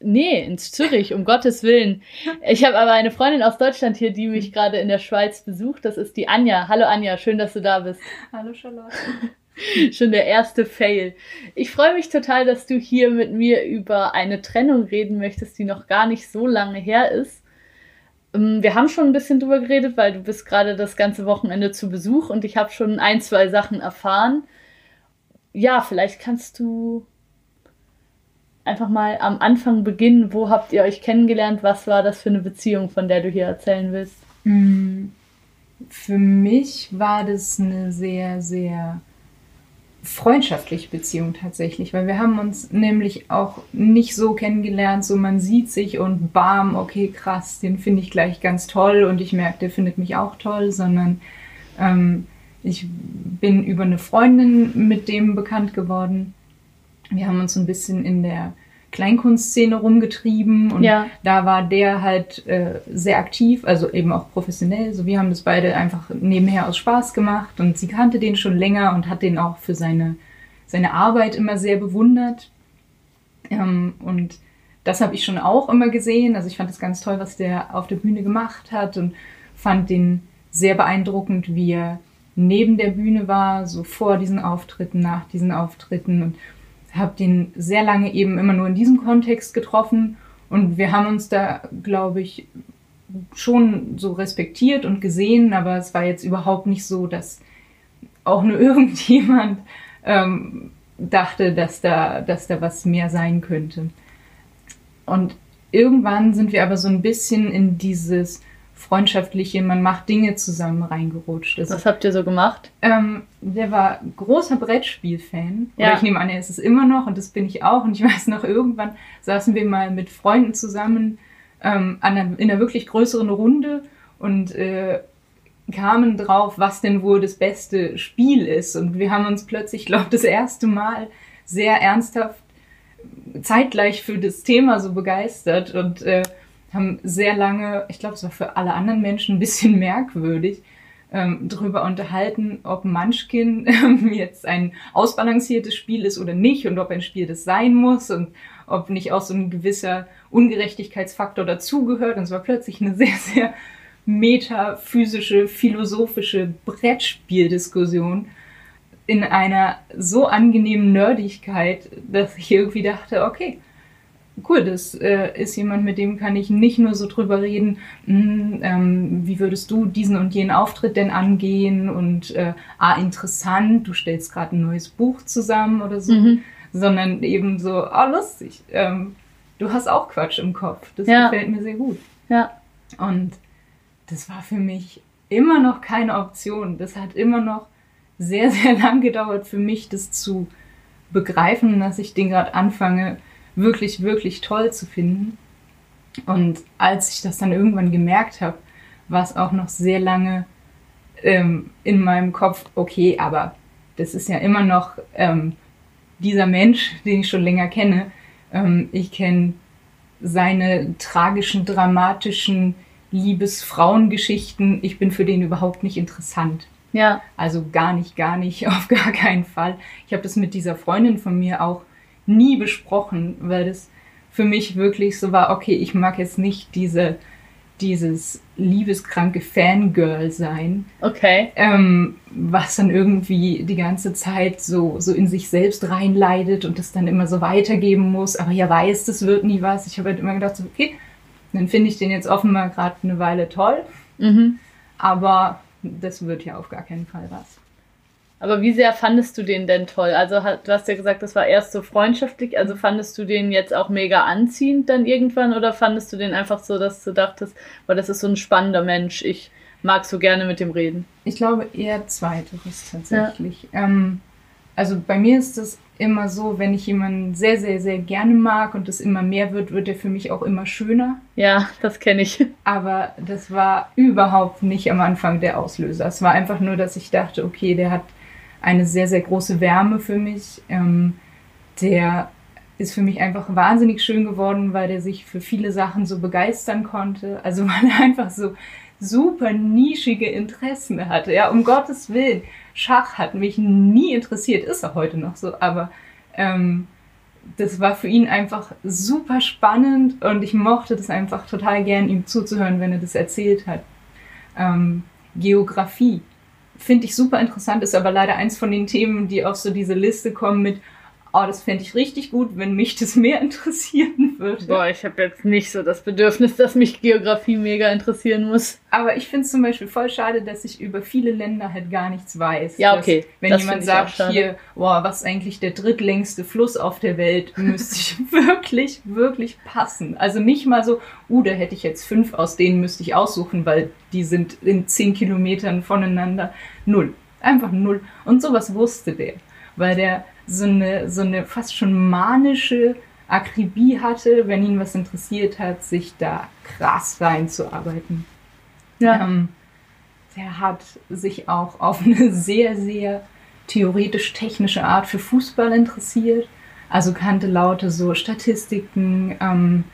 Nee, in Zürich, um Gottes Willen. Ich habe aber eine Freundin aus Deutschland hier, die mich gerade in der Schweiz besucht. Das ist die Anja. Hallo Anja, schön, dass du da bist. Hallo Charlotte. Schon der erste Fail. Ich freue mich total, dass du hier mit mir über eine Trennung reden möchtest, die noch gar nicht so lange her ist. Ähm, wir haben schon ein bisschen drüber geredet, weil du bist gerade das ganze Wochenende zu Besuch und ich habe schon ein, zwei Sachen erfahren. Ja, vielleicht kannst du einfach mal am Anfang beginnen. Wo habt ihr euch kennengelernt? Was war das für eine Beziehung, von der du hier erzählen willst? Hm, für mich war das eine sehr, sehr freundschaftliche Beziehung tatsächlich, weil wir haben uns nämlich auch nicht so kennengelernt, so man sieht sich und bam, okay, krass, den finde ich gleich ganz toll und ich merke, der findet mich auch toll, sondern ähm, ich bin über eine Freundin mit dem bekannt geworden. Wir haben uns ein bisschen in der Kleinkunstszene rumgetrieben und ja. da war der halt äh, sehr aktiv, also eben auch professionell. So wir haben das beide einfach nebenher aus Spaß gemacht und sie kannte den schon länger und hat den auch für seine seine Arbeit immer sehr bewundert. Ähm, und das habe ich schon auch immer gesehen. Also ich fand es ganz toll, was der auf der Bühne gemacht hat und fand den sehr beeindruckend, wie er neben der Bühne war, so vor diesen Auftritten, nach diesen Auftritten und habe den sehr lange eben immer nur in diesem Kontext getroffen und wir haben uns da, glaube ich, schon so respektiert und gesehen, aber es war jetzt überhaupt nicht so, dass auch nur irgendjemand ähm, dachte, dass da, dass da was mehr sein könnte. Und irgendwann sind wir aber so ein bisschen in dieses freundschaftliche, man macht Dinge zusammen reingerutscht. Also, Was habt ihr so gemacht? Ähm, der war großer Brettspiel-Fan. Ja. Oder ich nehme an, er ist es immer noch und das bin ich auch. Und ich weiß noch, irgendwann saßen wir mal mit Freunden zusammen ähm, einer, in einer wirklich größeren Runde und äh, kamen drauf, was denn wohl das beste Spiel ist. Und wir haben uns plötzlich, glaube ich, das erste Mal sehr ernsthaft zeitgleich für das Thema so begeistert und äh, haben sehr lange, ich glaube, es war für alle anderen Menschen ein bisschen merkwürdig, ähm, darüber unterhalten, ob Munchkin ähm, jetzt ein ausbalanciertes Spiel ist oder nicht und ob ein Spiel das sein muss und ob nicht auch so ein gewisser Ungerechtigkeitsfaktor dazugehört. Und es war plötzlich eine sehr, sehr metaphysische, philosophische Brettspieldiskussion in einer so angenehmen Nerdigkeit, dass ich irgendwie dachte, okay, cool, das äh, ist jemand, mit dem kann ich nicht nur so drüber reden, mh, hm, ähm, wie würdest du diesen und jenen Auftritt denn angehen und äh, ah, interessant, du stellst gerade ein neues Buch zusammen oder so, mhm. sondern eben so, ah, oh, lustig, ähm, du hast auch Quatsch im Kopf. Das ja. gefällt mir sehr gut. Ja. Und das war für mich immer noch keine Option. Das hat immer noch sehr, sehr lang gedauert für mich, das zu begreifen, dass ich den gerade anfange, wirklich, wirklich toll zu finden. Und als ich das dann irgendwann gemerkt habe, war es auch noch sehr lange ähm, in meinem Kopf, okay, aber das ist ja immer noch ähm, dieser Mensch, den ich schon länger kenne. Ähm, ich kenne seine tragischen, dramatischen Liebesfrauengeschichten. Ich bin für den überhaupt nicht interessant. Ja. Also gar nicht, gar nicht, auf gar keinen Fall. Ich habe das mit dieser Freundin von mir auch nie besprochen, weil das für mich wirklich so war, okay, ich mag jetzt nicht diese, dieses liebeskranke Fangirl sein. Okay. Ähm, was dann irgendwie die ganze Zeit so, so in sich selbst reinleidet und das dann immer so weitergeben muss, aber ja weiß, das wird nie was. Ich habe halt immer gedacht, so, okay, dann finde ich den jetzt offenbar gerade eine Weile toll, mhm. aber das wird ja auf gar keinen Fall was. Aber wie sehr fandest du den denn toll? Also du hast ja gesagt, das war erst so freundschaftlich. Also fandest du den jetzt auch mega anziehend dann irgendwann oder fandest du den einfach so, dass du dachtest, weil das ist so ein spannender Mensch, ich mag so gerne mit dem reden? Ich glaube eher zweiteres tatsächlich. Ja. Ähm, Also bei mir ist es immer so, wenn ich jemanden sehr, sehr, sehr gerne mag und es immer mehr wird, wird er für mich auch immer schöner. Ja, das kenne ich. Aber das war überhaupt nicht am Anfang der Auslöser. Es war einfach nur, dass ich dachte, okay, der hat eine sehr, sehr große Wärme für mich. Ähm, der ist für mich einfach wahnsinnig schön geworden, weil der sich für viele Sachen so begeistern konnte. Also weil er einfach so super nischige Interessen hatte. Ja, um Gottes Willen. Schach hat mich nie interessiert, ist er heute noch so, aber ähm, das war für ihn einfach super spannend und ich mochte das einfach total gern, ihm zuzuhören, wenn er das erzählt hat. Ähm, Geografie finde ich super interessant, ist aber leider eins von den Themen, die auf so diese Liste kommen mit, oh, das fände ich richtig gut, wenn mich das mehr interessieren würde. Boah, ich habe jetzt nicht so das Bedürfnis, dass mich Geografie mega interessieren muss. Aber ich finde es zum Beispiel voll schade, dass ich über viele Länder halt gar nichts weiß. Ja, okay. Dass, wenn das jemand sagt, hier, boah, was ist eigentlich der drittlängste Fluss auf der Welt, müsste ich wirklich, wirklich passen. Also nicht mal so, uh, da hätte ich jetzt fünf, aus denen müsste ich aussuchen, weil die sind in zehn Kilometern voneinander. Null. Einfach null. Und sowas wusste der. Weil der so eine, so eine fast schon manische Akribie hatte, wenn ihn was interessiert hat, sich da krass reinzuarbeiten. Ja. Ähm, der hat sich auch auf eine sehr, sehr theoretisch-technische Art für Fußball interessiert. Also kannte lauter so Statistiken, ähm,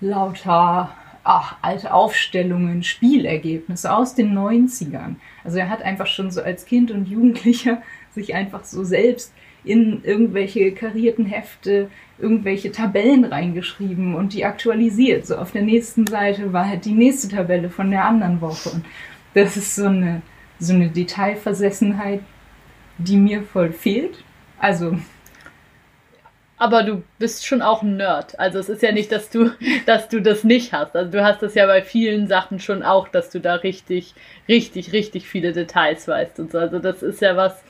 lauter ach, alte Aufstellungen, Spielergebnisse aus den 90ern. Also er hat einfach schon so als Kind und Jugendlicher sich einfach so selbst in irgendwelche karierten Hefte irgendwelche Tabellen reingeschrieben und die aktualisiert. So auf der nächsten Seite war halt die nächste Tabelle von der anderen Woche. Und das ist so eine, so eine Detailversessenheit, die mir voll fehlt. Also, Aber du bist schon auch ein Nerd. Also es ist ja nicht, dass du, dass du das nicht hast. Also du hast das ja bei vielen Sachen schon auch, dass du da richtig, richtig, richtig viele Details weißt und so. Also das ist ja was.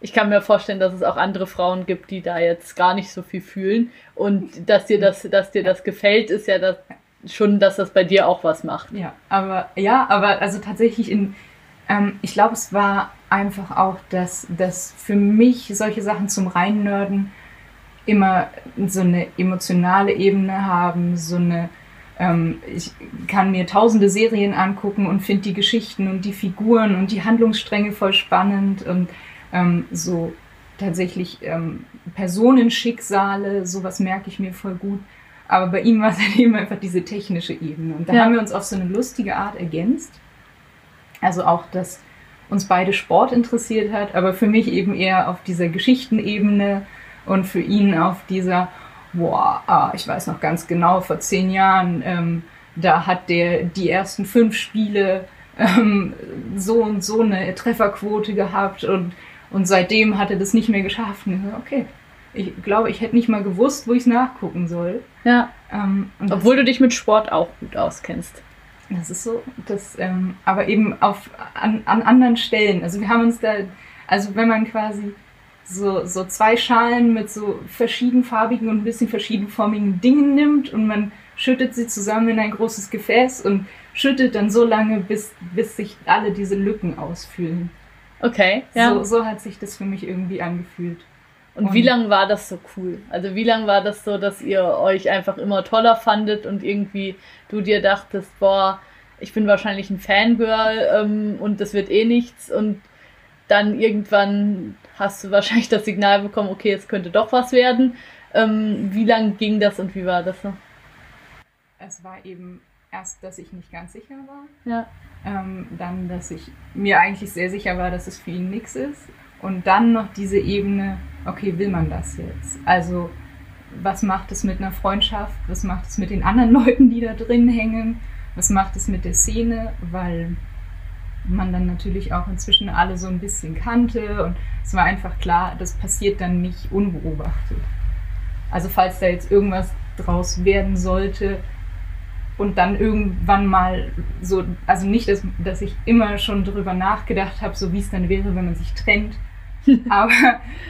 Ich kann mir vorstellen, dass es auch andere Frauen gibt, die da jetzt gar nicht so viel fühlen. Und dass dir das, dass dir das gefällt, ist ja das schon, dass das bei dir auch was macht. ja, aber, ja, aber also tatsächlich in, ähm, ich glaube, es war einfach auch, dass, dass für mich solche Sachen zum Reinnörden immer so eine emotionale Ebene haben, so eine, ähm, ich kann mir tausende Serien angucken und finde die Geschichten und die Figuren und die Handlungsstränge voll spannend und ähm, so tatsächlich ähm, Personenschicksale, sowas merke ich mir voll gut. Aber bei ihm war es halt eben einfach diese technische Ebene. Und da Ja. haben wir uns auf so eine lustige Art ergänzt. Also auch, dass uns beide Sport interessiert hat, aber für mich eben eher auf dieser Geschichtenebene und für ihn auf dieser, boah, ah, ich weiß noch ganz genau, vor zehn Jahren, ähm, da hat der die ersten fünf Spiele ähm, so und so eine Trefferquote gehabt und, und seitdem hat er das nicht mehr geschafft. Und ich so, okay, ich glaube, ich hätte nicht mal gewusst, wo ich es nachgucken soll. Ja. Ähm, und das- Obwohl du dich mit Sport auch gut auskennst. das ist so, das, ähm, aber eben auf, an, an anderen Stellen. Also wir haben uns da, also wenn man quasi so, so zwei Schalen mit so verschiedenfarbigen und ein bisschen verschiedenformigen Dingen nimmt und man schüttet sie zusammen in ein großes Gefäß und schüttet dann so lange, bis, bis sich alle diese Lücken ausfüllen. Okay, ja. So, so hat sich das für mich irgendwie angefühlt. Und wie lange war das so cool? Also wie lange war das so, dass ihr euch einfach immer toller fandet und irgendwie du dir dachtest, boah, ich bin wahrscheinlich ein Fangirl ähm, und das wird eh nichts und dann irgendwann hast du wahrscheinlich das Signal bekommen, okay, es könnte doch was werden. Ähm, wie lange ging das und wie war das so? Es war eben erst, dass ich nicht ganz sicher war. Ja. Ähm, dann, dass ich mir eigentlich sehr sicher war, dass es für ihn nichts ist. Und dann noch diese Ebene, okay, will man das jetzt? Also, was macht es mit einer Freundschaft? Was macht es mit den anderen Leuten, die da drin hängen? Was macht es mit der Szene? Weil man dann natürlich auch inzwischen alle so ein bisschen kannte und es war einfach klar, das passiert dann nicht unbeobachtet. Also falls da jetzt irgendwas draus werden sollte, und dann irgendwann mal so, also nicht, dass, dass ich immer schon drüber nachgedacht habe, so wie es dann wäre, wenn man sich trennt. Aber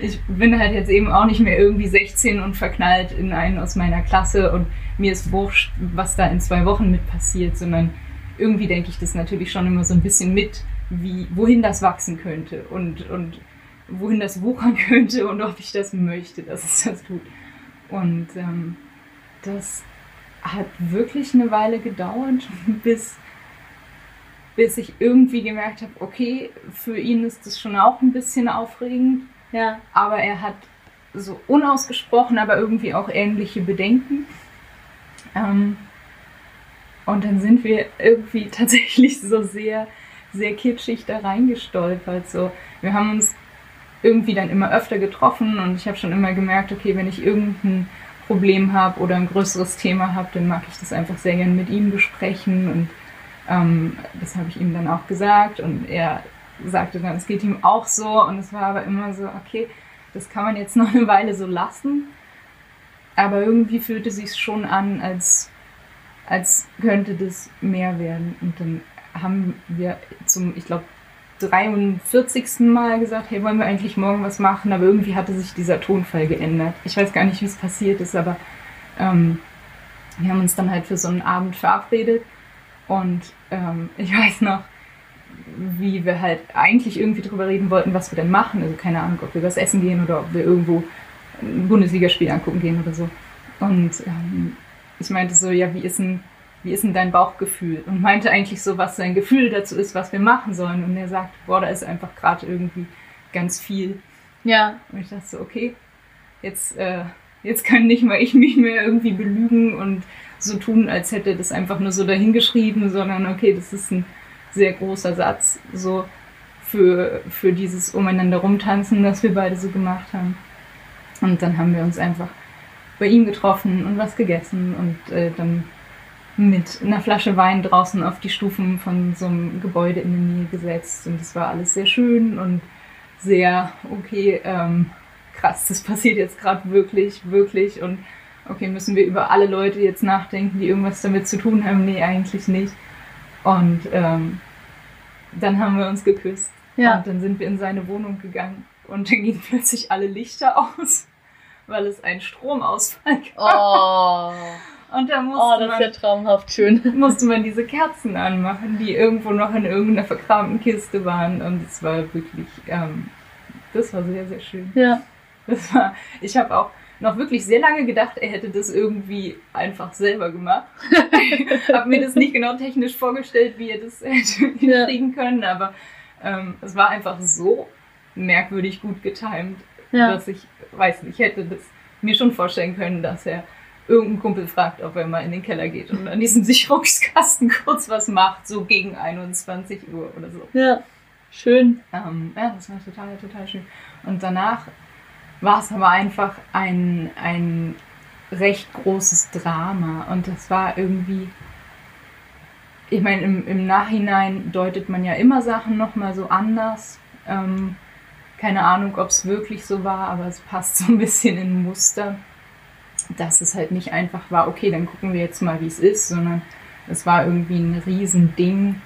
ich bin halt jetzt eben auch nicht mehr irgendwie 16 und verknallt in einen aus meiner Klasse und mir ist wurscht, was da in zwei Wochen mit passiert, sondern irgendwie denke ich das natürlich schon immer so ein bisschen mit, wie, wohin das wachsen könnte und, und wohin das wuchern könnte und ob ich das möchte, dass es das tut. Und ähm, das hat wirklich eine Weile gedauert, bis, bis ich irgendwie gemerkt habe, okay, für ihn ist das schon auch ein bisschen aufregend. Ja. Aber er hat so unausgesprochen, aber irgendwie auch ähnliche Bedenken. Ähm, und dann sind wir irgendwie tatsächlich so sehr, sehr kitschig da reingestolpert. So, wir haben uns irgendwie dann immer öfter getroffen und ich habe schon immer gemerkt, okay, wenn ich irgendein Problem habe oder ein größeres Thema habe, dann mag ich das einfach sehr gern mit ihm besprechen und ähm, das habe ich ihm dann auch gesagt und er sagte dann, es geht ihm auch so und es war aber immer so, okay, das kann man jetzt noch eine Weile so lassen, aber irgendwie fühlte sich schon an, als, als könnte das mehr werden und dann haben wir zum, ich glaube, 43. Mal gesagt, hey, wollen wir eigentlich morgen was machen? Aber irgendwie hatte sich dieser Tonfall geändert. Ich weiß gar nicht, wie es passiert ist, aber ähm, wir haben uns dann halt für so einen Abend verabredet. Und ähm, ich weiß noch, wie wir halt eigentlich irgendwie drüber reden wollten, was wir denn machen. Also keine Ahnung, ob wir was essen gehen oder ob wir irgendwo ein Bundesligaspiel angucken gehen oder so. Und ähm, ich meinte so, ja, wie ist ein wie ist denn dein Bauchgefühl? Und meinte eigentlich so, was sein Gefühl dazu ist, was wir machen sollen. Und er sagt, boah, da ist einfach gerade irgendwie ganz viel. Ja. Und ich dachte so, okay, jetzt, äh, jetzt kann nicht mal ich mich mehr irgendwie belügen und so tun, als hätte das einfach nur so dahingeschrieben, sondern okay, das ist ein sehr großer Satz, so für, für dieses umeinander rumtanzen, das wir beide so gemacht haben. Und dann haben wir uns einfach bei ihm getroffen und was gegessen und äh, dann mit einer Flasche Wein draußen auf die Stufen von so einem Gebäude in der Nähe gesetzt. Und es war alles sehr schön und sehr, okay, ähm, krass, das passiert jetzt gerade wirklich, wirklich. Und okay, müssen wir über alle Leute jetzt nachdenken, die irgendwas damit zu tun haben? Nee, eigentlich nicht. Und ähm, dann haben wir uns geküsst. Ja. Und dann sind wir in seine Wohnung gegangen. Und dann gingen plötzlich alle Lichter aus, weil es einen Stromausfall Oh. Und da musste, Oh, das ist ja man, traumhaft schön. musste man diese Kerzen anmachen, die irgendwo noch in irgendeiner verkramten Kiste waren. Und es war wirklich, ähm, das war sehr, sehr schön. Ja. Das war, ich habe auch noch wirklich sehr lange gedacht, er hätte das irgendwie einfach selber gemacht. habe mir das nicht genau technisch vorgestellt, wie er das hätte Ja. hinkriegen können, aber ähm, es war einfach so merkwürdig gut getimt, Ja. dass ich, weiß nicht, hätte das mir schon vorstellen können, dass er irgendeinen Kumpel fragt, ob er mal in den Keller geht und an diesem Sicherungskasten kurz was macht, so gegen 21 Uhr oder so. Ja. Schön. Ähm, ja, das war total, total schön. Und danach war es aber einfach ein, ein recht großes Drama. Und das war irgendwie, ich meine, im, im Nachhinein deutet man ja immer Sachen nochmal so anders. Ähm, keine Ahnung, ob es wirklich so war, aber es passt so ein bisschen in Muster, dass es halt nicht einfach war, okay, dann gucken wir jetzt mal, wie es ist, sondern es war irgendwie ein Riesending,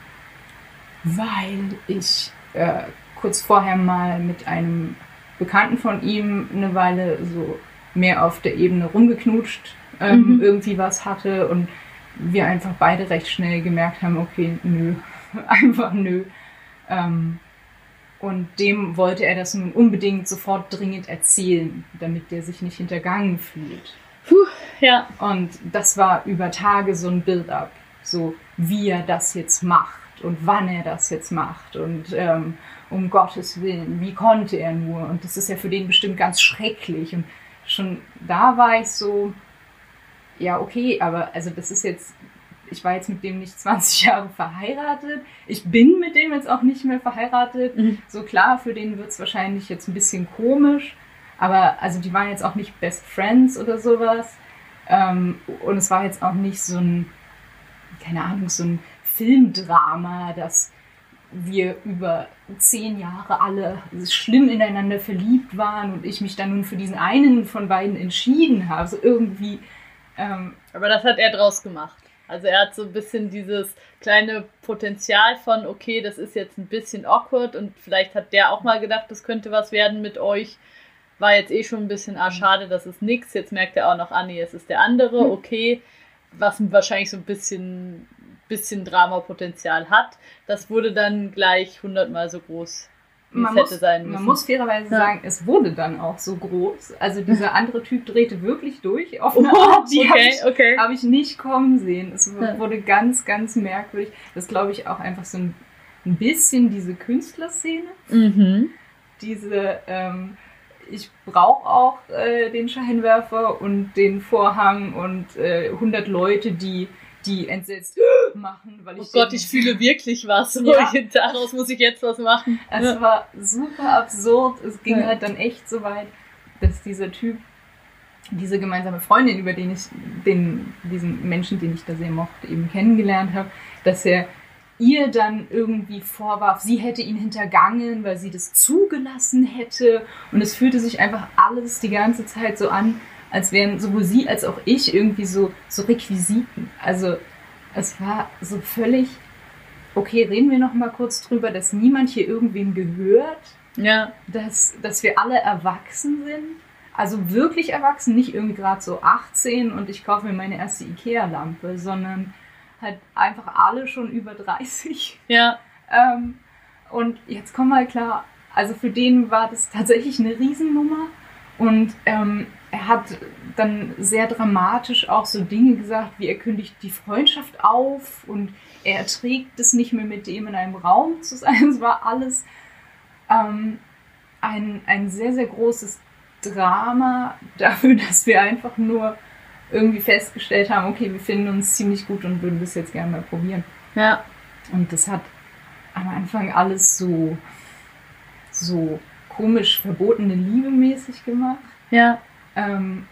weil ich äh, kurz vorher mal mit einem Bekannten von ihm eine Weile so mehr auf der Ebene rumgeknutscht, ähm, Mhm. irgendwie was hatte und wir einfach beide recht schnell gemerkt haben, okay, nö, einfach nö. Ähm, und dem wollte er das nun unbedingt sofort dringend erzählen, damit der sich nicht hintergangen fühlt. Puh, ja. Und das war über Tage so ein Build-up, so wie er das jetzt macht und wann er das jetzt macht und ähm, um Gottes Willen, wie konnte er nur? Und das ist ja für den bestimmt ganz schrecklich. Und schon da war ich so, ja, okay, aber also das ist jetzt, ich war jetzt mit dem nicht 20 Jahre verheiratet. Ich bin mit dem jetzt auch nicht mehr verheiratet. Mhm. So klar, für den wird es wahrscheinlich jetzt ein bisschen komisch. Aber also die waren jetzt auch nicht Best Friends oder sowas. Ähm, und es war jetzt auch nicht so ein, keine Ahnung, so ein Filmdrama, dass wir über zehn Jahre alle schlimm ineinander verliebt waren und ich mich dann nun für diesen einen von beiden entschieden habe. So irgendwie, ähm, Aber das hat er draus gemacht. Also er hat so ein bisschen dieses kleine Potenzial von, okay, das ist jetzt ein bisschen awkward und vielleicht hat der auch mal gedacht, das könnte was werden mit euch. War jetzt eh schon ein bisschen, ah, schade, das ist nix. Jetzt merkt er auch noch, ah, nee, es ist der andere, Mhm. okay. Was wahrscheinlich so ein bisschen, bisschen Dramapotenzial hat. Das wurde dann gleich hundertmal so groß wie man es muss, hätte sein müssen. man muss fairerweise Ja. sagen, es wurde dann auch so groß. Also dieser andere Typ drehte wirklich durch auf Oh, die habe okay, ich, okay. hab ich nicht kommen sehen. Es Ja. wurde ganz, ganz merkwürdig. Das glaube ich auch einfach so ein, ein bisschen diese Künstlerszene. Mhm. Diese, ähm, ich brauche auch äh, den Scheinwerfer und den Vorhang und äh, 100 Leute, die, die entsetzt machen, weil ich Oh Gott, ich fühle wirklich was. Ja. Daraus muss ich jetzt was machen. Es Ja. war super absurd. Es ging Ja. halt dann echt so weit, dass dieser Typ, diese gemeinsame Freundin, über den ich, den, diesen Menschen, den ich da sehr mochte, eben kennengelernt habe, dass er ihr dann irgendwie vorwarf, sie hätte ihn hintergangen, weil sie das zugelassen hätte. Und es fühlte sich einfach alles die ganze Zeit so an, als wären sowohl sie als auch ich irgendwie so, so Requisiten. Also es war so völlig, okay, reden wir noch mal kurz drüber, dass niemand hier irgendwen gehört, Ja, dass, dass wir alle erwachsen sind. Also wirklich erwachsen, nicht irgendwie gerade so 18 und ich kaufe mir meine erste Ikea-Lampe, sondern halt einfach alle schon über 30. ja, Ähm, und jetzt komm mal klar, also für den war das tatsächlich eine Riesennummer. Und ähm, er hat dann sehr dramatisch auch so Dinge gesagt, wie er kündigt die Freundschaft auf und er erträgt es nicht mehr mit dem in einem Raum zu sein. Es war alles ähm, ein, ein sehr, sehr großes Drama dafür, dass wir einfach nur irgendwie festgestellt haben, okay, wir finden uns ziemlich gut und würden das jetzt gerne mal probieren. ja. Und das hat am Anfang alles so, so komisch verbotene Liebe mäßig gemacht, Ja, ähm,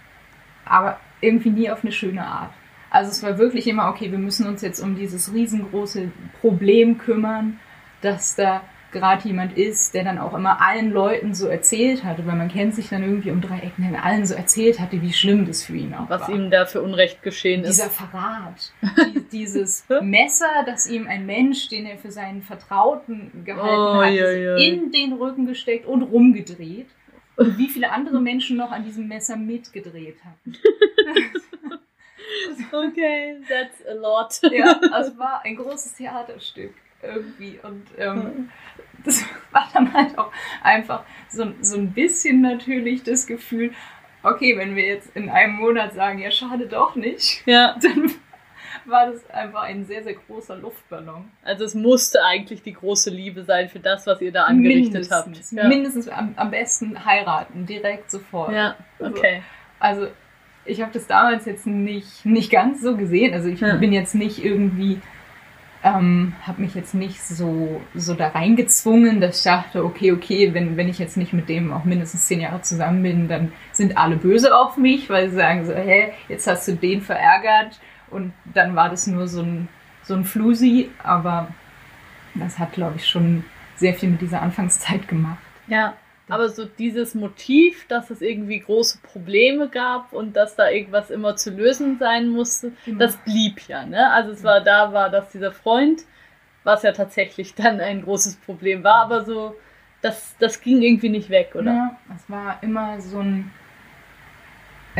aber irgendwie nie auf eine schöne Art. Also es war wirklich immer, okay, wir müssen uns jetzt um dieses riesengroße Problem kümmern, dass da gerade jemand ist, der dann auch immer allen Leuten so erzählt hatte, weil man kennt sich dann irgendwie um drei Ecken, der allen so erzählt hatte, wie schlimm das für ihn auch was war ihm da für Unrecht geschehen ist. dieser Verrat, die, dieses Messer, das ihm ein Mensch, den er für seinen Vertrauten gehalten Oh, hat, ja, ja. in den Rücken gesteckt und rumgedreht. Und wie viele andere Menschen noch an diesem Messer mitgedreht hatten. Okay, that's a lot. Ja, also es war ein großes Theaterstück irgendwie. Und ähm, das war dann halt auch einfach so, so ein bisschen natürlich das Gefühl, okay, wenn wir jetzt in einem Monat sagen, ja, schade doch nicht, Ja, dann war das einfach ein sehr, sehr großer Luftballon. also es musste eigentlich die große Liebe sein für das, was ihr da angerichtet habt. Mindestens, Ja. mindestens am, am besten heiraten, direkt sofort. ja, okay. Also ich habe das damals jetzt nicht, nicht ganz so gesehen. Also ich Ja. bin jetzt nicht irgendwie, ähm, habe mich jetzt nicht so, so da reingezwungen, dass ich dachte, okay, okay, wenn, wenn ich jetzt nicht mit dem auch mindestens zehn Jahre zusammen bin, dann sind alle böse auf mich, weil sie sagen so, hä, jetzt hast du den verärgert. Und dann war das nur so ein, so ein Flusi, aber das hat, glaube ich, schon sehr viel mit dieser Anfangszeit gemacht. Ja, aber so dieses Motiv, dass es irgendwie große Probleme gab und dass da irgendwas immer zu lösen sein musste, Genau. das blieb ja, ne? Also es war da war das dieser Freund, was ja tatsächlich dann ein großes Problem war, aber so das das ging irgendwie nicht weg, oder? Ja, es war immer so ein.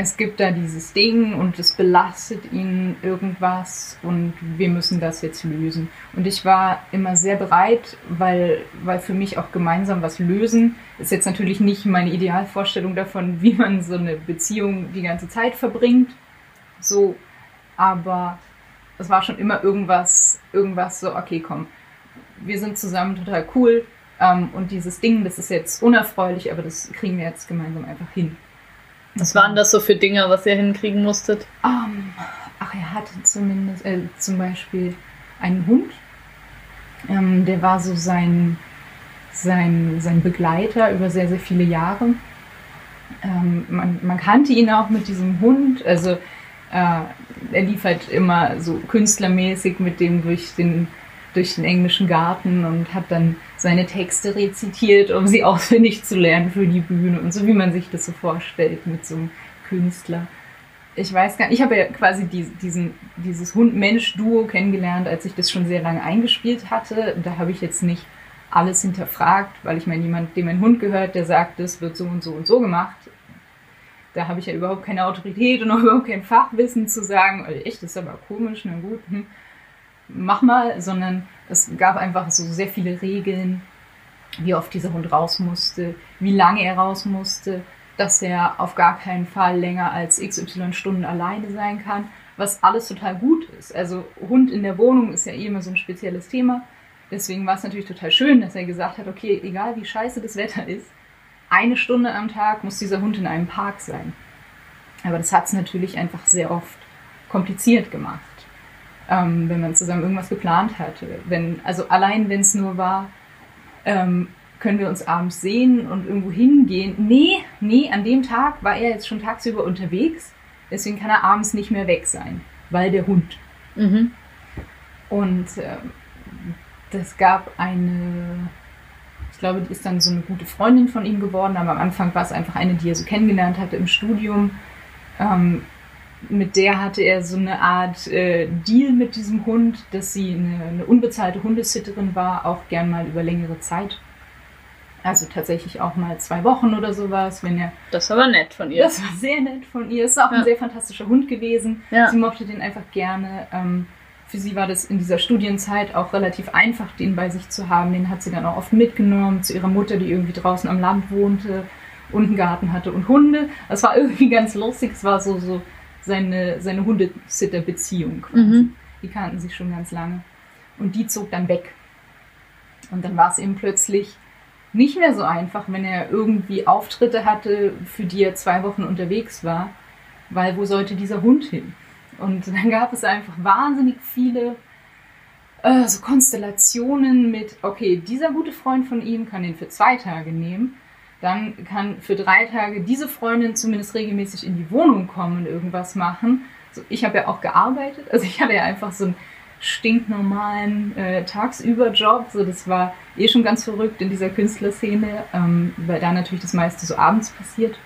Es gibt da dieses Ding und es belastet ihn irgendwas und wir müssen das jetzt lösen. Und ich war immer sehr bereit, weil, weil für mich auch gemeinsam was lösen ist jetzt natürlich nicht meine Idealvorstellung davon, wie man so eine Beziehung die ganze Zeit verbringt. So, aber es war schon immer irgendwas, irgendwas so, okay, komm, wir sind zusammen total cool, ähm, und dieses Ding, das ist jetzt unerfreulich, aber das kriegen wir jetzt gemeinsam einfach hin. Was waren das so für Dinge, was ihr hinkriegen musstet? Ähm, ach, er hatte zumindest äh, zum Beispiel einen Hund. Ähm, der war so sein, sein, sein Begleiter über sehr, sehr viele Jahre. Ähm, man, man kannte ihn auch mit diesem Hund. Also äh, er lief halt immer so künstlermäßig mit dem durch den, durch den englischen Garten und hat dann seine Texte rezitiert, um sie auswendig zu lernen für die Bühne und so wie man sich das so vorstellt mit so einem Künstler. Ich weiß gar nicht, ich habe ja quasi die, diesen, dieses Hund-Mensch-Duo kennengelernt, als ich das schon sehr lange eingespielt hatte. Da habe ich jetzt nicht alles hinterfragt, weil ich meine, jemand, dem ein Hund gehört, der sagt, das wird so und so und so gemacht. Da habe ich ja überhaupt keine Autorität und auch überhaupt kein Fachwissen zu sagen, "Oh, echt, das ist aber komisch, na gut, hm, mach mal, sondern es gab einfach so sehr viele Regeln wie oft dieser Hund raus musste, wie lange er raus musste, dass er auf gar keinen Fall länger als XY Stunden alleine sein kann, was alles total gut ist. Also Hund in der Wohnung ist ja eh immer so ein spezielles Thema. Deswegen war es natürlich total schön, dass er gesagt hat, okay, egal wie scheiße das Wetter ist, eine Stunde am Tag muss dieser Hund in einem Park sein. Aber das hat es natürlich einfach sehr oft kompliziert gemacht, ähm, wenn man zusammen irgendwas geplant hatte. Wenn, also allein wenn es nur war, ähm, können wir uns abends sehen und irgendwo hingehen. Nee, nee, an dem Tag war er jetzt schon tagsüber unterwegs, deswegen kann er abends nicht mehr weg sein, weil der Hund. Mhm. Und ähm, das gab eine, ich glaube, die ist dann so eine gute Freundin von ihm geworden, aber am Anfang war es einfach eine, die er so kennengelernt hatte im Studium. Ähm, mit der hatte er so eine Art äh, Deal mit diesem Hund, dass sie eine, eine unbezahlte Hundesitterin war, auch gern mal über längere Zeit. Also tatsächlich auch mal zwei Wochen oder sowas, wenn er. Das war aber nett von ihr. Das war sehr nett von ihr. Es ist auch Ja. ein sehr fantastischer Hund gewesen. Ja. Sie mochte den einfach gerne. Ähm, für sie war das in dieser Studienzeit auch relativ einfach, den bei sich zu haben. Den hat sie dann auch oft mitgenommen zu ihrer Mutter, die irgendwie draußen am Land wohnte und einen Garten hatte und Hunde. Das war irgendwie ganz lustig. Es war so, so seine, seine Hundesitter-Beziehung. Mhm. Die kannten sich schon ganz lange. Und die zog dann weg. Und dann war es ihm plötzlich nicht mehr so einfach, wenn er irgendwie Auftritte hatte, für die er zwei Wochen unterwegs war, weil wo sollte dieser Hund hin? Und dann gab es einfach wahnsinnig viele äh, so Konstellationen mit, okay, dieser gute Freund von ihm kann ihn für zwei Tage nehmen, dann kann für drei Tage diese Freundin zumindest regelmäßig in die Wohnung kommen und irgendwas machen. So, ich habe ja auch gearbeitet, also ich hatte ja einfach so einen stinknormalen äh, Tagsüberjob. So, das war eh schon ganz verrückt in dieser Künstlerszene, ähm, weil da natürlich das meiste so abends passiert.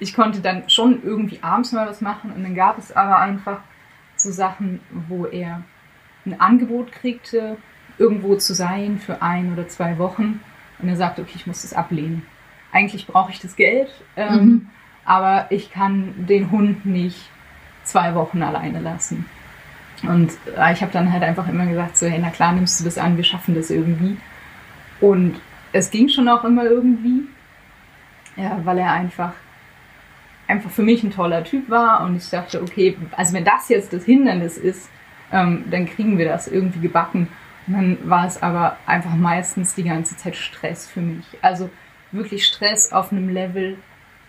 Ich konnte dann schon irgendwie abends mal was machen und dann gab es aber einfach so Sachen, wo er ein Angebot kriegte, irgendwo zu sein für ein oder zwei Wochen und er sagte, okay, ich muss das ablehnen. Eigentlich brauche ich das Geld, ähm, Mhm. aber ich kann den Hund nicht zwei Wochen alleine lassen. Und äh, ich habe dann halt einfach immer gesagt, so, hey, na klar, nimmst du das an, wir schaffen das irgendwie. Und es ging schon auch immer irgendwie, ja, weil er einfach, einfach für mich ein toller Typ war und ich dachte, okay, also wenn das jetzt das Hindernis ist, ähm, dann kriegen wir das irgendwie gebacken. Dann war es aber einfach meistens die ganze Zeit Stress für mich. Also wirklich Stress auf einem Level,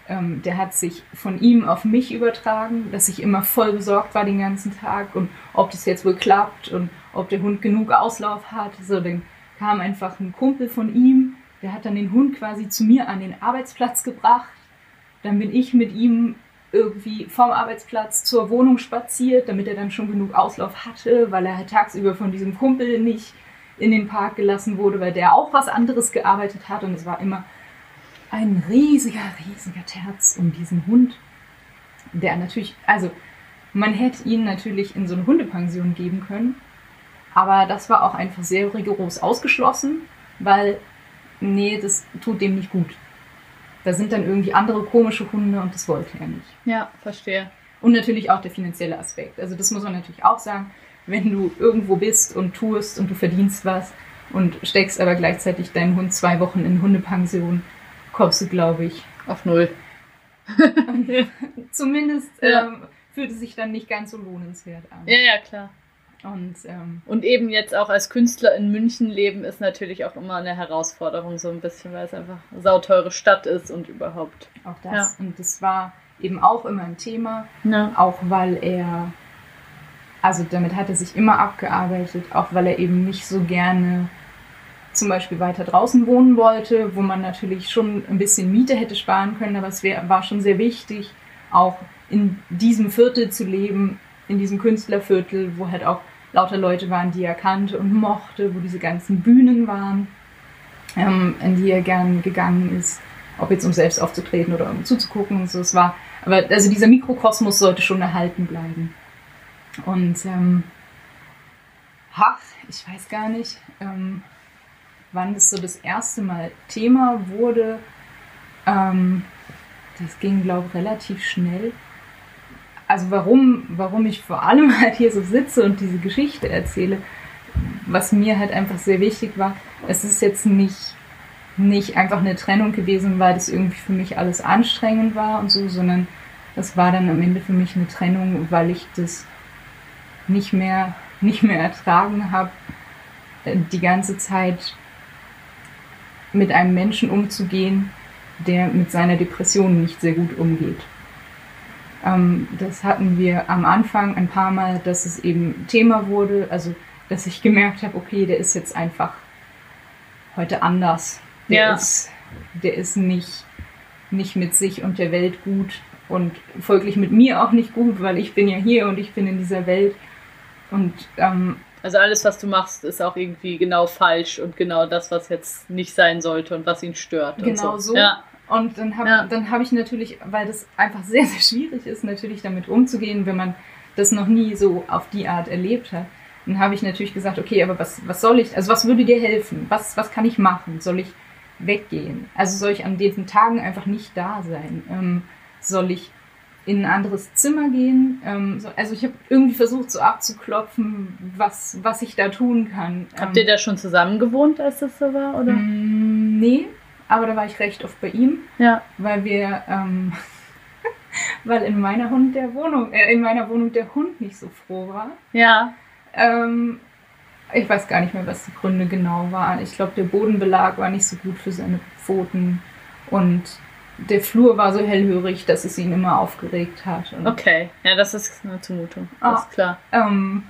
ähm, der hat sich von ihm auf mich übertragen, dass ich immer voll besorgt war den ganzen Tag und ob das jetzt wohl klappt und ob der Hund genug Auslauf hat. So, dann kam einfach ein Kumpel von ihm, der hat dann den Hund quasi zu mir an den Arbeitsplatz gebracht. Dann bin ich mit ihm irgendwie vom Arbeitsplatz zur Wohnung spaziert, damit er dann schon genug Auslauf hatte, weil er halt tagsüber von diesem Kumpel nicht in den Park gelassen wurde, weil der auch was anderes gearbeitet hat und es war immer ein riesiger, riesiger Terz um diesen Hund, der natürlich, also man hätte ihn natürlich in so eine Hundepension geben können, aber das war auch einfach sehr rigoros ausgeschlossen, weil, nee, das tut dem nicht gut. Da sind dann irgendwie andere komische Hunde und das wollte er nicht. Ja, verstehe. Und natürlich auch der finanzielle Aspekt. Also das muss man natürlich auch sagen, wenn du irgendwo bist und tust und du verdienst was und steckst aber gleichzeitig deinen Hund zwei Wochen in Hundepension, kommst du, glaube ich, Auf null. zumindest Ja. ähm, fühlt es sich dann nicht ganz so lohnenswert an. Ja, ja, klar. Und ähm, Und eben jetzt auch als Künstler in München leben ist natürlich auch immer eine Herausforderung, so ein bisschen, weil es einfach eine sauteure Stadt ist und überhaupt. auch das. Und das war eben auch immer ein Thema, Ja. auch weil er, also damit hat er sich immer abgearbeitet, auch weil er eben nicht so gerne zum Beispiel weiter draußen wohnen wollte, wo man natürlich schon ein bisschen Miete hätte sparen können, aber es wär, war schon sehr wichtig, auch in diesem Viertel zu leben, in diesem Künstlerviertel, wo halt auch lauter Leute waren, die er kannte und mochte, wo diese ganzen Bühnen waren, ähm, in die er gern gegangen ist, ob jetzt um selbst aufzutreten oder um zuzugucken und so. Es war, aber also dieser Mikrokosmos sollte schon erhalten bleiben. Und ähm, ach, ich weiß gar nicht, ähm, wann das so das erste Mal Thema wurde. Ähm, das ging, glaube ich, relativ schnell. Also warum, warum ich vor allem halt hier so sitze und diese Geschichte erzähle, was mir halt einfach sehr wichtig war, es ist jetzt nicht nicht einfach eine Trennung gewesen, weil das irgendwie für mich alles anstrengend war und so, sondern das war dann am Ende für mich eine Trennung, weil ich das nicht mehr, nicht mehr ertragen habe, äh, die ganze Zeit mit einem Menschen umzugehen, der mit seiner Depression nicht sehr gut umgeht. Ähm, das hatten wir am Anfang ein paar Mal, dass es eben Thema wurde, also dass ich gemerkt habe, okay, der ist jetzt einfach heute anders. Der Ja. ist, der ist nicht, nicht mit sich und der Welt gut und folglich mit mir auch nicht gut, weil ich bin ja hier und ich bin in dieser Welt. Und ähm, Also alles, was du machst, ist auch irgendwie genau falsch und genau das, was jetzt nicht sein sollte und was ihn stört. Genau und so. Ja. Und dann habe Ja. dann hab ich natürlich, weil das einfach sehr, sehr schwierig ist, natürlich damit umzugehen, wenn man das noch nie so auf die Art erlebt hat. Dann habe ich natürlich gesagt, okay, aber was, was soll ich, also was würde dir helfen? Was, was kann ich machen? Soll ich weggehen? Also soll ich an diesen Tagen einfach nicht da sein? Ähm, soll ich in ein anderes Zimmer gehen? Ähm, so, also ich habe irgendwie versucht, so abzuklopfen, was, was ich da tun kann. Habt Ähm, ihr da schon zusammen gewohnt, als das so war? Oder? Mm, Nee, aber da war ich recht oft bei ihm, Ja. weil wir, ähm, weil in meiner Hund der Wohnung, äh, in meiner Wohnung der Hund nicht so froh war. Ja. Ähm, ich weiß gar nicht mehr, was die Gründe genau waren. Ich glaube, der Bodenbelag war nicht so gut für seine Pfoten und der Flur war so hellhörig, dass es ihn immer aufgeregt hat. Okay. Ja, das ist eine Zumutung. Ah. Das ist klar. Ähm,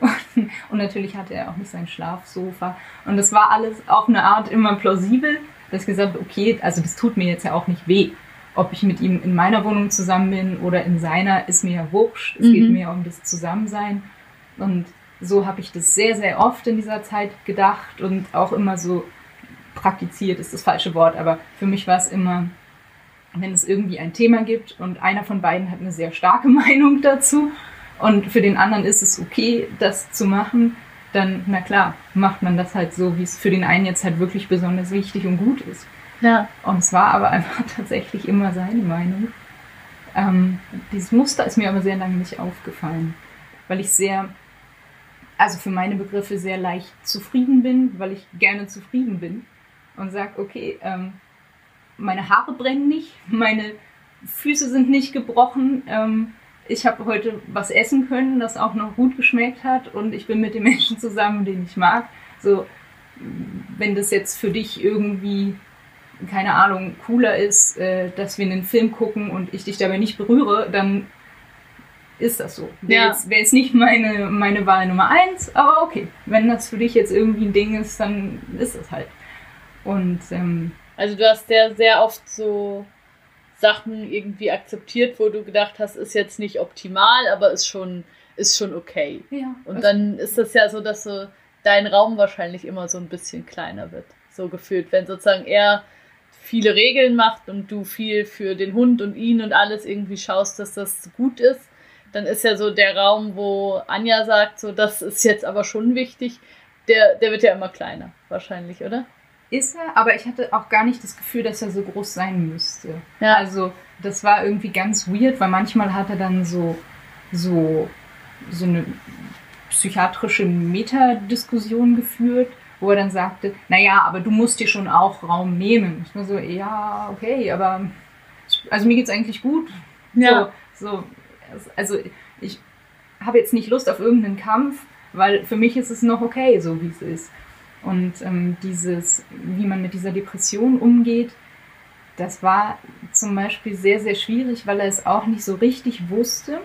und natürlich hatte er auch nicht sein Schlafsofa. Und das war alles auf eine Art immer plausibel, dass ich gesagt habe, okay, also das tut mir jetzt ja auch nicht weh. Ob ich mit ihm in meiner Wohnung zusammen bin oder in seiner, ist mir ja wurscht. Es Mhm. geht mir um das Zusammensein. Und so habe ich das sehr, sehr oft in dieser Zeit gedacht und auch immer so praktiziert, ist das falsche Wort, aber für mich war es immer, wenn es irgendwie ein Thema gibt und einer von beiden hat eine sehr starke Meinung dazu und für den anderen ist es okay, das zu machen, dann, na klar, macht man das halt so, wie es für den einen jetzt halt wirklich besonders wichtig und gut ist. Ja. Und es war aber einfach tatsächlich immer seine Meinung. Ähm, dieses Muster ist mir aber sehr lange nicht aufgefallen, weil ich sehr, also für meine Begriffe sehr leicht zufrieden bin, weil ich gerne zufrieden bin und sage, okay, ähm, meine Haare brennen nicht, meine Füße sind nicht gebrochen, ähm, ich habe heute was essen können, das auch noch gut geschmeckt hat und ich bin mit den Menschen zusammen, den ich mag. So, wenn das jetzt für dich irgendwie keine Ahnung, cooler ist, äh, dass wir einen Film gucken und ich dich dabei nicht berühre, dann ist das so. Wäre Ja. jetzt, wär jetzt nicht meine, meine Wahl Nummer eins, aber okay. Wenn das für dich jetzt irgendwie ein Ding ist, dann ist es halt. Und ähm, Also du hast sehr, sehr oft so Sachen irgendwie akzeptiert, wo du gedacht hast, ist jetzt nicht optimal, aber ist schon, ist schon okay. ja, Und dann ist das ja so, dass so dein Raum wahrscheinlich immer so ein bisschen kleiner wird. So gefühlt, wenn sozusagen er viele Regeln macht und du viel für den Hund und ihn und alles irgendwie schaust, dass das gut ist, dann ist ja so der Raum, wo Anja sagt, so das ist jetzt aber schon wichtig, der, der wird ja immer kleiner, wahrscheinlich, oder? Ist er, aber ich hatte auch gar nicht das Gefühl, dass er so groß sein müsste. Ja. Also das war irgendwie ganz weird, weil manchmal hat er dann so, so, so eine psychiatrische Metadiskussion geführt, wo er dann sagte, naja, aber du musst dir schon auch Raum nehmen. Ich war so, ja, okay, aber also mir geht's eigentlich gut. Ja. So, so, also ich habe jetzt nicht Lust auf irgendeinen Kampf, weil für mich ist es noch okay, so wie es ist. Und ähm, dieses, wie man mit dieser Depression umgeht, das war zum Beispiel sehr, sehr schwierig, weil er es auch nicht so richtig wusste,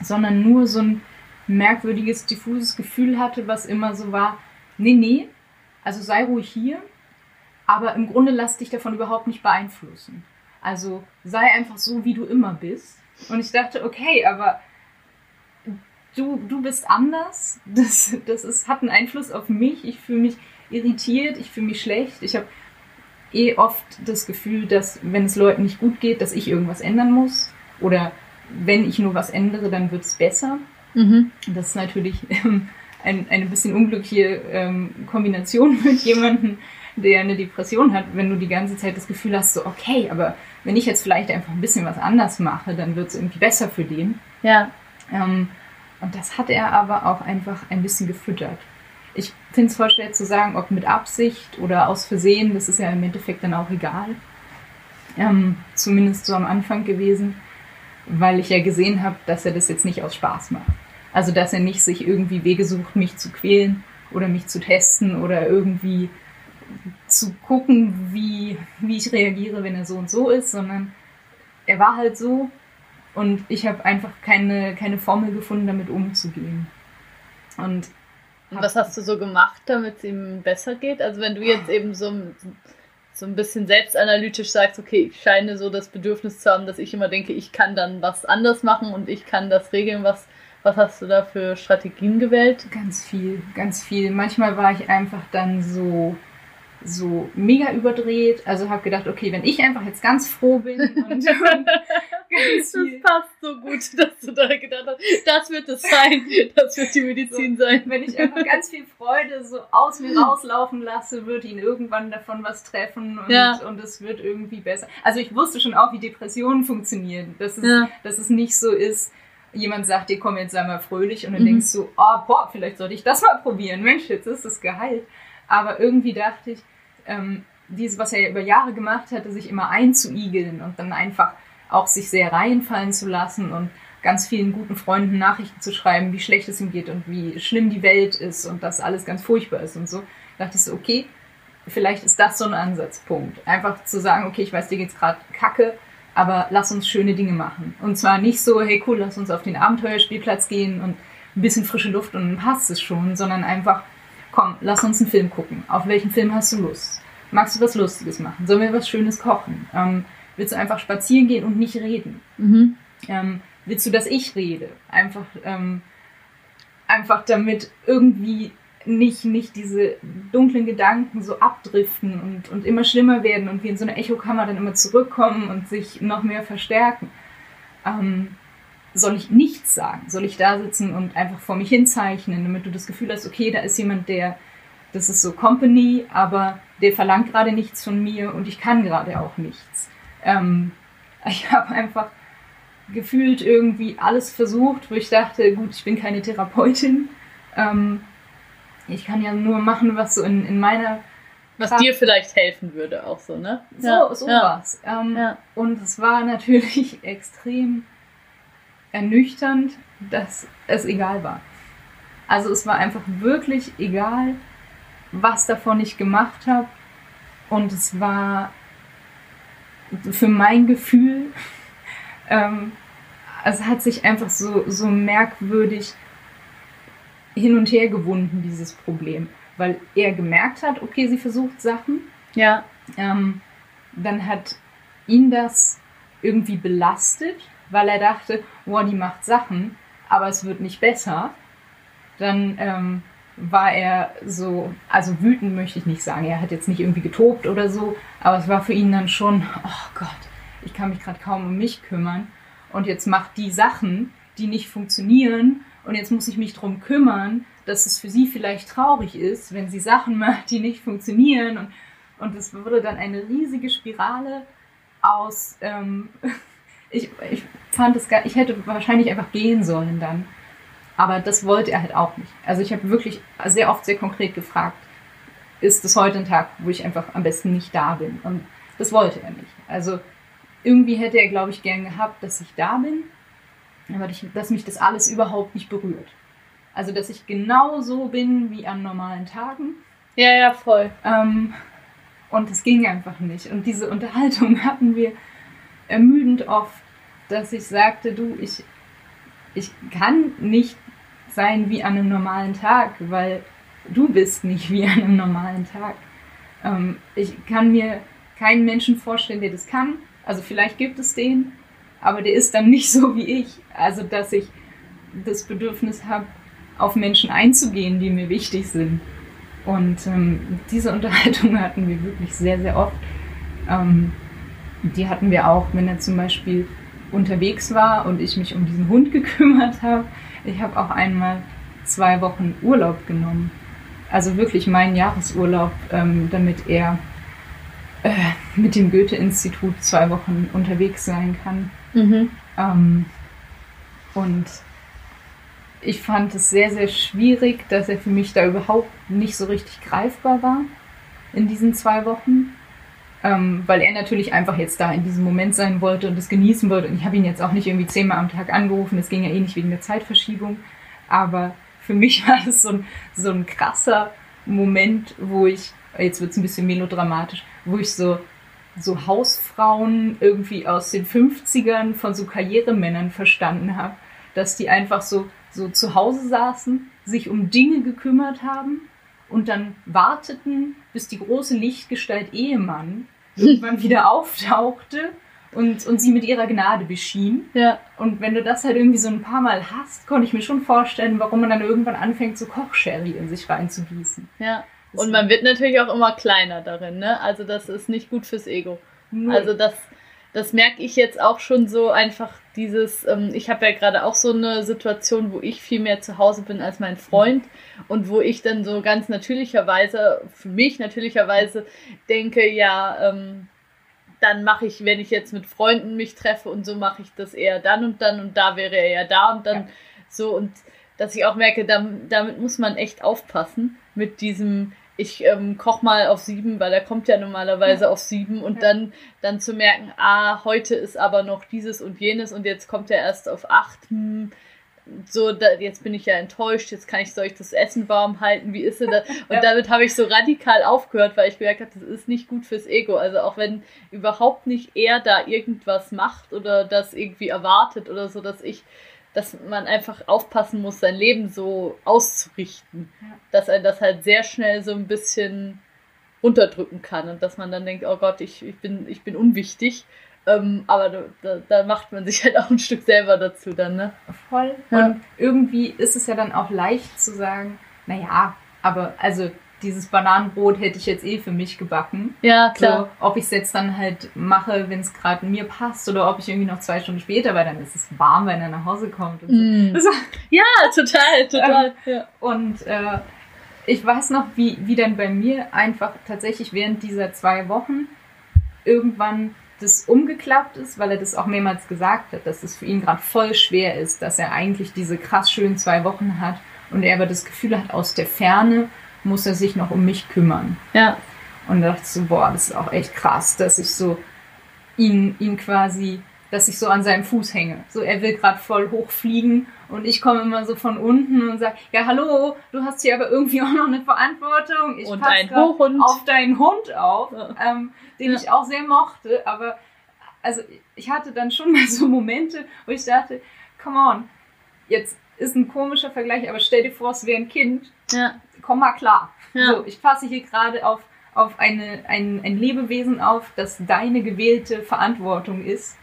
sondern nur so ein merkwürdiges, diffuses Gefühl hatte, was immer so war, nee, nee, also sei ruhig hier, aber im Grunde lass dich davon überhaupt nicht beeinflussen. Also sei einfach so, wie du immer bist. Und ich dachte, okay, aber du, du bist anders. Das, das ist, hat einen Einfluss auf mich. Ich fühle mich irritiert, ich fühle mich schlecht. Ich habe eh oft das Gefühl, dass wenn es Leuten nicht gut geht, dass ich irgendwas ändern muss. Oder wenn ich nur was ändere, dann wird es besser. Mhm. Das ist natürlich ähm, ein, eine bisschen unglückliche ähm, Kombination mit jemandem, der eine Depression hat, wenn du die ganze Zeit das Gefühl hast, so okay, aber wenn ich jetzt vielleicht einfach ein bisschen was anders mache, dann wird es irgendwie besser für den. Ja. Ähm, und das hat er aber auch einfach ein bisschen gefüttert. Ich finde es voll schwer zu sagen, ob mit Absicht oder aus Versehen, das ist ja im Endeffekt dann auch egal. Ähm, zumindest so am Anfang gewesen, weil ich ja gesehen habe, dass er das jetzt nicht aus Spaß macht. Also dass er nicht sich irgendwie Wege sucht, mich zu quälen oder mich zu testen oder irgendwie zu gucken, wie, wie ich reagiere, wenn er so und so ist, sondern er war halt so und ich habe einfach keine, keine Formel gefunden, damit umzugehen. Und was hast du so gemacht, damit es ihm besser geht? Also wenn du jetzt eben so, so ein bisschen selbstanalytisch sagst, okay, ich scheine so das Bedürfnis zu haben, dass ich immer denke, ich kann dann was anders machen und ich kann das regeln, was, was hast du da für Strategien gewählt? Ganz viel, ganz viel. Manchmal war ich einfach dann so so mega überdreht. Also habe gedacht, okay, wenn ich einfach jetzt ganz froh bin und, und das passt so gut, dass du da gedacht hast, das wird es sein, das wird die Medizin so, sein. Wenn ich einfach ganz viel Freude so aus mir rauslaufen lasse, wird ihn irgendwann davon was treffen und, ja. und es wird irgendwie besser. Also ich wusste schon auch, wie Depressionen funktionieren, dass es, ja. dass es nicht so ist, jemand sagt dir, komm jetzt sei mal fröhlich und dann mhm. denkst du, oh, boah, vielleicht sollte ich das mal probieren. Mensch, jetzt ist es geheilt. Aber irgendwie dachte ich, ähm, dieses, was er über Jahre gemacht hatte, sich immer einzuigeln und dann einfach auch sich sehr reinfallen zu lassen und ganz vielen guten Freunden Nachrichten zu schreiben, wie schlecht es ihm geht und wie schlimm die Welt ist und dass alles ganz furchtbar ist und so, dachte ich so, okay, vielleicht ist das so ein Ansatzpunkt. Einfach zu sagen, okay, ich weiß, dir geht's gerade kacke, aber lass uns schöne Dinge machen. Und zwar nicht so, hey cool, lass uns auf den Abenteuerspielplatz gehen und ein bisschen frische Luft und dann passt es schon, sondern einfach, komm, lass uns einen Film gucken. Auf welchen Film hast du Lust? Magst du was Lustiges machen? Sollen wir was Schönes kochen? Ähm, willst du einfach spazieren gehen und nicht reden? Mhm. Ähm, willst du, dass ich rede? Einfach, ähm, einfach damit irgendwie nicht, nicht diese dunklen Gedanken so abdriften und, und immer schlimmer werden und wir in so eine Echokammer dann immer zurückkommen und sich noch mehr verstärken. Ähm, soll ich nichts sagen? Soll ich da sitzen und einfach vor mich hinzeichnen, damit du das Gefühl hast, okay, da ist jemand, der, das ist so Company, aber der verlangt gerade nichts von mir und ich kann gerade auch nichts. Ähm, ich habe einfach gefühlt irgendwie alles versucht, wo ich dachte, gut, ich bin keine Therapeutin. Ähm, ich kann ja nur machen, was so in, in meiner was Kraft dir vielleicht helfen würde, auch so, ne? So, ja. sowas. Ja. Ähm, ja. Und es war natürlich extrem ernüchternd, dass es egal war. Also es war einfach wirklich egal, was davon ich gemacht habe. Und es war für mein Gefühl, ähm, es hat sich einfach so, so merkwürdig hin und her gewunden, dieses Problem. Weil er gemerkt hat, okay, sie versucht Sachen. Ja. Ähm, dann hat ihn das irgendwie belastet weil er dachte, boah, die macht Sachen, aber es wird nicht besser. Dann ähm, war er so, also wütend möchte ich nicht sagen, er hat jetzt nicht irgendwie getobt oder so, aber es war für ihn dann schon, oh Gott, ich kann mich gerade kaum um mich kümmern und jetzt macht die Sachen, die nicht funktionieren und jetzt muss ich mich darum kümmern, dass es für sie vielleicht traurig ist, wenn sie Sachen macht, die nicht funktionieren und und es wurde dann eine riesige Spirale aus ähm, ich, ich fand es gar, ich hätte wahrscheinlich einfach gehen sollen dann. Aber das wollte er halt auch nicht. Also ich habe wirklich sehr oft sehr konkret gefragt, ist es heute ein Tag, wo ich einfach am besten nicht da bin? Und das wollte er nicht. Also irgendwie hätte er, glaube ich, gern gehabt, dass ich da bin, aber dass mich das alles überhaupt nicht berührt. Also dass ich genau so bin wie an normalen Tagen. Ja, ja, voll. Ähm, und es ging einfach nicht. Und diese Unterhaltung hatten wir ermüdend oft dass ich sagte, du, ich, ich kann nicht sein wie an einem normalen Tag, weil du bist nicht wie an einem normalen Tag. Ähm, ich kann mir keinen Menschen vorstellen, der das kann. Also vielleicht gibt es den, aber der ist dann nicht so wie ich. Also dass ich das Bedürfnis habe, auf Menschen einzugehen, die mir wichtig sind. Und ähm, diese Unterhaltung hatten wir wirklich sehr, sehr oft. Ähm, die hatten wir auch, wenn er zum Beispiel unterwegs war und ich mich um diesen Hund gekümmert habe. Ich habe auch einmal zwei Wochen Urlaub genommen. Also wirklich meinen Jahresurlaub, ähm, damit er äh, mit dem Goethe-Institut zwei Wochen unterwegs sein kann. Mhm. Ähm, und ich fand es sehr, sehr schwierig, dass er für mich da überhaupt nicht so richtig greifbar war in diesen zwei Wochen. Ähm, weil er natürlich einfach jetzt da in diesem Moment sein wollte und es genießen wollte. Und ich habe ihn jetzt auch nicht irgendwie zehnmal am Tag angerufen, das ging ja eh nicht wegen der Zeitverschiebung. Aber für mich war es so ein, so ein krasser Moment, wo ich, jetzt wird es ein bisschen melodramatisch, wo ich so, so Hausfrauen irgendwie aus den 50ern von so Karrieremännern verstanden habe, dass die einfach so, so zu Hause saßen, sich um Dinge gekümmert haben und dann warteten, bis die große Lichtgestalt Ehemann irgendwann wieder auftauchte und, und sie mit ihrer Gnade beschien. Ja. Und wenn du das halt irgendwie so ein paar Mal hast, konnte ich mir schon vorstellen, warum man dann irgendwann anfängt, so Kochsherry in sich reinzugießen. Ja. Und man wird natürlich auch immer kleiner darin, ne? Also das ist nicht gut fürs Ego. Null. Also das, das merke ich jetzt auch schon so einfach dieses, ähm, ich habe ja gerade auch so eine Situation, wo ich viel mehr zu Hause bin als mein Freund und wo ich dann so ganz natürlicherweise, für mich natürlicherweise denke, ja, ähm, dann mache ich, wenn ich jetzt mit Freunden mich treffe und so mache ich das eher dann und dann und da wäre er ja da und dann Ja. so und dass ich auch merke, damit, damit muss man echt aufpassen mit diesem ich ähm, koch mal auf sieben, weil er kommt ja normalerweise auf sieben und Ja. dann, dann zu merken, ah, heute ist aber noch dieses und jenes und jetzt kommt er erst auf acht. Hm, so, da, jetzt bin ich ja enttäuscht, jetzt kann ich, soll ich das Essen warm halten, wie ist denn das? Und Ja. damit habe ich so radikal aufgehört, weil ich gemerkt habe, das ist nicht gut fürs Ego. Also auch wenn überhaupt nicht er da irgendwas macht oder das irgendwie erwartet oder so, dass ich, dass man einfach aufpassen muss, sein Leben so auszurichten, Ja. dass er das halt sehr schnell so ein bisschen runterdrücken kann und dass man dann denkt, oh Gott, ich, ich bin, ich bin unwichtig. Ähm, aber da, da, da macht man sich halt auch ein Stück selber dazu dann, ne? Voll. Ja. Und irgendwie ist es ja dann auch leicht zu sagen, naja, aber also dieses Bananenbrot hätte ich jetzt eh für mich gebacken. Ja, klar. So, ob ich es jetzt dann halt mache, wenn es gerade mir passt, oder ob ich irgendwie noch zwei Stunden später, weil dann ist es warm, wenn er nach Hause kommt. Und, so. Mm. War- Ja, total, total. ja. und äh, ich weiß noch, wie, wie dann bei mir einfach tatsächlich während dieser zwei Wochen irgendwann das umgeklappt ist, weil er das auch mehrmals gesagt hat, dass es für ihn gerade voll schwer ist, dass er eigentlich diese krass schönen zwei Wochen hat und er aber das Gefühl hat, aus der Ferne muss er sich noch um mich kümmern. ja. Und da dachte ich so, boah, das ist auch echt krass, dass ich so ihn, ihn quasi, dass ich so an seinem Fuß hänge. So, er will gerade voll hochfliegen und ich komme immer so von unten und sage, ja, hallo, du hast hier aber irgendwie auch noch eine Verantwortung. Ich Und passe auf deinen Hund auf, Ja. ähm, den Ja. ich auch sehr mochte, aber also ich hatte dann schon mal so Momente, wo ich dachte, come on, jetzt ist ein komischer Vergleich, aber stell dir vor, es wäre ein Kind, Ja. komm mal klar. Ja. So, ich passe hier gerade auf, auf eine, ein, ein Lebewesen auf, das deine gewählte Verantwortung ist.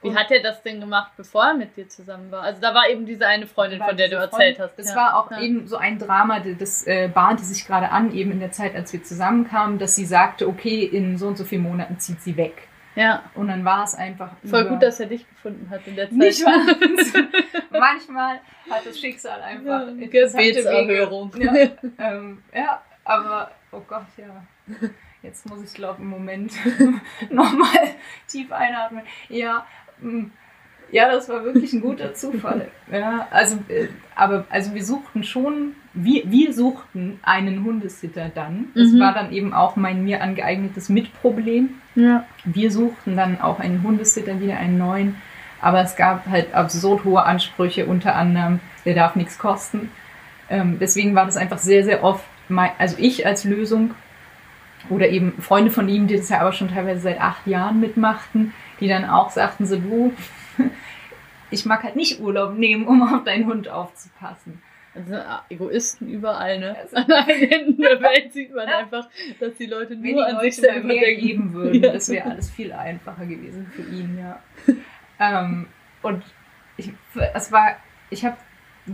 Wie hat er das denn gemacht, bevor er mit dir zusammen war? Also da war eben diese eine Freundin, von der du erzählt Freundin- hast. Das ja. war auch ja. eben so ein Drama, das, das äh, bahnte sich gerade an, eben in der Zeit, als wir zusammenkamen, dass sie sagte, okay, in so und so vielen Monaten zieht sie weg. Ja, Und dann war es einfach voll gut, dass er dich gefunden hat in der Zeit. Nicht wahr? Manchmal hat das Schicksal einfach Ja, Gebetserhörung. Ja, ähm, ja, aber oh Gott, ja. Jetzt muss ich glaube im Moment nochmal tief einatmen. Ja, mm, ja, das war wirklich ein guter Zufall. Ja, also, äh, aber also wir suchten schon, wir, wir suchten einen Hundesitter dann. Das Mhm. war dann eben auch mein mir angeeignetes Mitproblem. Ja. Wir suchten dann auch einen Hundesitter, wieder einen neuen. Aber es gab halt absurd hohe Ansprüche, unter anderem, der darf nichts kosten. Ähm, deswegen war das einfach sehr, sehr oft, mein, also ich als Lösung oder eben Freunde von ihm, die das ja aber schon teilweise seit acht Jahren mitmachten, die dann auch sagten so, du, ich mag halt nicht Urlaub nehmen, um auf deinen Hund aufzupassen. Also ah, Egoisten überall, ne? Also- An allen der Welt sieht man einfach, dass die Leute nur die an sich Leute mal selber denken. geben würden, Ja. das wäre alles viel einfacher gewesen für ihn, ja. ähm, und ich, es war, ich habe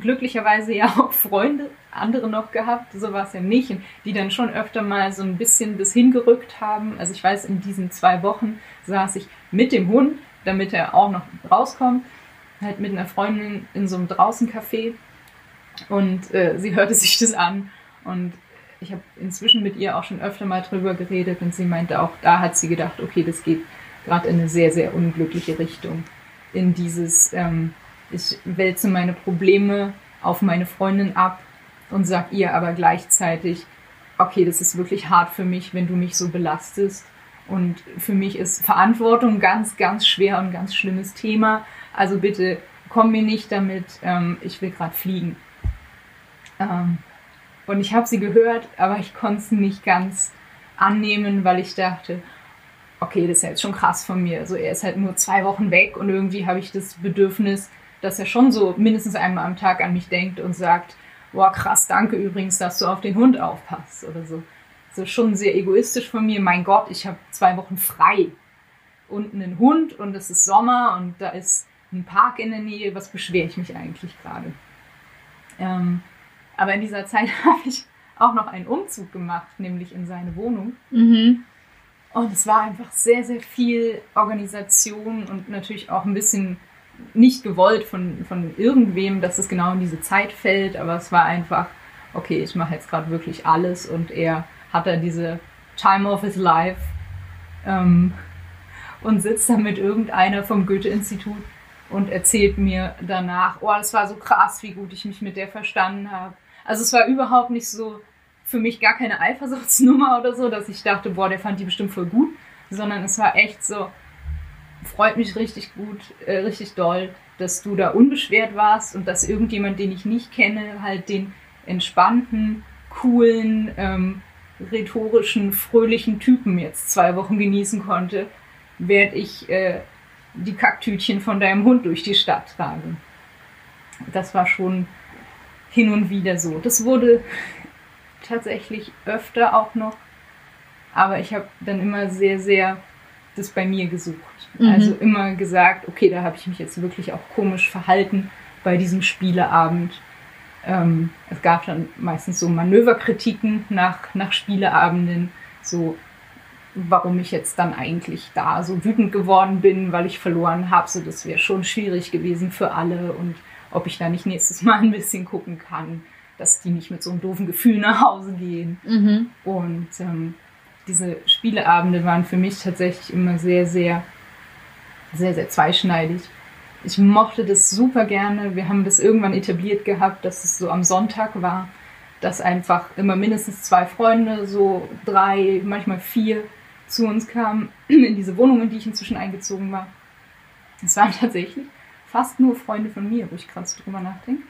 glücklicherweise ja auch Freunde, andere noch gehabt, so war es ja nicht, die dann schon öfter mal so ein bisschen das hingerückt haben. Also ich weiß, in diesen zwei Wochen saß ich mit dem Hund, damit er auch noch rauskommt, halt mit einer Freundin in so einem Draußencafé und äh, sie hörte sich das an und ich habe inzwischen mit ihr auch schon öfter mal drüber geredet und sie meinte auch, da hat sie gedacht, okay, das geht gerade in eine sehr, sehr unglückliche Richtung. In dieses, ähm, ich wälze meine Probleme auf meine Freundin ab und sag ihr aber gleichzeitig, okay, das ist wirklich hart für mich, wenn du mich so belastest. Und für mich ist Verantwortung ganz, ganz schwer und ganz schlimmes Thema. Also bitte komm mir nicht damit, ähm, ich will gerade fliegen. Ähm, und ich habe sie gehört, aber ich konnte es nicht ganz annehmen, weil ich dachte, okay, das ist ja jetzt schon krass von mir. Also er ist halt nur zwei Wochen weg und irgendwie habe ich das Bedürfnis, dass er schon so mindestens einmal am Tag an mich denkt und sagt, boah, krass, danke übrigens, dass du auf den Hund aufpasst oder so. So schon sehr egoistisch von mir. Mein Gott, ich habe zwei Wochen frei und einen Hund und es ist Sommer und da ist ein Park in der Nähe. Was beschwere ich mich eigentlich gerade? Ähm, aber in dieser Zeit habe ich auch noch einen Umzug gemacht, nämlich in seine Wohnung. Mhm. Und es war einfach sehr, sehr viel Organisation und natürlich auch ein bisschen nicht gewollt von, von irgendwem, dass es genau in diese Zeit fällt, aber es war einfach, okay, ich mache jetzt gerade wirklich alles und er hat da diese Time of his life ähm, und sitzt da mit irgendeiner vom Goethe-Institut und erzählt mir danach, oh, das war so krass, wie gut ich mich mit der verstanden habe. Also es war überhaupt nicht so für mich gar keine Eifersuchtsnummer oder so, dass ich dachte, boah, der fand die bestimmt voll gut, sondern es war echt so, freut mich richtig gut, äh, richtig doll, dass du da unbeschwert warst und dass irgendjemand, den ich nicht kenne, halt den entspannten, coolen, ähm, rhetorischen, fröhlichen Typen jetzt zwei Wochen genießen konnte, während ich äh, die Kacktütchen von deinem Hund durch die Stadt trage. Das war schon hin und wieder so. Das wurde tatsächlich öfter auch noch, aber ich habe dann immer sehr, sehr das bei mir gesucht. Mhm. Also immer gesagt, okay, da habe ich mich jetzt wirklich auch komisch verhalten bei diesem Spieleabend. Ähm, es gab dann meistens so Manöverkritiken nach, nach Spieleabenden, so warum ich jetzt dann eigentlich da so wütend geworden bin, weil ich verloren habe. So, das wäre schon schwierig gewesen für alle und ob ich da nicht nächstes Mal ein bisschen gucken kann, dass die nicht mit so einem doofen Gefühl nach Hause gehen. Mhm. Und ähm, diese Spieleabende waren für mich tatsächlich immer sehr, sehr, sehr, sehr zweischneidig. Ich mochte das super gerne. Wir haben das irgendwann etabliert gehabt, dass es so am Sonntag war, dass einfach immer mindestens zwei Freunde, so drei, manchmal vier, zu uns kamen in diese Wohnung, in die ich inzwischen eingezogen war. Es waren tatsächlich fast nur Freunde von mir, wo ich gerade so drüber nachdenke.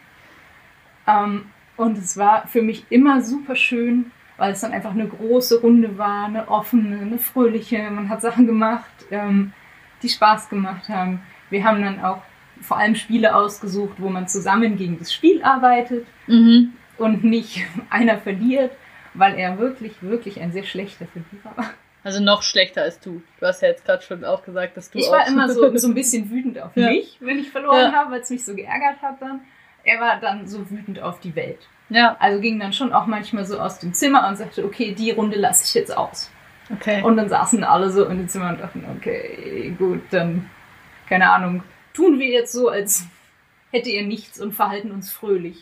Ähm, und es war für mich immer super schön, weil es dann einfach eine große Runde war, eine offene, eine fröhliche. Man hat Sachen gemacht, ähm, die Spaß gemacht haben. Wir haben dann auch vor allem Spiele ausgesucht, wo man zusammen gegen das Spiel arbeitet mhm. und nicht einer verliert, weil er wirklich, wirklich ein sehr schlechter Verlierer war. Also noch schlechter als du. Du hast ja jetzt gerade schon auch gesagt, dass du. Ich war immer so, so ein bisschen wütend auf ja. mich, wenn ich verloren ja. habe, weil es mich so geärgert hat dann. Er war dann so wütend auf die Welt. Ja. Also ging dann schon auch manchmal so aus dem Zimmer und sagte, okay, die Runde lasse ich jetzt aus. Okay. Und dann saßen alle so in dem Zimmer und dachten, okay, gut, dann, keine Ahnung, tun wir jetzt so, als hätte ihr nichts und verhalten uns fröhlich.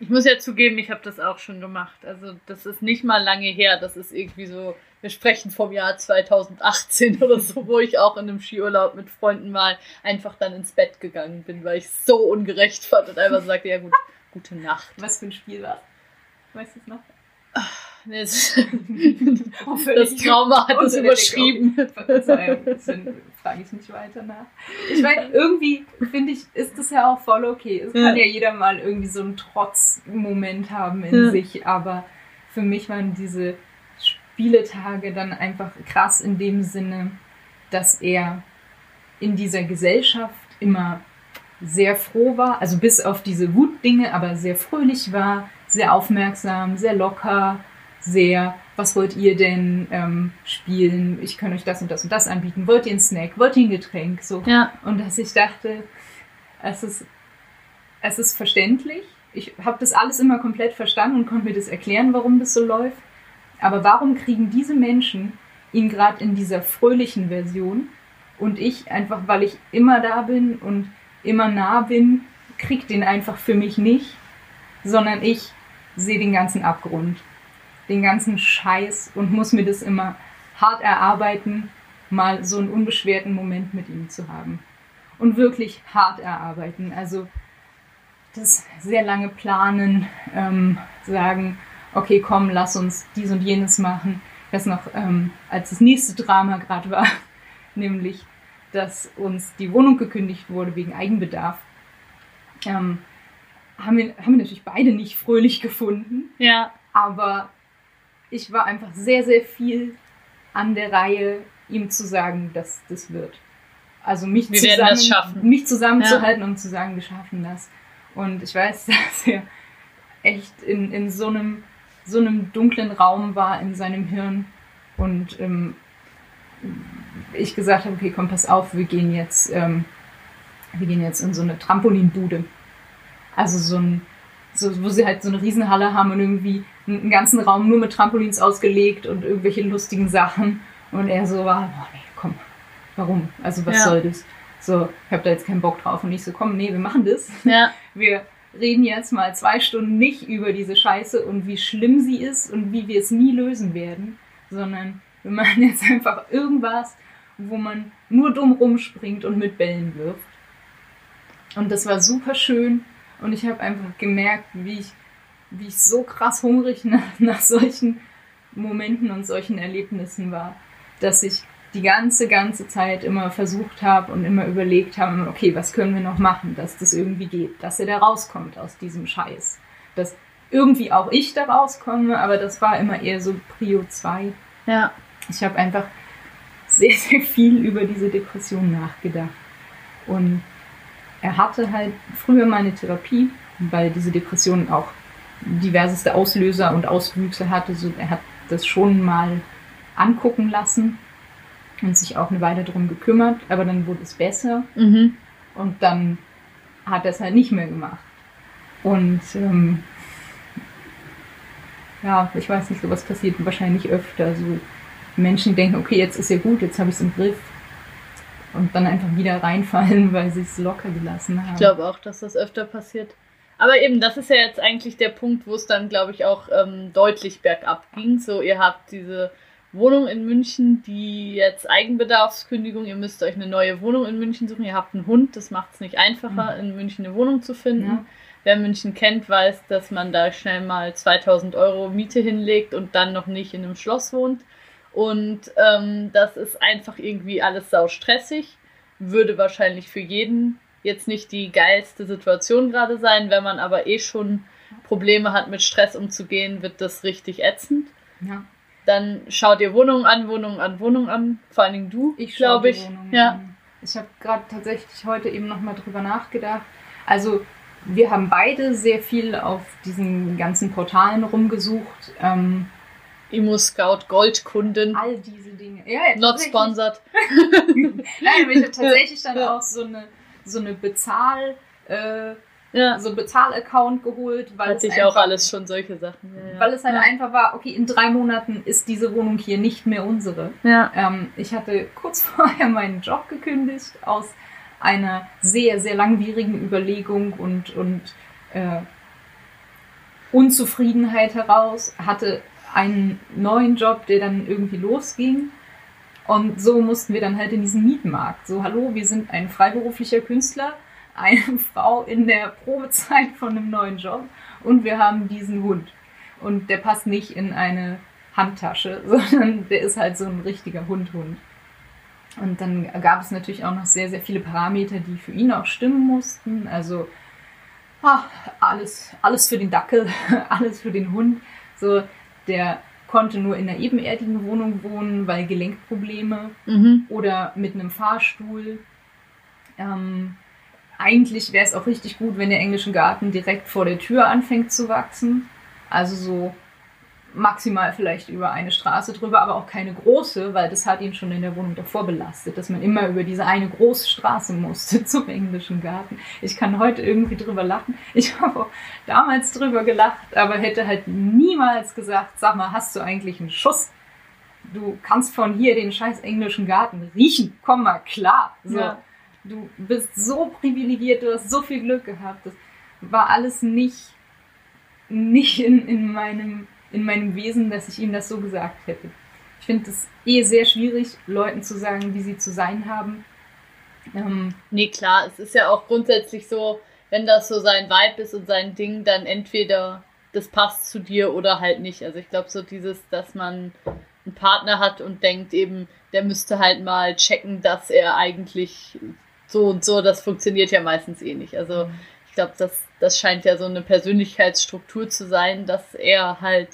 Ich muss ja zugeben, ich habe das auch schon gemacht. Also das ist nicht mal lange her. Das ist irgendwie so, wir sprechen vom Jahr 2018 oder so, wo ich auch in einem Skiurlaub mit Freunden mal einfach dann ins Bett gegangen bin, weil ich so ungerecht fand und einfach sagte, ja gut, Gute Nacht. Was für ein Spiel war Weißt du es noch? das, das Trauma hat es überschrieben. Deswegen frage ich nicht weiter nach. Ich meine, irgendwie finde ich, ist das ja auch voll okay. Es kann ja. jeder mal irgendwie so einen Trotzmoment haben in sich, aber für mich waren diese Spieletage dann einfach krass in dem Sinne, dass er in dieser Gesellschaft immer sehr froh war, also bis auf diese Wutdinge, aber sehr fröhlich war, sehr aufmerksam, sehr locker, sehr, was wollt ihr denn ähm, spielen? Ich kann euch das und das und das anbieten. Wollt ihr einen Snack? Wollt ihr ein Getränk? So. Ja. Und dass ich dachte, es ist, es ist verständlich. Ich habe das alles immer komplett verstanden und konnte mir das erklären, warum das so läuft. Aber warum kriegen diese Menschen ihn gerade in dieser fröhlichen Version und ich einfach, weil ich immer da bin und immer nah bin, kriegt den einfach für mich nicht, sondern ich sehe den ganzen Abgrund, den ganzen Scheiß und muss mir das immer hart erarbeiten, mal so einen unbeschwerten Moment mit ihm zu haben. Und wirklich hart erarbeiten. Also das sehr lange planen, ähm, sagen, okay, komm, lass uns dies und jenes machen. Ich weiß noch, ähm, als das nächste Drama gerade war, nämlich, dass uns die Wohnung gekündigt wurde wegen Eigenbedarf, ähm, haben, wir, haben wir natürlich beide nicht fröhlich gefunden. Ja. Aber ich war einfach sehr, sehr viel an der Reihe, ihm zu sagen, dass das wird. Also mich, Wir schaffen. mich zusammenzuhalten und zu sagen, wir schaffen das. Und ich weiß, dass er echt in, in so, einem, so einem dunklen Raum war in seinem Hirn und ähm, ich gesagt habe, okay, komm, pass auf, wir gehen jetzt, ähm, wir gehen jetzt in so eine Trampolinbude. Also so ein, so, wo sie halt so eine Riesenhalle haben und irgendwie einen ganzen Raum nur mit Trampolins ausgelegt und irgendwelche lustigen Sachen. Und er so war, oh nee, komm, warum? Also was Ja. soll das? So, ich habe da jetzt keinen Bock drauf. Und ich so, komm, nee, wir machen das. Ja. Wir reden jetzt mal zwei Stunden nicht über diese Scheiße und wie schlimm sie ist und wie wir es nie lösen werden, sondern wir machen jetzt einfach irgendwas, wo man nur dumm rumspringt und mit Bällen wirft. Und das war super schön und ich habe einfach gemerkt, wie ich, wie ich so krass hungrig nach, nach solchen Momenten und solchen Erlebnissen war, dass ich die ganze, ganze Zeit immer versucht habe und immer überlegt habe, okay, was können wir noch machen, dass das irgendwie geht, dass er da rauskommt aus diesem Scheiß. Dass irgendwie auch ich da rauskomme, aber das war immer eher so Prio 2. Ja. Ich habe einfach sehr, sehr viel über diese Depression nachgedacht. Und er hatte halt früher mal eine Therapie, weil diese Depression auch diverseste Auslöser und Auswüchse hatte. So, er hat das schon mal angucken lassen und sich auch eine Weile darum gekümmert, aber dann wurde es besser Mhm. und dann hat er es halt nicht mehr gemacht. Und ähm, ja, ich weiß nicht, sowas passiert wahrscheinlich öfter. So Menschen denken, okay, jetzt ist ja gut, jetzt habe ich es im Griff. Und dann einfach wieder reinfallen, weil sie es locker gelassen haben. Ich glaube auch, dass das öfter passiert. Aber eben, das ist ja jetzt eigentlich der Punkt, wo es dann, glaube ich, auch ähm, deutlich bergab ging. So, ihr habt diese Wohnung in München, die jetzt Eigenbedarfskündigung, ihr müsst euch eine neue Wohnung in München suchen. Ihr habt einen Hund, das macht es nicht einfacher, in München eine Wohnung zu finden. Ja. Wer München kennt, weiß, dass man da schnell mal 2000 Euro Miete hinlegt und dann noch nicht in einem Schloss wohnt. Und ähm, das ist einfach irgendwie alles sau stressig. Würde wahrscheinlich für jeden jetzt nicht die geilste Situation gerade sein. Wenn man aber eh schon Probleme hat, mit Stress umzugehen, wird das richtig ätzend. Ja. Dann schaut ihr Wohnungen an, Wohnungen an, Wohnungen an. Vor allen Dingen du, Ich glaube ich. die Wohnung Ja. an. Ich habe gerade tatsächlich heute eben nochmal drüber nachgedacht. Also wir haben beide sehr viel auf diesen ganzen Portalen rumgesucht. Ähm, Immo Scout Goldkunden. all diese Dinge. Ja, ja, Not sponsored. Nein, aber ich habe tatsächlich dann Ja. auch so eine, so eine Bezahl, äh, Ja, so Bezahl-Account geholt, weil es hatte ich einfach, auch alles schon solche Sachen. Ja. Weil es halt einfach war, okay, in drei Monaten ist diese Wohnung hier nicht mehr unsere. Ähm, ich hatte kurz vorher meinen Job gekündigt aus einer sehr, sehr langwierigen Überlegung und, und äh, Unzufriedenheit heraus, hatte einen neuen Job, der dann irgendwie losging. Und so mussten wir dann halt in diesen Mietmarkt. So, hallo, wir sind ein freiberuflicher Künstler, eine Frau in der Probezeit von einem neuen Job und wir haben diesen Hund. Und der passt nicht in eine Handtasche, sondern der ist halt so ein richtiger Hund-Hund. Und dann gab es natürlich auch noch sehr, sehr viele Parameter, die für ihn auch stimmen mussten. Also ah, alles, alles für den Dackel, alles für den Hund. So, der konnte nur in einer ebenerdigen Wohnung wohnen, weil Gelenkprobleme Mhm. oder mit einem Fahrstuhl. Ähm, eigentlich wäre es auch richtig gut, wenn der englische Garten direkt vor der Tür anfängt zu wachsen. Also so maximal vielleicht über eine Straße drüber, aber auch keine große, weil das hat ihn schon in der Wohnung davor belastet, dass man immer über diese eine große Straße musste zum englischen Garten. Ich kann heute irgendwie drüber lachen. Ich habe auch damals drüber gelacht, aber hätte halt niemals gesagt, sag mal, hast du eigentlich einen Schuss? Du kannst von hier den scheiß englischen Garten riechen. Komm mal klar. So. Ja. Du bist so privilegiert, du hast so viel Glück gehabt. Das war alles nicht, nicht in, in, meinem, in meinem Wesen, dass ich ihm das so gesagt hätte. Ich finde es eh sehr schwierig, Leuten zu sagen, wie sie zu sein haben. Ähm, Nee, klar, es ist ja auch grundsätzlich so, wenn das so sein Vibe ist und sein Ding, dann entweder das passt zu dir oder halt nicht. Also ich glaube so dieses, dass man einen Partner hat und denkt eben, der müsste halt mal checken, dass er eigentlich so und so, das funktioniert ja meistens eh nicht. Also mhm. ich glaube, das, das scheint ja so eine Persönlichkeitsstruktur zu sein, dass er halt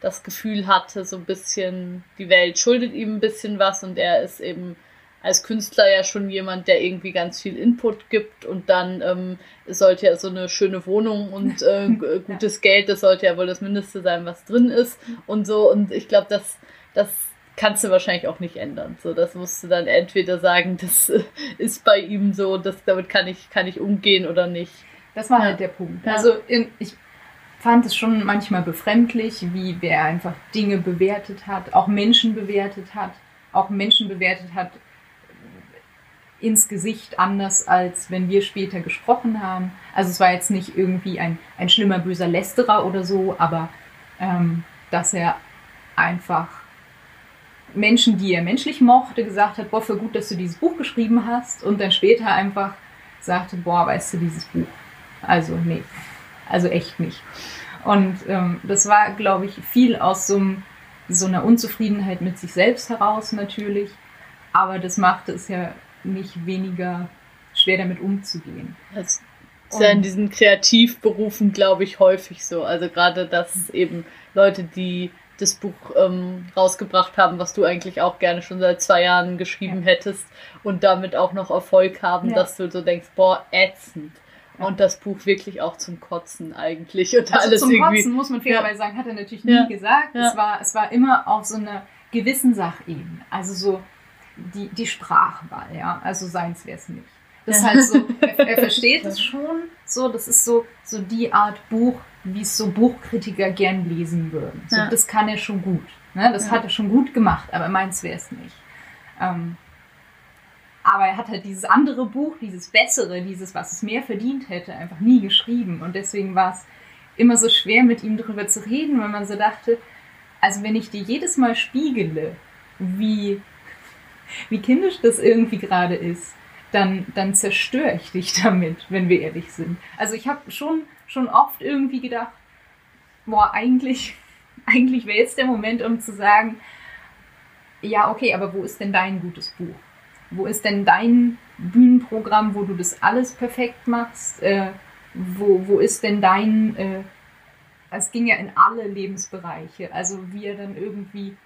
das Gefühl hatte, so ein bisschen, die Welt schuldet ihm ein bisschen was und er ist eben als Künstler ja schon jemand, der irgendwie ganz viel Input gibt und dann ähm, sollte ja so eine schöne Wohnung und äh, gutes ja. Geld, das sollte ja wohl das Mindeste sein, was drin ist und so und ich glaube, das, das kannst du wahrscheinlich auch nicht ändern. So, das musst du dann entweder sagen, das äh, ist bei ihm so, das, damit kann ich, kann ich umgehen oder nicht. Das war ja. halt der Punkt. Ja. Also in, ich fand es schon manchmal befremdlich, wie wer einfach Dinge bewertet hat, auch Menschen bewertet hat, auch Menschen bewertet hat ins Gesicht anders, als wenn wir später gesprochen haben. Also es war jetzt nicht irgendwie ein, ein schlimmer, böser Lästerer oder so, aber ähm, dass er einfach Menschen, die er menschlich mochte, gesagt hat, boah, für gut, dass du dieses Buch geschrieben hast und dann später einfach sagte, boah, weißt du, dieses Buch. Also nee, also echt nicht. Und ähm, das war, glaube ich, viel aus so, so einer Unzufriedenheit mit sich selbst heraus natürlich. Aber das machte es ja nicht weniger schwer damit umzugehen. Das ist ja in diesen Kreativberufen, glaube ich, häufig so. Also gerade, dass eben Leute, die das Buch ähm, rausgebracht haben, was du eigentlich auch gerne schon seit zwei Jahren geschrieben ja. hättest und damit auch noch Erfolg haben, ja. dass du so denkst, boah, ätzend. Und das Buch wirklich auch zum Kotzen eigentlich. Und also alles zum irgendwie. Kotzen muss man fairerweise sagen, hat er natürlich nie gesagt. Es, war, es war immer auf so einer gewissen Sachebene. Also so die, die Sprachwahl, ja. Also seins wäre es nicht. Das ist halt so, er, er versteht es schon so, das ist so, so die Art Buch, wie es so Buchkritiker gern lesen würden. So, ja. Das kann er schon gut. Ne? Das ja. hat er schon gut gemacht, aber meins wäre es nicht. Ähm, aber er hat halt dieses andere Buch, dieses bessere, dieses, was es mehr verdient hätte, einfach nie geschrieben. Und deswegen war es immer so schwer, mit ihm darüber zu reden, weil man so dachte, also wenn ich dir jedes Mal spiegele, wie, wie kindisch das irgendwie gerade ist, dann, dann zerstöre ich dich damit, wenn wir ehrlich sind. Also ich habe schon schon oft irgendwie gedacht, boah, eigentlich, eigentlich wäre jetzt der Moment, um zu sagen, ja, okay, aber wo ist denn dein gutes Buch? Wo ist denn dein Bühnenprogramm, wo du das alles perfekt machst? Äh, wo, wo ist denn dein, äh, es ging ja in alle Lebensbereiche, also wie er dann irgendwie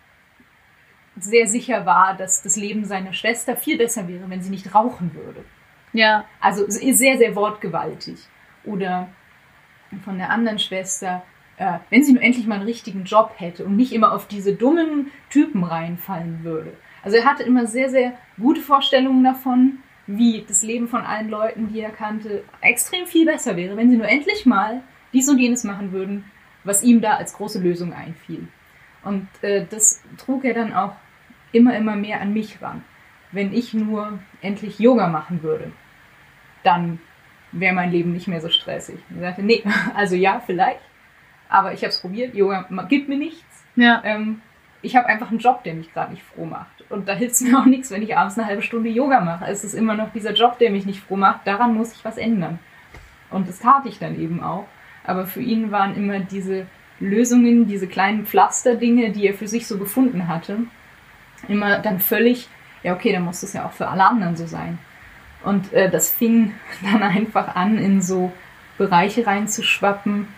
sehr sicher war, dass das Leben seiner Schwester viel besser wäre, wenn sie nicht rauchen würde. Ja. Also sehr, sehr wortgewaltig. Oder von der anderen Schwester, äh, wenn sie nur endlich mal einen richtigen Job hätte und nicht immer auf diese dummen Typen reinfallen würde. Also er hatte immer sehr, sehr gute Vorstellungen davon, wie das Leben von allen Leuten, die er kannte, extrem viel besser wäre, wenn sie nur endlich mal dies und jenes machen würden, was ihm da als große Lösung einfiel. Und äh, das trug er dann auch immer, immer mehr an mich ran. Wenn ich nur endlich Yoga machen würde, dann wäre mein Leben nicht mehr so stressig. Und ich sagte, nee, also ja, vielleicht, aber ich habe es probiert, Yoga gibt mir nichts. Ja. Ähm, ich habe einfach einen Job, der mich gerade nicht froh macht. Und da hilft es mir auch nichts, wenn ich abends eine halbe Stunde Yoga mache. Es ist immer noch dieser Job, der mich nicht froh macht. Daran muss ich was ändern. Und das tat ich dann eben auch. Aber für ihn waren immer diese Lösungen, diese kleinen Pflasterdinge, die er für sich so gefunden hatte, immer dann völlig, ja okay, dann muss das ja auch für alle anderen so sein. Und äh, das fing dann einfach an, in so Bereiche reinzuschwappen.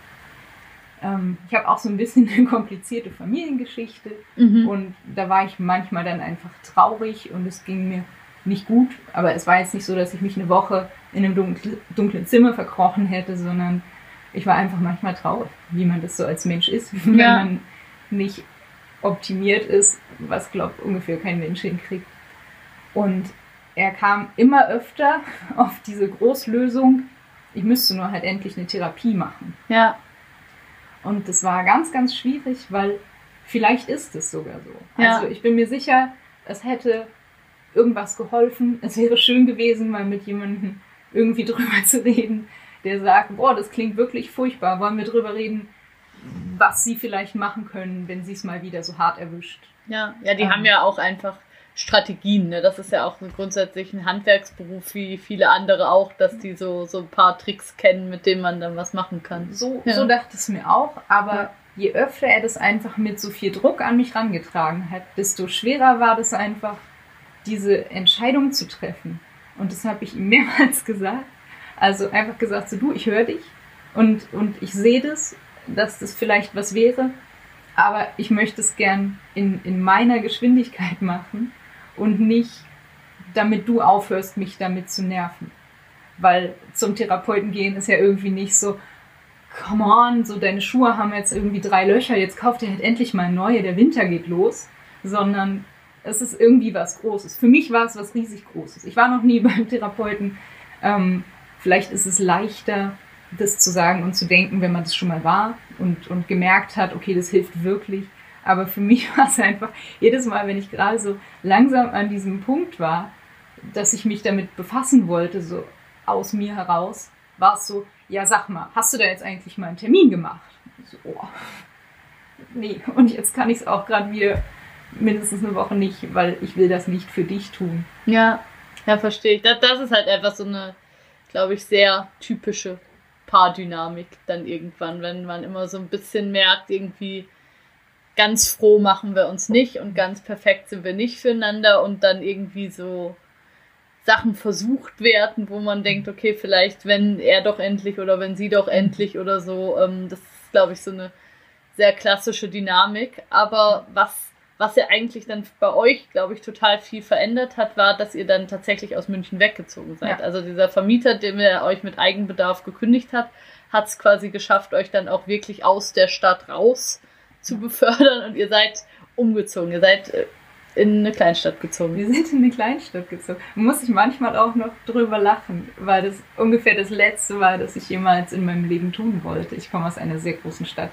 Ähm, ich habe auch so ein bisschen eine komplizierte Familiengeschichte mhm. und da war ich manchmal dann einfach traurig und es ging mir nicht gut. Aber es war jetzt nicht so, dass ich mich eine Woche in einem dunklen, dunklen Zimmer verkrochen hätte, sondern ich war einfach manchmal traurig, wie man das so als Mensch ist, wenn ja. man nicht optimiert ist, was glaubt ungefähr kein Mensch hinkriegt. Und er kam immer öfter auf diese Großlösung, ich müsste nur halt endlich eine Therapie machen. Ja. Und das war ganz, ganz schwierig, weil vielleicht ist es sogar so. Ja. Also ich bin mir sicher, es hätte irgendwas geholfen. Es wäre schön gewesen, mal mit jemandem irgendwie drüber zu reden, der sagt, boah, das klingt wirklich furchtbar. Wollen wir drüber reden, was sie vielleicht machen können, wenn sie es mal wieder so hart erwischt. Ja, ja, die ähm. haben ja auch einfach Strategien. Ne? Das ist ja auch grundsätzlich ein Handwerksberuf wie viele andere auch, dass die so, so ein paar Tricks kennen, mit denen man dann was machen kann. So, ja. so dachte es mir auch, aber ja. je öfter er das einfach mit so viel Druck an mich rangetragen hat, desto schwerer war das einfach, diese Entscheidung zu treffen. Und das habe ich ihm mehrmals gesagt. Also einfach gesagt, so du, ich höre dich und, und ich sehe das, dass das vielleicht was wäre, aber ich möchte es gern in, in meiner Geschwindigkeit machen und nicht, damit du aufhörst, mich damit zu nerven. Weil zum Therapeuten gehen ist ja irgendwie nicht so, come on, so deine Schuhe haben jetzt irgendwie drei Löcher, jetzt kauft ihr halt endlich mal neue, der Winter geht los, sondern es ist irgendwie was Großes. Für mich war es was riesig Großes. Ich war noch nie beim Therapeuten. Ähm, vielleicht ist es leichter, das zu sagen und zu denken, wenn man das schon mal war und, und gemerkt hat, okay, das hilft wirklich. Aber für mich war es einfach jedes Mal, wenn ich gerade so langsam an diesem Punkt war, dass ich mich damit befassen wollte, so aus mir heraus, war es so, ja, sag mal, hast du da jetzt eigentlich mal einen Termin gemacht? So, oh, nee, und jetzt kann ich es auch gerade wieder mindestens eine Woche nicht, weil ich will das nicht für dich tun. Ja, ja, verstehe ich. Das, das ist halt einfach so eine, glaube ich, sehr typische Paardynamik dann irgendwann, wenn man immer so ein bisschen merkt, irgendwie ganz froh machen wir uns nicht und ganz perfekt sind wir nicht füreinander und dann irgendwie so Sachen versucht werden, wo man denkt, okay, vielleicht wenn er doch endlich oder wenn sie doch endlich oder so, ähm, das ist, glaube ich, so eine sehr klassische Dynamik. Aber was was ja eigentlich dann bei euch, glaube ich, total viel verändert hat, war, dass ihr dann tatsächlich aus München weggezogen seid. Ja. Also dieser Vermieter, dem er euch mit Eigenbedarf gekündigt hat, hat es quasi geschafft, euch dann auch wirklich aus der Stadt raus zu befördern und ihr seid umgezogen. Ihr seid äh, in eine Kleinstadt gezogen. Wir sind in eine Kleinstadt gezogen. Muss ich manchmal auch noch drüber lachen, weil das ungefähr das Letzte war, das ich jemals in meinem Leben tun wollte. Ich komme aus einer sehr großen Stadt.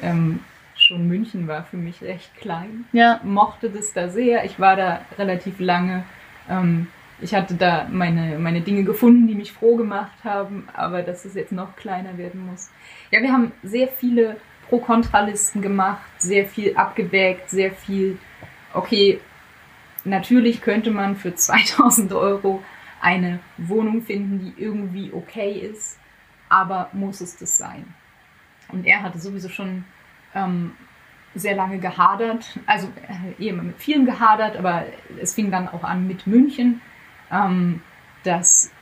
Ähm, schon München war für mich recht klein. Ja. Ich mochte das da sehr. Ich war da relativ lange. Ähm, ich hatte da meine, meine Dinge gefunden, die mich froh gemacht haben, aber dass es jetzt noch kleiner werden muss. Ja, wir haben sehr viele Pro-Kontralisten gemacht, sehr viel abgewägt, sehr viel, okay, natürlich könnte man für 2000 Euro eine Wohnung finden, die irgendwie okay ist, aber muss es das sein? Und er hatte sowieso schon ähm, sehr lange gehadert, also äh, eh immer mit vielen gehadert, aber es fing dann auch an mit München, ähm, dass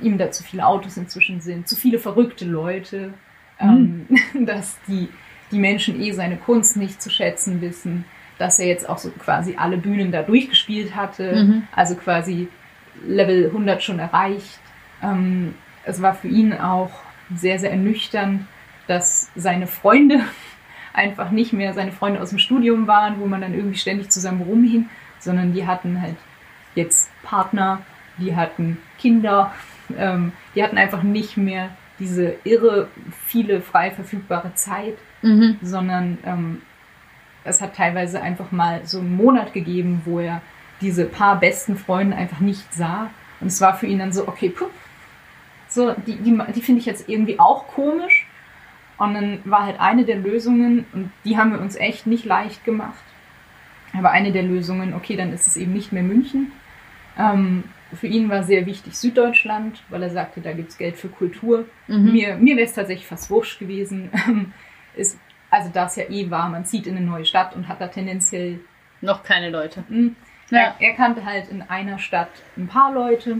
ihm da zu viele Autos inzwischen sind, zu viele verrückte Leute, ähm, mhm. dass die, die Menschen eh seine Kunst nicht zu schätzen wissen, dass er jetzt auch so quasi alle Bühnen da durchgespielt hatte, mhm. also quasi Level 100 schon erreicht. Ähm, es war für ihn auch sehr, sehr ernüchternd, dass seine Freunde einfach nicht mehr seine Freunde aus dem Studium waren, wo man dann irgendwie ständig zusammen rumhing, sondern die hatten halt jetzt Partner, die hatten Kinder, ähm, die hatten einfach nicht mehr diese irre viele frei verfügbare Zeit, mhm. sondern ähm, es hat teilweise einfach mal so einen Monat gegeben, wo er diese paar besten Freunde einfach nicht sah. Und es war für ihn dann so, okay, puh, so, die, die, die finde ich jetzt irgendwie auch komisch, und dann war halt eine der Lösungen, und die haben wir uns echt nicht leicht gemacht, aber eine der Lösungen, okay, dann ist es eben nicht mehr München. Ähm, für ihn war sehr wichtig Süddeutschland, weil er sagte, da gibt es Geld für Kultur. Mhm. Mir, mir wäre es tatsächlich fast wurscht gewesen. ist, also da es ja eh war, man zieht in eine neue Stadt und hat da tendenziell noch keine Leute. Hm. Ja. Er, er, kannte halt in einer Stadt ein paar Leute,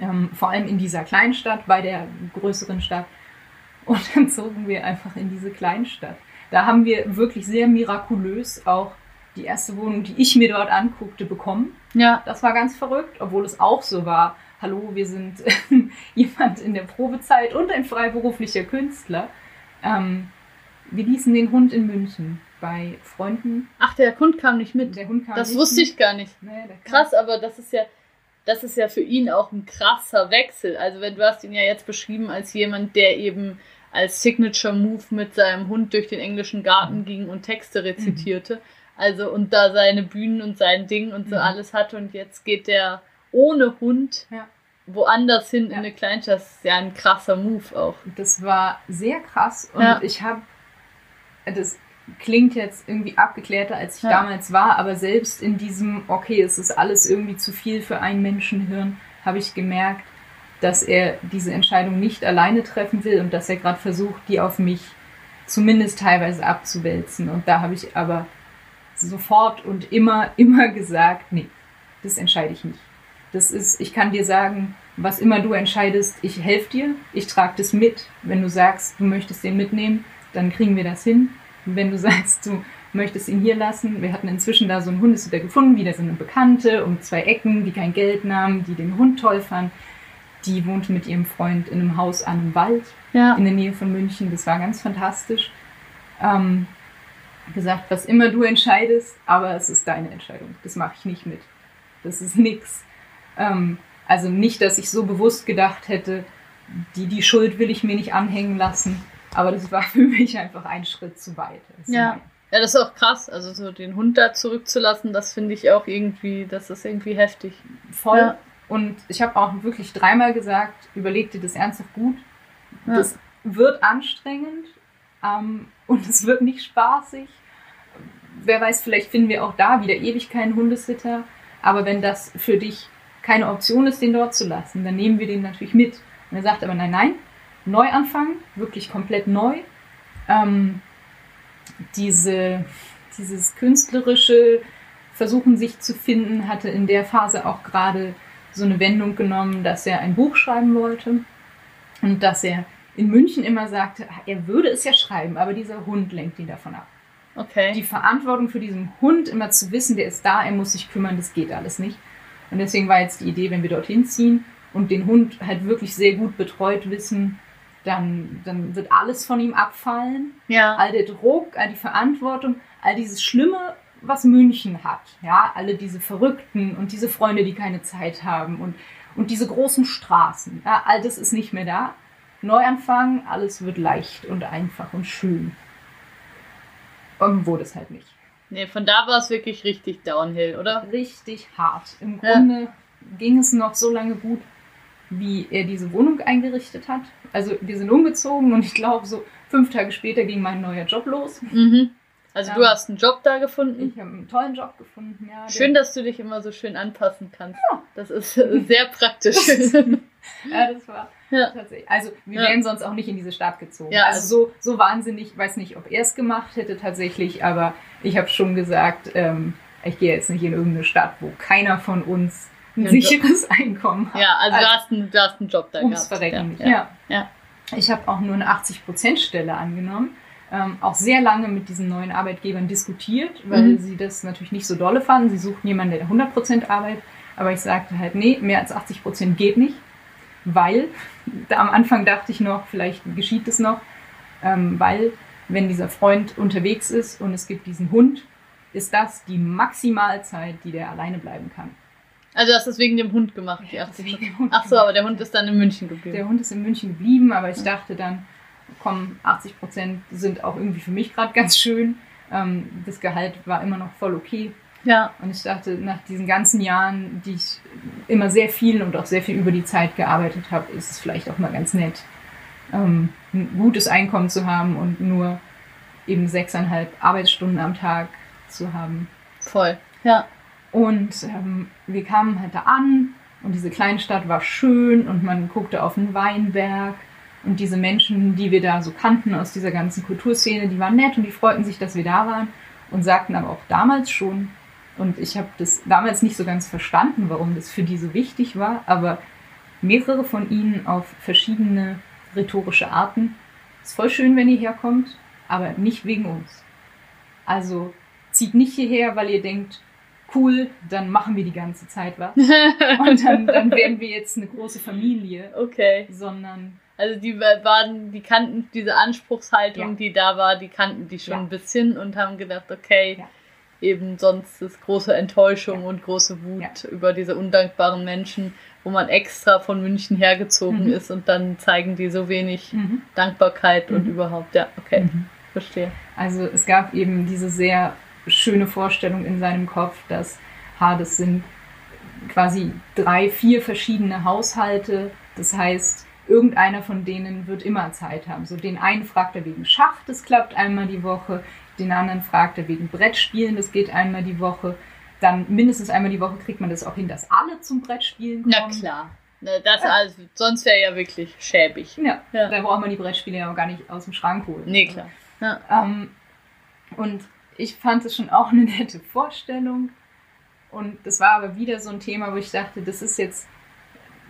ähm, vor allem in dieser Kleinstadt, bei der größeren Stadt. Und dann zogen wir einfach in diese Kleinstadt. Da haben wir wirklich sehr mirakulös auch die erste Wohnung, die ich mir dort anguckte, bekommen. Ja. Das war ganz verrückt, obwohl es auch so war. Hallo, wir sind jemand in der Probezeit und ein freiberuflicher Künstler. Ähm, wir ließen den Hund in München bei Freunden. Ach, der Hund kam nicht mit. Der Hund kam das wusste mit. ich gar nicht. Nee, Krass, aber das ist ja, das ist ja für ihn auch ein krasser Wechsel. Also wenn du hast ihn ja jetzt beschrieben als jemand, der eben als Signature Move mit seinem Hund durch den englischen Garten mhm. ging und Texte rezitierte. Mhm. Also und da seine Bühnen und sein Ding und so mhm. alles hatte und jetzt geht der ohne Hund ja. woanders hin ja. in eine Kleinstadt. Das ist ja ein krasser Move auch. Das war sehr krass und ja. ich habe das klingt jetzt irgendwie abgeklärter, als ich damals war, aber selbst in diesem, okay, es ist alles irgendwie zu viel für ein Menschenhirn, habe ich gemerkt, dass er diese Entscheidung nicht alleine treffen will und dass er gerade versucht, die auf mich zumindest teilweise abzuwälzen. Und da habe ich aber sofort und immer, immer gesagt, nee, das entscheide ich nicht. Das ist, ich kann dir sagen, was immer du entscheidest, ich helfe dir, ich trage das mit. Wenn du sagst, du möchtest den mitnehmen, dann kriegen wir das hin. Wenn du sagst, du möchtest ihn hier lassen, wir hatten inzwischen da so einen Hundesitter gefunden, wieder so eine Bekannte um zwei Ecken, die kein Geld nahm, die den Hund toll fand. Die wohnte mit ihrem Freund in einem Haus an einem Wald Ja. in der Nähe von München. Das war ganz fantastisch. Ähm, gesagt, was immer du entscheidest, aber es ist deine Entscheidung. Das mache ich nicht mit. Das ist nix. Ähm, also nicht, dass ich so bewusst gedacht hätte, die, die Schuld will ich mir nicht anhängen lassen. Aber das war für mich einfach ein Schritt zu weit. Das ist Ja. mein- Ja, das ist auch krass. Also so den Hund da zurückzulassen, das finde ich auch irgendwie, das ist irgendwie heftig. voll. Ja. Und ich habe auch wirklich dreimal gesagt, überleg dir das ernsthaft gut. Ja. Das wird anstrengend ähm, und es wird nicht spaßig. Wer weiß, vielleicht finden wir auch da wieder ewig keinen Hundesitter. Aber wenn das für dich keine Option ist, den dort zu lassen, dann nehmen wir den natürlich mit. Und er sagt aber, nein, nein, neu anfangen, wirklich komplett neu. Ähm, diese, dieses künstlerische Versuchen, sich zu finden, hatte in der Phase auch gerade so eine Wendung genommen, dass er ein Buch schreiben wollte und dass er in München immer sagte, er würde es ja schreiben, aber dieser Hund lenkt ihn davon ab. Okay. Die Verantwortung für diesen Hund immer zu wissen, der ist da, er muss sich kümmern, das geht alles nicht. Und deswegen war jetzt die Idee, wenn wir dorthin ziehen und den Hund halt wirklich sehr gut betreut wissen, dann, dann wird alles von ihm abfallen ja. all der Druck, all die Verantwortung, all dieses Schlimme, was München hat. Ja, alle diese Verrückten und diese Freunde, die keine Zeit haben und, und diese großen Straßen. Ja, all das ist nicht mehr da. Neuanfang, alles wird leicht und einfach und schön. Und wurde es halt nicht. Nee, von da war es wirklich richtig Downhill, oder? Richtig hart. Im Ja. Grunde ging es noch so lange gut, wie er diese Wohnung eingerichtet hat. Also wir sind umgezogen und ich glaube, so fünf Tage später ging mein neuer Job los. Mhm. Also Ja. du hast einen Job da gefunden. Ich habe einen tollen Job gefunden. Ja, Schön, dass du dich immer so schön anpassen kannst. Das ist äh, sehr praktisch. Ja, das war Ja. tatsächlich. Also wir Ja. wären sonst auch nicht in diese Stadt gezogen. Ja, also so, so wahnsinnig, ich weiß nicht, ob er es gemacht hätte tatsächlich, aber ich habe schon gesagt, ähm, ich gehe jetzt nicht in irgendeine Stadt, wo keiner von uns ein Einen sicheres Einkommen hat. ja, also, Also- du, hast einen, du hast einen Job da gehabt. Verrecken. Ja. Ja. Ja. Ich habe auch nur eine 80%-Stelle angenommen. Ähm, auch sehr lange mit diesen neuen Arbeitgebern diskutiert, weil Mhm. sie das natürlich nicht so dolle fanden. Sie suchten jemanden, der 100% arbeitet. Aber ich sagte halt, nee, mehr als 80% geht nicht. Weil, am Anfang dachte ich noch, vielleicht geschieht es noch, ähm, weil wenn dieser Freund unterwegs ist und es gibt diesen Hund, ist das die Maximalzeit, die der alleine bleiben kann. Also du hast das wegen dem Hund gemacht, die Ja, 80 wegen dem Hund Ach so, aber der Hund ist dann in München geblieben. Der Hund ist in München geblieben, aber ich dachte dann, komm, 80 Prozent sind auch irgendwie für mich gerade ganz schön. Ähm, das Gehalt war immer noch voll okay. Ja, Und ich dachte, nach diesen ganzen Jahren, die ich immer sehr viel und auch sehr viel über die Zeit gearbeitet habe, ist es vielleicht auch mal ganz nett, ähm, ein gutes Einkommen zu haben und nur eben sechseinhalb Arbeitsstunden am Tag zu haben. voll. Ja. Und ähm, wir kamen halt da an und diese Kleinstadt war schön und man guckte auf den Weinberg und diese Menschen, die wir da so kannten aus dieser ganzen Kulturszene, die waren nett und die freuten sich, dass wir da waren und sagten aber auch damals schon, und ich habe das damals nicht so ganz verstanden, warum das für die so wichtig war, aber mehrere von ihnen auf verschiedene rhetorische Arten. Ist voll schön, wenn ihr herkommt, aber nicht wegen uns. Also zieht nicht hierher, weil ihr denkt, cool, dann machen wir die ganze Zeit was. Und dann, dann werden wir jetzt eine große Familie, Okay. sondern Also die wa- waren, die kannten diese Anspruchshaltung, Ja. die da war, die kannten die schon Ja. ein bisschen und haben gedacht, okay, Ja. Eben sonst ist große Enttäuschung Ja. und große Wut über diese undankbaren Menschen, wo man extra von München hergezogen Mhm. ist und dann zeigen die so wenig mhm. Dankbarkeit und Mhm. überhaupt. Ja, okay, Mhm. verstehe. Also es gab eben diese sehr schöne Vorstellung in seinem Kopf, dass ha, das sind quasi drei, vier verschiedene Haushalte. Das heißt, irgendeiner von denen wird immer Zeit haben. So den einen fragt er wegen Schach, das klappt einmal die Woche. Den anderen fragt er wegen Brettspielen, das geht einmal die Woche. Dann mindestens einmal die Woche kriegt man das auch hin, dass alle zum Brettspielen kommen. Na klar. Das also, sonst wäre ja wirklich schäbig. Ja, Ja. da braucht man die Brettspiele ja auch gar nicht aus dem Schrank holen. Nee, klar. Ja. Ähm, und ich fand es schon auch eine nette Vorstellung. Und das war aber wieder so ein Thema, wo ich dachte, das ist jetzt,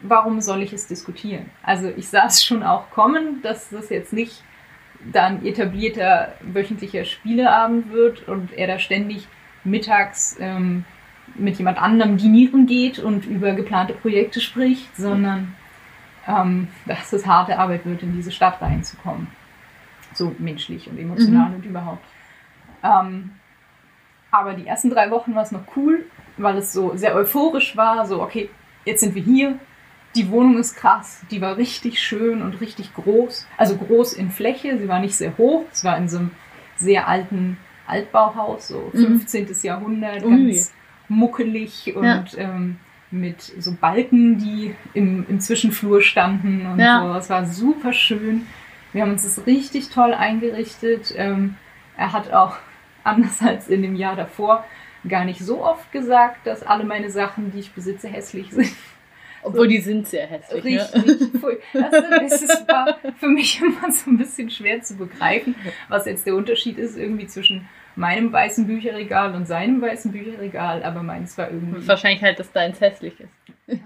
warum soll ich es diskutieren? Also ich sah es schon auch kommen, dass das jetzt nicht dann etablierter wöchentlicher Spieleabend wird und er da ständig mittags ähm, mit jemand anderem dinieren geht und über geplante Projekte spricht, sondern ähm, dass es harte Arbeit wird, in diese Stadt reinzukommen. So menschlich und emotional und überhaupt. Ähm, aber die ersten drei Wochen war es noch cool, weil es so sehr euphorisch war. So, okay, jetzt sind wir hier. Die Wohnung ist krass. Die war richtig schön und richtig groß. Also groß in Fläche. Sie war nicht sehr hoch. Es war in so einem sehr alten Altbauhaus, so Mhm. 15. Jahrhundert, Ui. ganz muckelig und Ja. ähm, mit so Balken, die im, im Zwischenflur standen und Ja. so. Es war super schön. Wir haben uns das richtig toll eingerichtet. Ähm, er hat auch, anders als in dem Jahr davor, gar nicht so oft gesagt, dass alle meine Sachen, die ich besitze, hässlich sind. Obwohl die sind sehr hässlich. Ne? Richtig. Das, das ist, war für mich immer so ein bisschen schwer zu begreifen, was jetzt der Unterschied ist irgendwie zwischen meinem weißen Bücherregal und seinem weißen Bücherregal, aber meins war irgendwie. Wahrscheinlich halt, dass deins hässlich ist.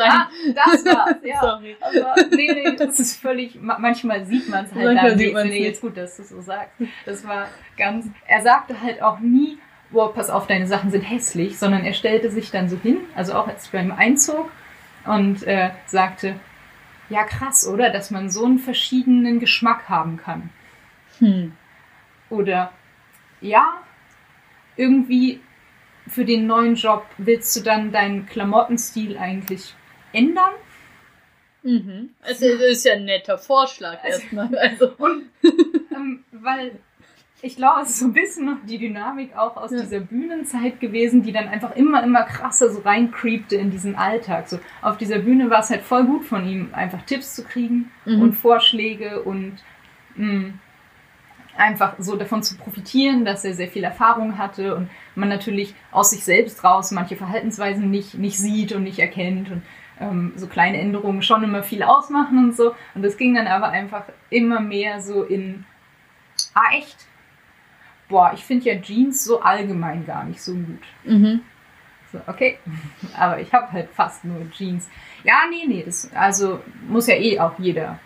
Ah, das war's, ja. Sorry. Aber nee, nee, das ist völlig, ma- manchmal sieht man es halt Manchmal dann sieht Nee, nicht. jetzt gut, dass du so sagst. Das war ganz, er sagte halt auch nie, boah, pass auf, deine Sachen sind hässlich, sondern er stellte sich dann so hin, also auch als ich beim Einzug und äh, sagte, ja krass, oder, dass man so einen verschiedenen Geschmack haben kann. Hm. Oder ja, irgendwie für den neuen Job willst du dann deinen Klamottenstil eigentlich ändern? Mhm. Es ist- es ist ja ein netter Vorschlag erstmal. Also, Und ähm, weil ich glaube, es ist so ein bisschen noch die Dynamik auch aus Ja. dieser Bühnenzeit gewesen, die dann einfach immer, immer krasser so reincreepte in diesen Alltag. So auf dieser Bühne war es halt voll gut von ihm, einfach Tipps zu kriegen Mhm. und Vorschläge und mh, einfach so davon zu profitieren, dass er sehr viel Erfahrung hatte und man natürlich aus sich selbst raus manche Verhaltensweisen nicht, nicht sieht und nicht erkennt und ähm, so kleine Änderungen schon immer viel ausmachen und so. Und das ging dann aber einfach immer mehr so in, ah echt? Boah, ich finde ja Jeans so allgemein gar nicht so gut. mhm. So, okay, aber ich habe halt fast nur Jeans. Ja, nee, nee, das also muss ja eh auch jeder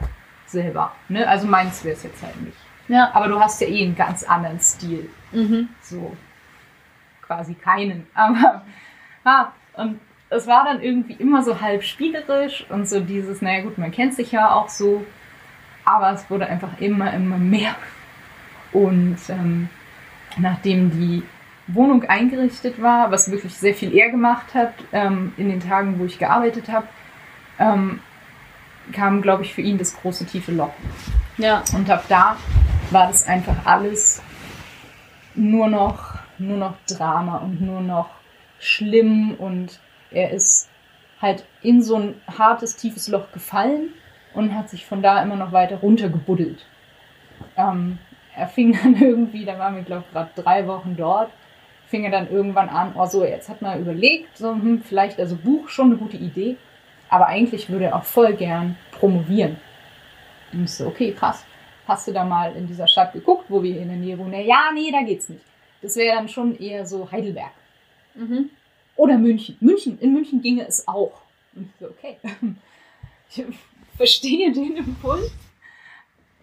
selber. Ne? Also meins wäre es jetzt halt nicht. Ja. Aber du hast ja eh einen ganz anderen Stil. Mhm. So quasi keinen. Aber ah, und es war dann irgendwie immer so halb spielerisch und so dieses, naja gut, man kennt sich ja auch so, aber es wurde einfach immer, immer mehr. Und ähm, nachdem die Wohnung eingerichtet war, was wirklich sehr viel er gemacht hat ähm, in den Tagen, wo ich gearbeitet habe, ähm, kam, glaube ich, für ihn das große tiefe Loch. Ja. Und ab da war das einfach alles nur noch, nur noch Drama und nur noch schlimm und er ist halt in so ein hartes, tiefes Loch gefallen und hat sich von da immer noch weiter runtergebuddelt. Ähm, er fing dann irgendwie, da waren wir glaube ich gerade drei Wochen dort, fing er dann irgendwann an, oh so, jetzt hat man überlegt, so, hm, vielleicht also Buch schon eine gute Idee, aber eigentlich würde er auch voll gern promovieren. Und ich so, okay, krass. Hast du da mal in dieser Stadt geguckt, wo wir in der Nähe wohnen? Ja, nee, da geht's nicht. Das wäre dann schon eher so Heidelberg. Mhm. Oder München. München. In München ginge es auch. Und ich so, okay. Ich verstehe den Impuls.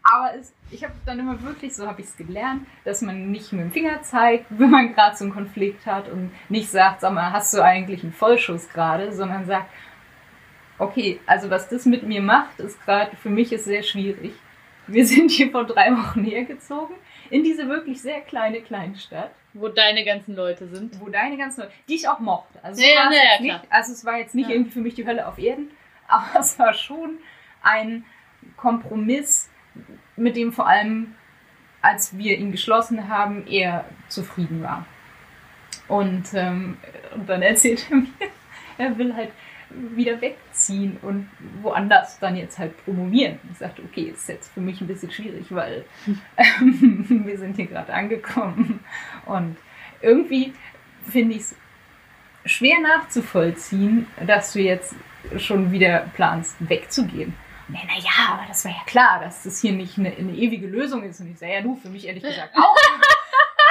Aber es, ich habe dann immer wirklich, so habe ich es gelernt, dass man nicht mit dem Finger zeigt, wenn man gerade so einen Konflikt hat und nicht sagt, sag mal, hast du eigentlich einen Vollschuss gerade, sondern sagt, okay, also was das mit mir macht, ist gerade, für mich ist sehr schwierig. Wir sind hier vor drei Wochen hergezogen, in diese wirklich sehr kleine Kleinstadt, Wo deine ganzen Leute sind. wo deine ganzen Leute, die ich auch mochte. Also, Ja, ja, ja, nicht, also es war jetzt nicht irgendwie für mich die Hölle auf Erden, aber es war schon ein Kompromiss, mit dem vor allem, als wir ihn geschlossen haben, er zufrieden war. Und, ähm, und dann erzählt er mir, er will halt wieder wegziehen und woanders dann jetzt halt promovieren. Ich sagte, okay, ist jetzt für mich ein bisschen schwierig, weil ähm, wir sind hier gerade angekommen. Und irgendwie finde ich es schwer nachzuvollziehen, dass du jetzt schon wieder planst, wegzugehen. Er, na ja, aber das war ja klar, dass das hier nicht eine, eine ewige Lösung ist. Und ich sage, ja, du, für mich ehrlich gesagt auch.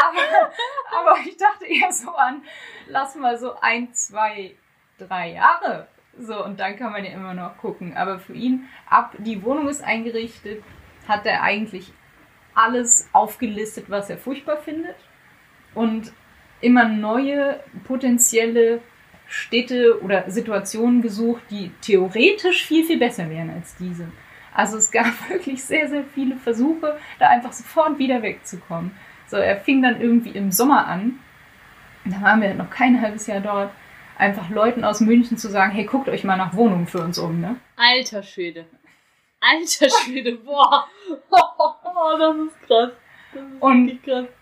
aber, aber ich dachte eher so an, lass mal so ein, zwei, drei Jahre. So, und dann kann man ja immer noch gucken. Aber für ihn, ab die Wohnung ist eingerichtet, hat er eigentlich alles aufgelistet, was er furchtbar findet. Und immer neue potenzielle Städte oder Situationen gesucht, die theoretisch viel, viel besser wären als diese. Also es gab wirklich sehr, sehr viele Versuche, da einfach sofort wieder wegzukommen. So, er fing dann irgendwie im Sommer an, da waren wir noch kein halbes Jahr dort, einfach Leuten aus München zu sagen, hey, guckt euch mal nach Wohnungen für uns um, ne? Alter Schwede. Alter Schwede, boah. Oh, das ist krass. Und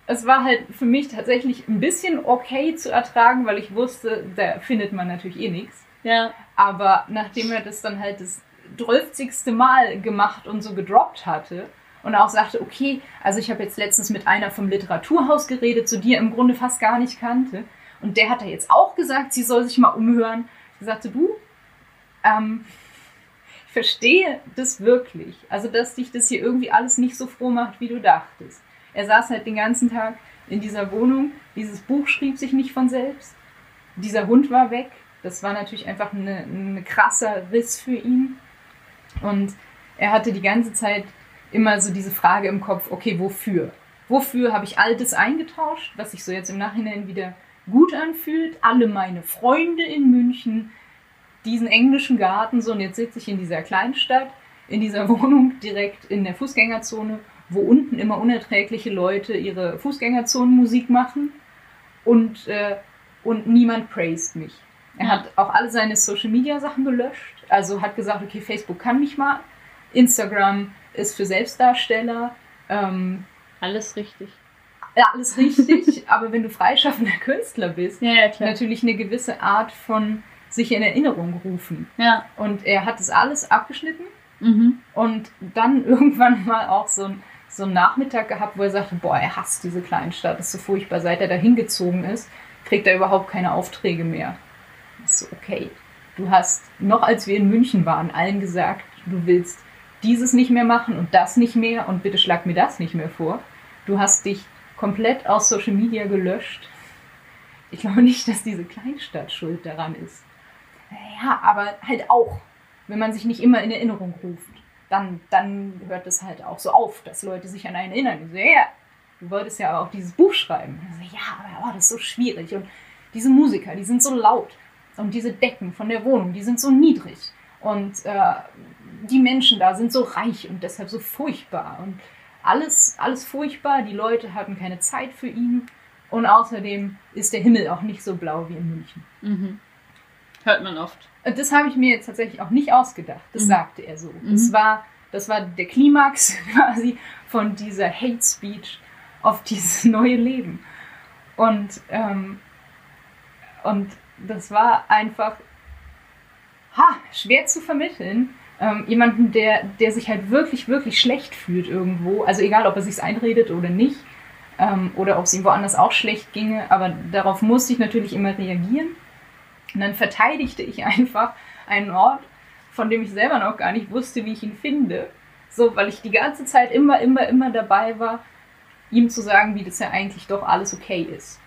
es war halt für mich tatsächlich ein bisschen okay zu ertragen, weil ich wusste, da findet man natürlich eh nichts. Ja. Aber nachdem er das dann halt das 12. Mal gemacht und so gedroppt hatte und auch sagte, okay, also ich habe jetzt letztens mit einer vom Literaturhaus geredet, zu dir im Grunde fast gar nicht kannte. Und der hat ja jetzt auch gesagt, sie soll sich mal umhören. Ich sagte, du, ähm, ich verstehe das wirklich. Also, dass dich das hier irgendwie alles nicht so froh macht, wie du dachtest. Er saß halt den ganzen Tag in dieser Wohnung. Dieses Buch schrieb sich nicht von selbst. Dieser Hund war weg. Das war natürlich einfach ein eine krasser Riss für ihn. Und er hatte die ganze Zeit immer so diese Frage im Kopf, okay, wofür? Wofür habe ich Altes eingetauscht, was sich so jetzt im Nachhinein wieder gut anfühlt? Alle meine Freunde in München, diesen englischen Garten, so und jetzt sitze ich in dieser Kleinstadt, in dieser Wohnung direkt in der Fußgängerzone, wo unten immer unerträgliche Leute ihre Fußgängerzonenmusik machen und, äh, und niemand praised mich. Er hat auch alle seine Social Media Sachen gelöscht, also hat gesagt, okay, Facebook kann mich mal, Instagram ist für Selbstdarsteller, ähm, Alles richtig. ja, alles richtig, aber wenn du freischaffender Künstler bist, Ja, ja, natürlich eine gewisse Art von sich in Erinnerung rufen. Ja. Und er hat das alles abgeschnitten Mhm. und dann irgendwann mal auch so ein so einen Nachmittag gehabt, wo er sagte, boah, er hasst diese Kleinstadt, das ist so furchtbar, seit er da hingezogen ist, kriegt er überhaupt keine Aufträge mehr. Ich so, okay, du hast, noch als wir in München waren, allen gesagt, du willst dieses nicht mehr machen und das nicht mehr und bitte schlag mir das nicht mehr vor. Du hast dich komplett aus Social Media gelöscht. Ich glaube nicht, dass diese Kleinstadt schuld daran ist. Ja, aber halt auch, wenn man sich nicht immer in Erinnerung ruft dann, dann hört es halt auch so auf, dass Leute sich an einen erinnern. So, ja, du wolltest ja auch dieses Buch schreiben. So, ja, aber oh, das ist so schwierig. Und diese Musiker, die sind so laut. Und diese Decken von der Wohnung, die sind so niedrig. Und äh, die Menschen da sind so reich und deshalb so furchtbar. Und alles, alles furchtbar. Die Leute hatten keine Zeit für ihn. Und außerdem ist der Himmel auch nicht so blau wie in München. Mhm. Hört man oft. Und Das habe ich mir jetzt tatsächlich auch nicht ausgedacht. Das Mhm. sagte er so. Das, Mhm. war, das war der Klimax quasi von dieser Hate Speech auf dieses neue Leben. Und, ähm, und das war einfach ha, schwer zu vermitteln. Ähm, jemanden, der, der sich halt wirklich, wirklich schlecht fühlt irgendwo. Also egal, ob er sich einredet oder nicht. Ähm, oder ob es ihm woanders auch schlecht ginge. Aber darauf musste ich natürlich immer reagieren. Und dann verteidigte ich einfach einen Ort, von dem ich selber noch gar nicht wusste, wie ich ihn finde. So, weil ich die ganze Zeit immer, immer, immer dabei war, ihm zu sagen, wie das ja eigentlich doch alles okay ist.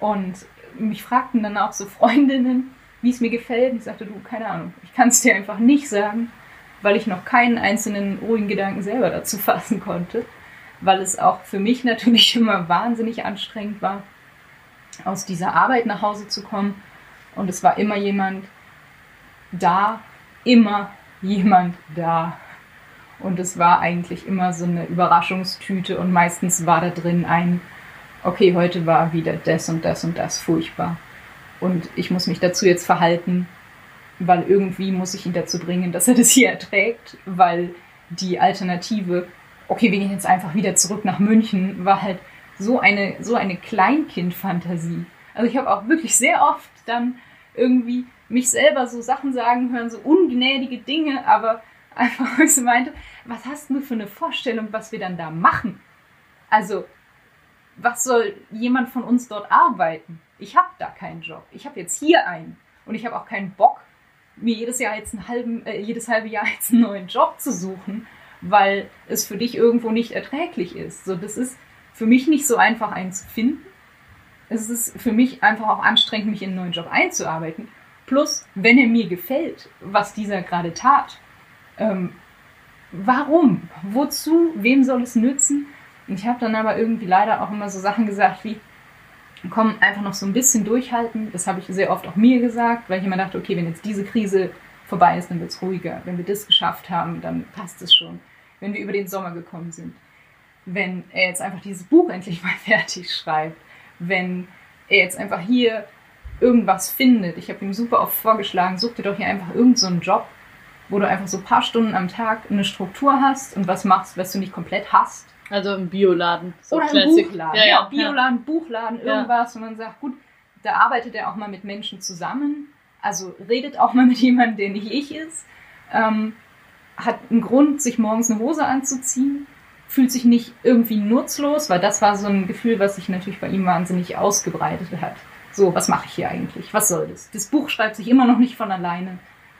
Und mich fragten dann auch so Freundinnen, wie es mir gefällt. Und ich sagte, du, keine Ahnung, ich kann es dir einfach nicht sagen, weil ich noch keinen einzelnen ruhigen Gedanken selber dazu fassen konnte. Weil es auch für mich natürlich immer wahnsinnig anstrengend war, aus dieser Arbeit nach Hause zu kommen. Und es war immer jemand da, immer jemand da. Und es war eigentlich immer so eine Überraschungstüte und meistens war da drin ein, okay, heute war wieder das und das und das furchtbar. Und ich muss mich dazu jetzt verhalten, weil irgendwie muss ich ihn dazu bringen, dass er das hier erträgt, weil die Alternative, okay, wir gehen jetzt einfach wieder zurück nach München, war halt so eine, so eine Kleinkindfantasie. Also ich habe auch wirklich sehr oft dann irgendwie mich selber so Sachen sagen hören, so ungnädige Dinge, aber einfach, weil sie meinte, was hast du für eine Vorstellung, was wir dann da machen? Also, was soll jemand von uns dort arbeiten? Ich habe da keinen Job. Ich habe jetzt hier einen. Und ich habe auch keinen Bock, mir jedes Jahr jetzt einen halben, äh, jedes halbe Jahr jetzt einen neuen Job zu suchen, weil es für dich irgendwo nicht erträglich ist. So, das ist für mich nicht so einfach, einen zu finden. Es ist für mich einfach auch anstrengend, mich in einen neuen Job einzuarbeiten. Plus, wenn er mir gefällt, was dieser gerade tat, ähm, warum? Wozu? Wem soll es nützen? Und ich habe dann aber irgendwie leider auch immer so Sachen gesagt wie, komm, einfach noch so ein bisschen durchhalten. Das habe ich sehr oft auch mir gesagt, weil ich immer dachte, okay, wenn jetzt diese Krise vorbei ist, dann wird es ruhiger. Wenn wir das geschafft haben, dann passt es schon. Wenn wir über den Sommer gekommen sind. Wenn er jetzt einfach dieses Buch endlich mal fertig schreibt. Wenn er jetzt einfach hier irgendwas findet. Ich habe ihm super oft vorgeschlagen, such dir doch hier einfach irgendeinen so Job, wo du einfach so ein paar Stunden am Tag eine Struktur hast und was machst, was du nicht komplett hast. Also im Bioladen. So Oder im Buchladen. Ja, ja, Bioladen, ja. Buchladen, irgendwas. Und man sagt, gut, da arbeitet er auch mal mit Menschen zusammen. Also redet auch mal mit jemandem, der nicht ich ist. Ähm, hat einen Grund, sich morgens eine Hose anzuziehen. Fühlt sich nicht irgendwie nutzlos, weil das war so ein Gefühl, was sich natürlich bei ihm wahnsinnig ausgebreitet hat. So, was mache ich hier eigentlich? Was soll das? Das Buch schreibt sich immer noch nicht von alleine.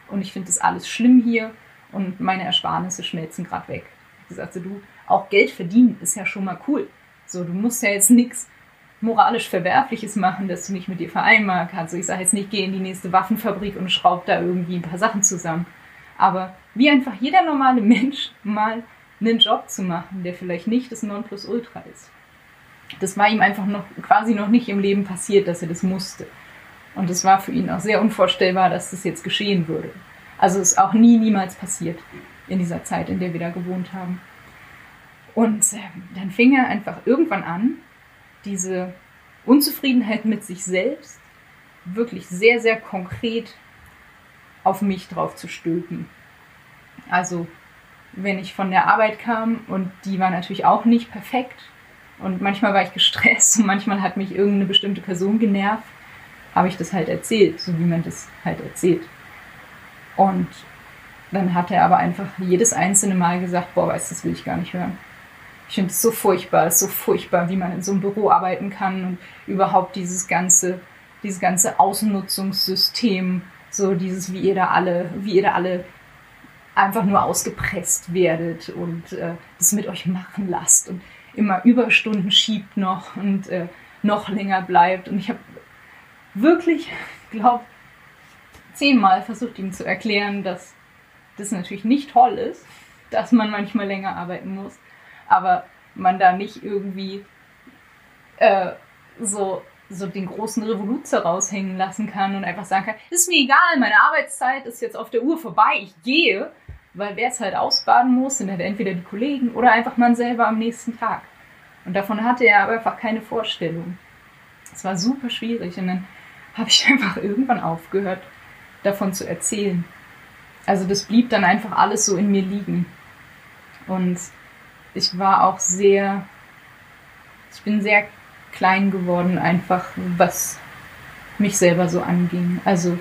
Und ich finde das alles schlimm hier. Und meine Ersparnisse schmelzen gerade weg. Ich sagte, du, auch Geld verdienen ist ja schon mal cool. So, du musst ja jetzt nichts moralisch Verwerfliches machen, dass du nicht mit dir vereinbaren kannst. Also ich sage jetzt nicht, geh in die nächste Waffenfabrik und schraub da irgendwie ein paar Sachen zusammen. Aber wie einfach jeder normale Mensch mal einen Job zu machen, der vielleicht nicht das Nonplusultra ist. Das war ihm einfach noch quasi noch nicht im Leben passiert, dass er das musste. Und es war für ihn auch sehr unvorstellbar, dass das jetzt geschehen würde. Also es ist auch nie, niemals passiert in dieser Zeit, in der wir da gewohnt haben. Und äh, dann fing er einfach irgendwann an, diese Unzufriedenheit mit sich selbst wirklich sehr, sehr konkret auf mich drauf zu stülpen. Also, wenn ich von der Arbeit kam und die war natürlich auch nicht perfekt und manchmal war ich gestresst und manchmal hat mich irgendeine bestimmte Person genervt, habe ich das halt erzählt, so wie man das halt erzählt. Und dann hat er aber einfach jedes einzelne Mal gesagt, boah, weißt du, das will ich gar nicht hören. Ich finde es so furchtbar, es ist so furchtbar, wie man in so einem Büro arbeiten kann und überhaupt dieses ganze, dieses ganze Außennutzungssystem, so dieses, wie ihr da alle, wie ihr da alle einfach nur ausgepresst werdet und äh, das mit euch machen lasst und immer Überstunden schiebt noch und äh, noch länger bleibt. Und ich habe wirklich, glaube zehnmal versucht ihm zu erklären, dass das natürlich nicht toll ist, dass man manchmal länger arbeiten muss aber man da nicht irgendwie äh, so, so den großen Revoluzer raushängen lassen kann und einfach sagen kann, ist mir egal, meine Arbeitszeit ist jetzt auf der Uhr vorbei, ich gehe, weil wer es halt ausbaden muss, sind halt entweder die Kollegen oder einfach man selber am nächsten Tag. Und davon hatte er aber einfach keine Vorstellung. Es war super schwierig und dann habe ich einfach irgendwann aufgehört, davon zu erzählen. Also das blieb dann einfach alles so in mir liegen. Und ich war auch sehr, ich bin sehr klein geworden, einfach was mich selber so anging. Also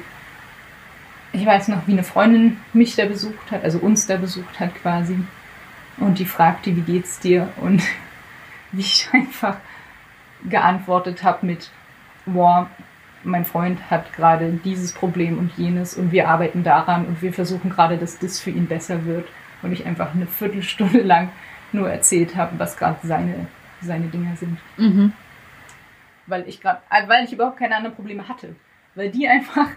ich weiß noch, wie eine Freundin mich da besucht hat, also uns da besucht hat quasi. Und die fragte, wie geht's dir? Und wie ich einfach geantwortet habe mit, boah, mein Freund hat gerade dieses Problem und jenes und wir arbeiten daran und wir versuchen gerade, dass das für ihn besser wird. Und ich einfach eine Viertelstunde lang nur erzählt habe, was gerade seine, seine Dinger sind. Mhm. Weil ich gerade, äh, weil ich überhaupt keine anderen Probleme hatte. Weil die einfach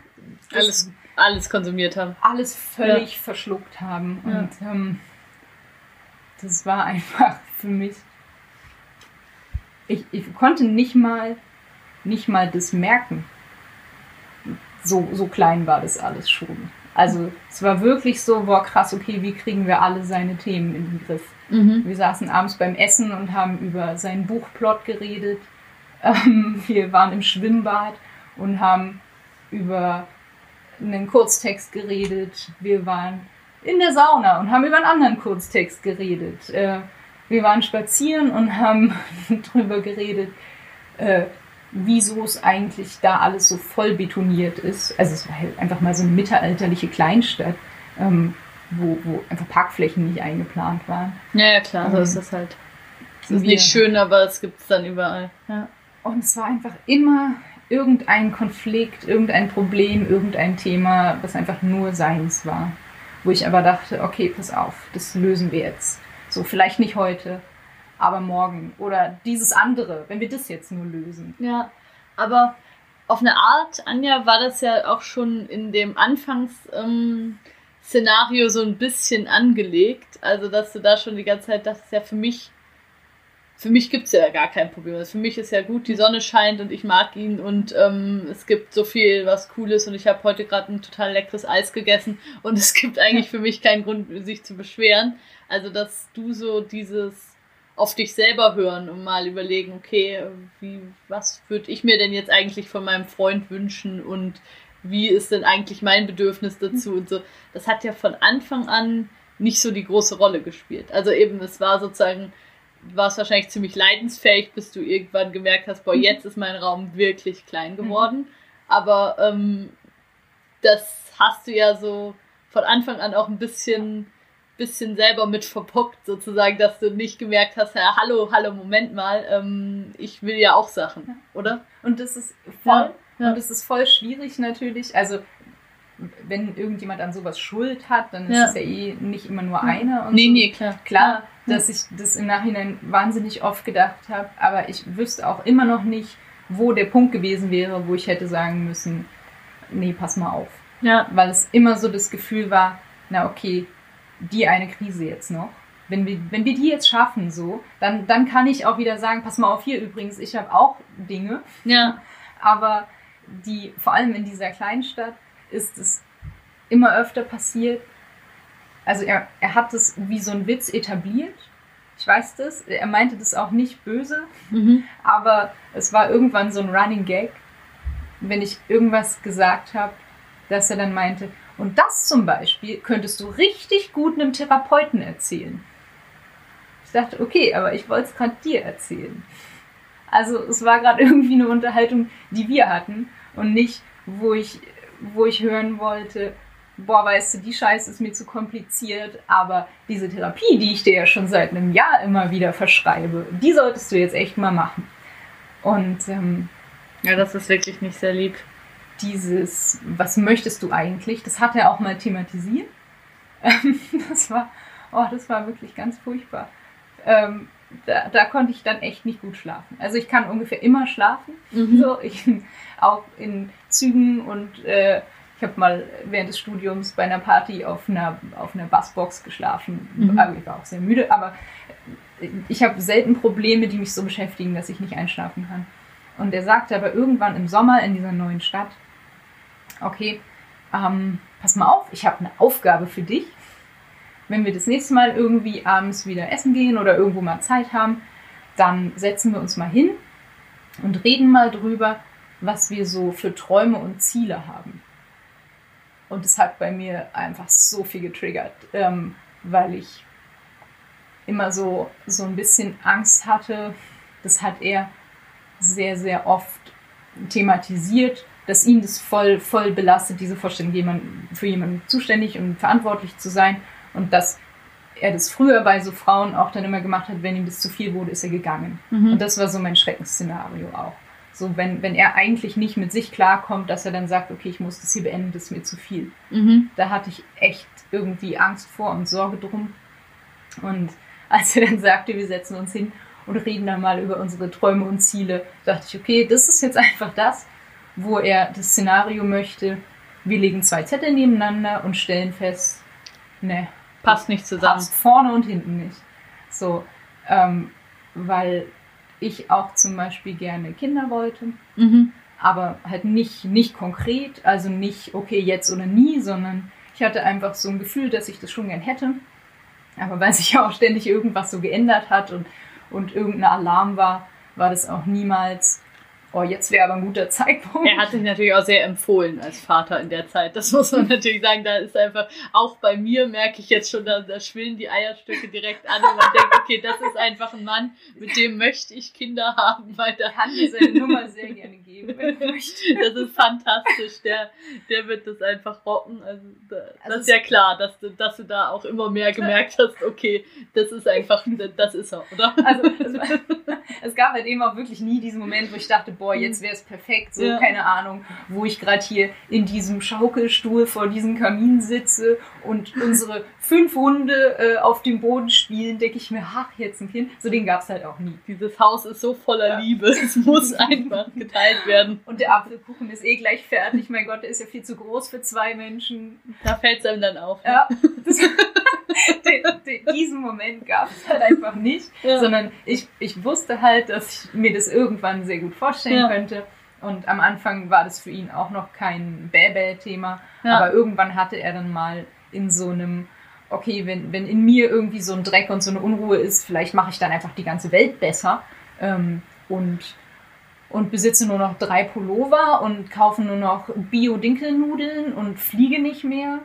alles, alles konsumiert haben. Alles völlig ja. verschluckt haben. Ja. Und ähm, das war einfach für mich. Ich, ich konnte nicht mal, nicht mal das merken. So, so klein war das alles schon. Also es war wirklich so, boah krass, okay, wie kriegen wir alle seine Themen in den Griff? Mhm. Wir saßen abends beim Essen und haben über seinen Buchplot geredet. Ähm, wir waren im Schwimmbad und haben über einen Kurztext geredet. Wir waren in der Sauna und haben über einen anderen Kurztext geredet. Äh, wir waren spazieren und haben darüber geredet, äh, wieso es eigentlich da alles so voll betoniert ist. Also es war halt einfach mal so eine mittelalterliche Kleinstadt, ähm, wo, wo einfach Parkflächen nicht eingeplant waren. Ja, ja klar, so Ähm, ist das halt. Es ist nicht schön, aber es gibt es dann überall. Ja. Und es war einfach immer irgendein Konflikt, irgendein Problem, irgendein Thema, was einfach nur seins war. Wo ich aber dachte, okay, pass auf, das lösen wir jetzt. So, vielleicht nicht heute, aber morgen. Oder dieses andere, wenn wir das jetzt nur lösen. Ja, aber auf eine Art, Anja, war das ja auch schon in dem Anfangsszenario ähm, so ein bisschen angelegt. Also, dass du da schon die ganze Zeit dachtest, ja, für mich, für mich gibt's ja gar kein Problem. Also für mich ist ja gut, die Sonne scheint und ich mag ihn und ähm, es gibt so viel, was cool ist und ich habe heute gerade ein total leckeres Eis gegessen und es gibt eigentlich für mich keinen Grund, sich zu beschweren. Also, dass du so dieses auf dich selber hören und mal überlegen, okay, wie, was würde ich mir denn jetzt eigentlich von meinem Freund wünschen und wie ist denn eigentlich mein Bedürfnis dazu und so. Das hat ja von Anfang an nicht so die große Rolle gespielt. Also eben, es war sozusagen, war es wahrscheinlich ziemlich leidensfähig, bis du irgendwann gemerkt hast, boah, jetzt ist mein Raum wirklich klein geworden. Aber ähm, das hast du ja so von Anfang an auch ein bisschen bisschen selber mit verbockt, sozusagen, dass du nicht gemerkt hast, ja, hallo, hallo, Moment mal, ähm, ich will ja auch Sachen, oder? Und das ist voll, Ja, und das ist voll schwierig natürlich. Also, wenn irgendjemand an sowas Schuld hat, dann ist es ja eh nicht immer nur einer. Und Nee, so. nee, klar. Klar. Dass ich das im Nachhinein wahnsinnig oft gedacht habe, aber ich wüsste auch immer noch nicht, wo der Punkt gewesen wäre, wo ich hätte sagen müssen, nee, pass mal auf. Ja, Weil es immer so das Gefühl war, na okay, die eine Krise jetzt noch. Wenn wir, wenn wir die jetzt schaffen, so, dann, dann kann ich auch wieder sagen, pass mal auf, hier übrigens, ich habe auch Dinge, ja, aber die, vor allem in dieser kleinen Stadt, ist es immer öfter passiert. Also er, er hat es wie so ein Witz etabliert. Ich weiß das. Er meinte das auch nicht böse, mhm. aber es war irgendwann so ein Running Gag, wenn ich irgendwas gesagt habe, dass er dann meinte, und das zum Beispiel könntest du richtig gut einem Therapeuten erzählen. Ich dachte, okay, aber ich wollte es gerade dir erzählen. Also es war gerade irgendwie eine Unterhaltung, die wir hatten und nicht, wo ich, wo ich hören wollte, boah, weißt du, die Scheiße ist mir zu kompliziert, aber diese Therapie, die ich dir ja schon seit einem Jahr immer wieder verschreibe, die solltest du jetzt echt mal machen. Und ähm, ja, das ist wirklich nicht sehr lieb. dieses, was möchtest du eigentlich, das hat er auch mal thematisiert. Ähm, das war, oh, das war wirklich ganz furchtbar. Ähm, da, da konnte ich dann echt nicht gut schlafen. Also ich kann ungefähr immer schlafen, Mhm. so ich, auch in Zügen und äh, ich habe mal während des Studiums bei einer Party auf einer auf einer Bassbox geschlafen. Mhm. Aber ich war auch sehr müde, aber ich habe selten Probleme, die mich so beschäftigen, dass ich nicht einschlafen kann. Und er sagte aber irgendwann im Sommer in dieser neuen Stadt, okay, ähm, pass mal auf, ich habe eine Aufgabe für dich. Wenn wir das nächste Mal irgendwie abends wieder essen gehen oder irgendwo mal Zeit haben, dann setzen wir uns mal hin und reden mal drüber, was wir so für Träume und Ziele haben. Und es hat bei mir einfach so viel getriggert, ähm, weil ich immer so, so ein bisschen Angst hatte. Das hat er sehr, sehr oft thematisiert, dass ihn das voll, voll belastet, diese Vorstellung, jemand, für jemanden zuständig und verantwortlich zu sein. Und dass er das früher bei so Frauen auch dann immer gemacht hat, wenn ihm das zu viel wurde, ist er gegangen. Mhm. Und das war so mein Schreckensszenario auch. So, wenn, wenn er eigentlich nicht mit sich klarkommt, dass er dann sagt, okay, ich muss das hier beenden, das ist mir zu viel. Mhm. Da hatte ich echt irgendwie Angst vor und Sorge drum. Und als er dann sagte, wir setzen uns hin und reden dann mal über unsere Träume und Ziele, dachte ich, okay, das ist jetzt einfach das, wo er das Szenario möchte. Wir legen zwei Zettel nebeneinander und stellen fest, ne, Passt nicht zusammen. passt vorne und hinten nicht. So, ähm, weil ich auch zum Beispiel gerne Kinder wollte Mhm. aber halt nicht, nicht konkret, also nicht, okay, jetzt oder nie, sondern ich hatte einfach so ein Gefühl, dass ich das schon gern hätte. Aber weil sich ja auch ständig irgendwas so geändert hat und, und irgendein Alarm war, war das auch niemals oh, jetzt wäre aber ein guter Zeitpunkt. Er hat sich natürlich auch sehr empfohlen als Vater in der Zeit. Das muss man natürlich sagen. Da ist einfach, auch bei mir merke ich jetzt schon, da, da schwillen die Eierstöcke direkt an und man denkt, okay, das ist einfach ein Mann, mit dem möchte ich Kinder haben. Weil der kann dir seine Nummer sehr gerne geben, wenn du möchtest. Das ist fantastisch. Der, der wird das einfach rocken. Also, das also ist ja klar, dass du, dass du da auch immer mehr gemerkt hast, okay, das ist einfach, das ist er, oder? Also, es, es gab halt eben auch wirklich nie diesen Moment, wo ich dachte, boah, jetzt wäre es perfekt, so, ja. keine Ahnung, wo ich gerade hier in diesem Schaukelstuhl vor diesem Kamin sitze und unsere fünf Hunde äh, auf dem Boden spielen, denke ich mir, ach, jetzt ein Kind. So den gab es halt auch nie. Dieses Haus ist so voller ja. Liebe, es muss einfach geteilt werden. Und der Apfelkuchen ist eh gleich fertig, mein Gott, der ist ja viel zu groß für zwei Menschen. Da fällt es einem dann auf. Ne? Ja. Das, den, den, diesen Moment gab es halt einfach nicht, ja. sondern ich, ich wusste halt, dass ich mir das irgendwann sehr gut vorstellen ja. könnte. Und am Anfang war das für ihn auch noch kein Bäbel-Thema, ja. aber irgendwann hatte er dann mal in so einem, okay, wenn, wenn in mir irgendwie so ein Dreck und so eine Unruhe ist, vielleicht mache ich dann einfach die ganze Welt besser ähm, und, und besitze nur noch drei Pullover und kaufe nur noch Bio-Dinkelnudeln und fliege nicht mehr,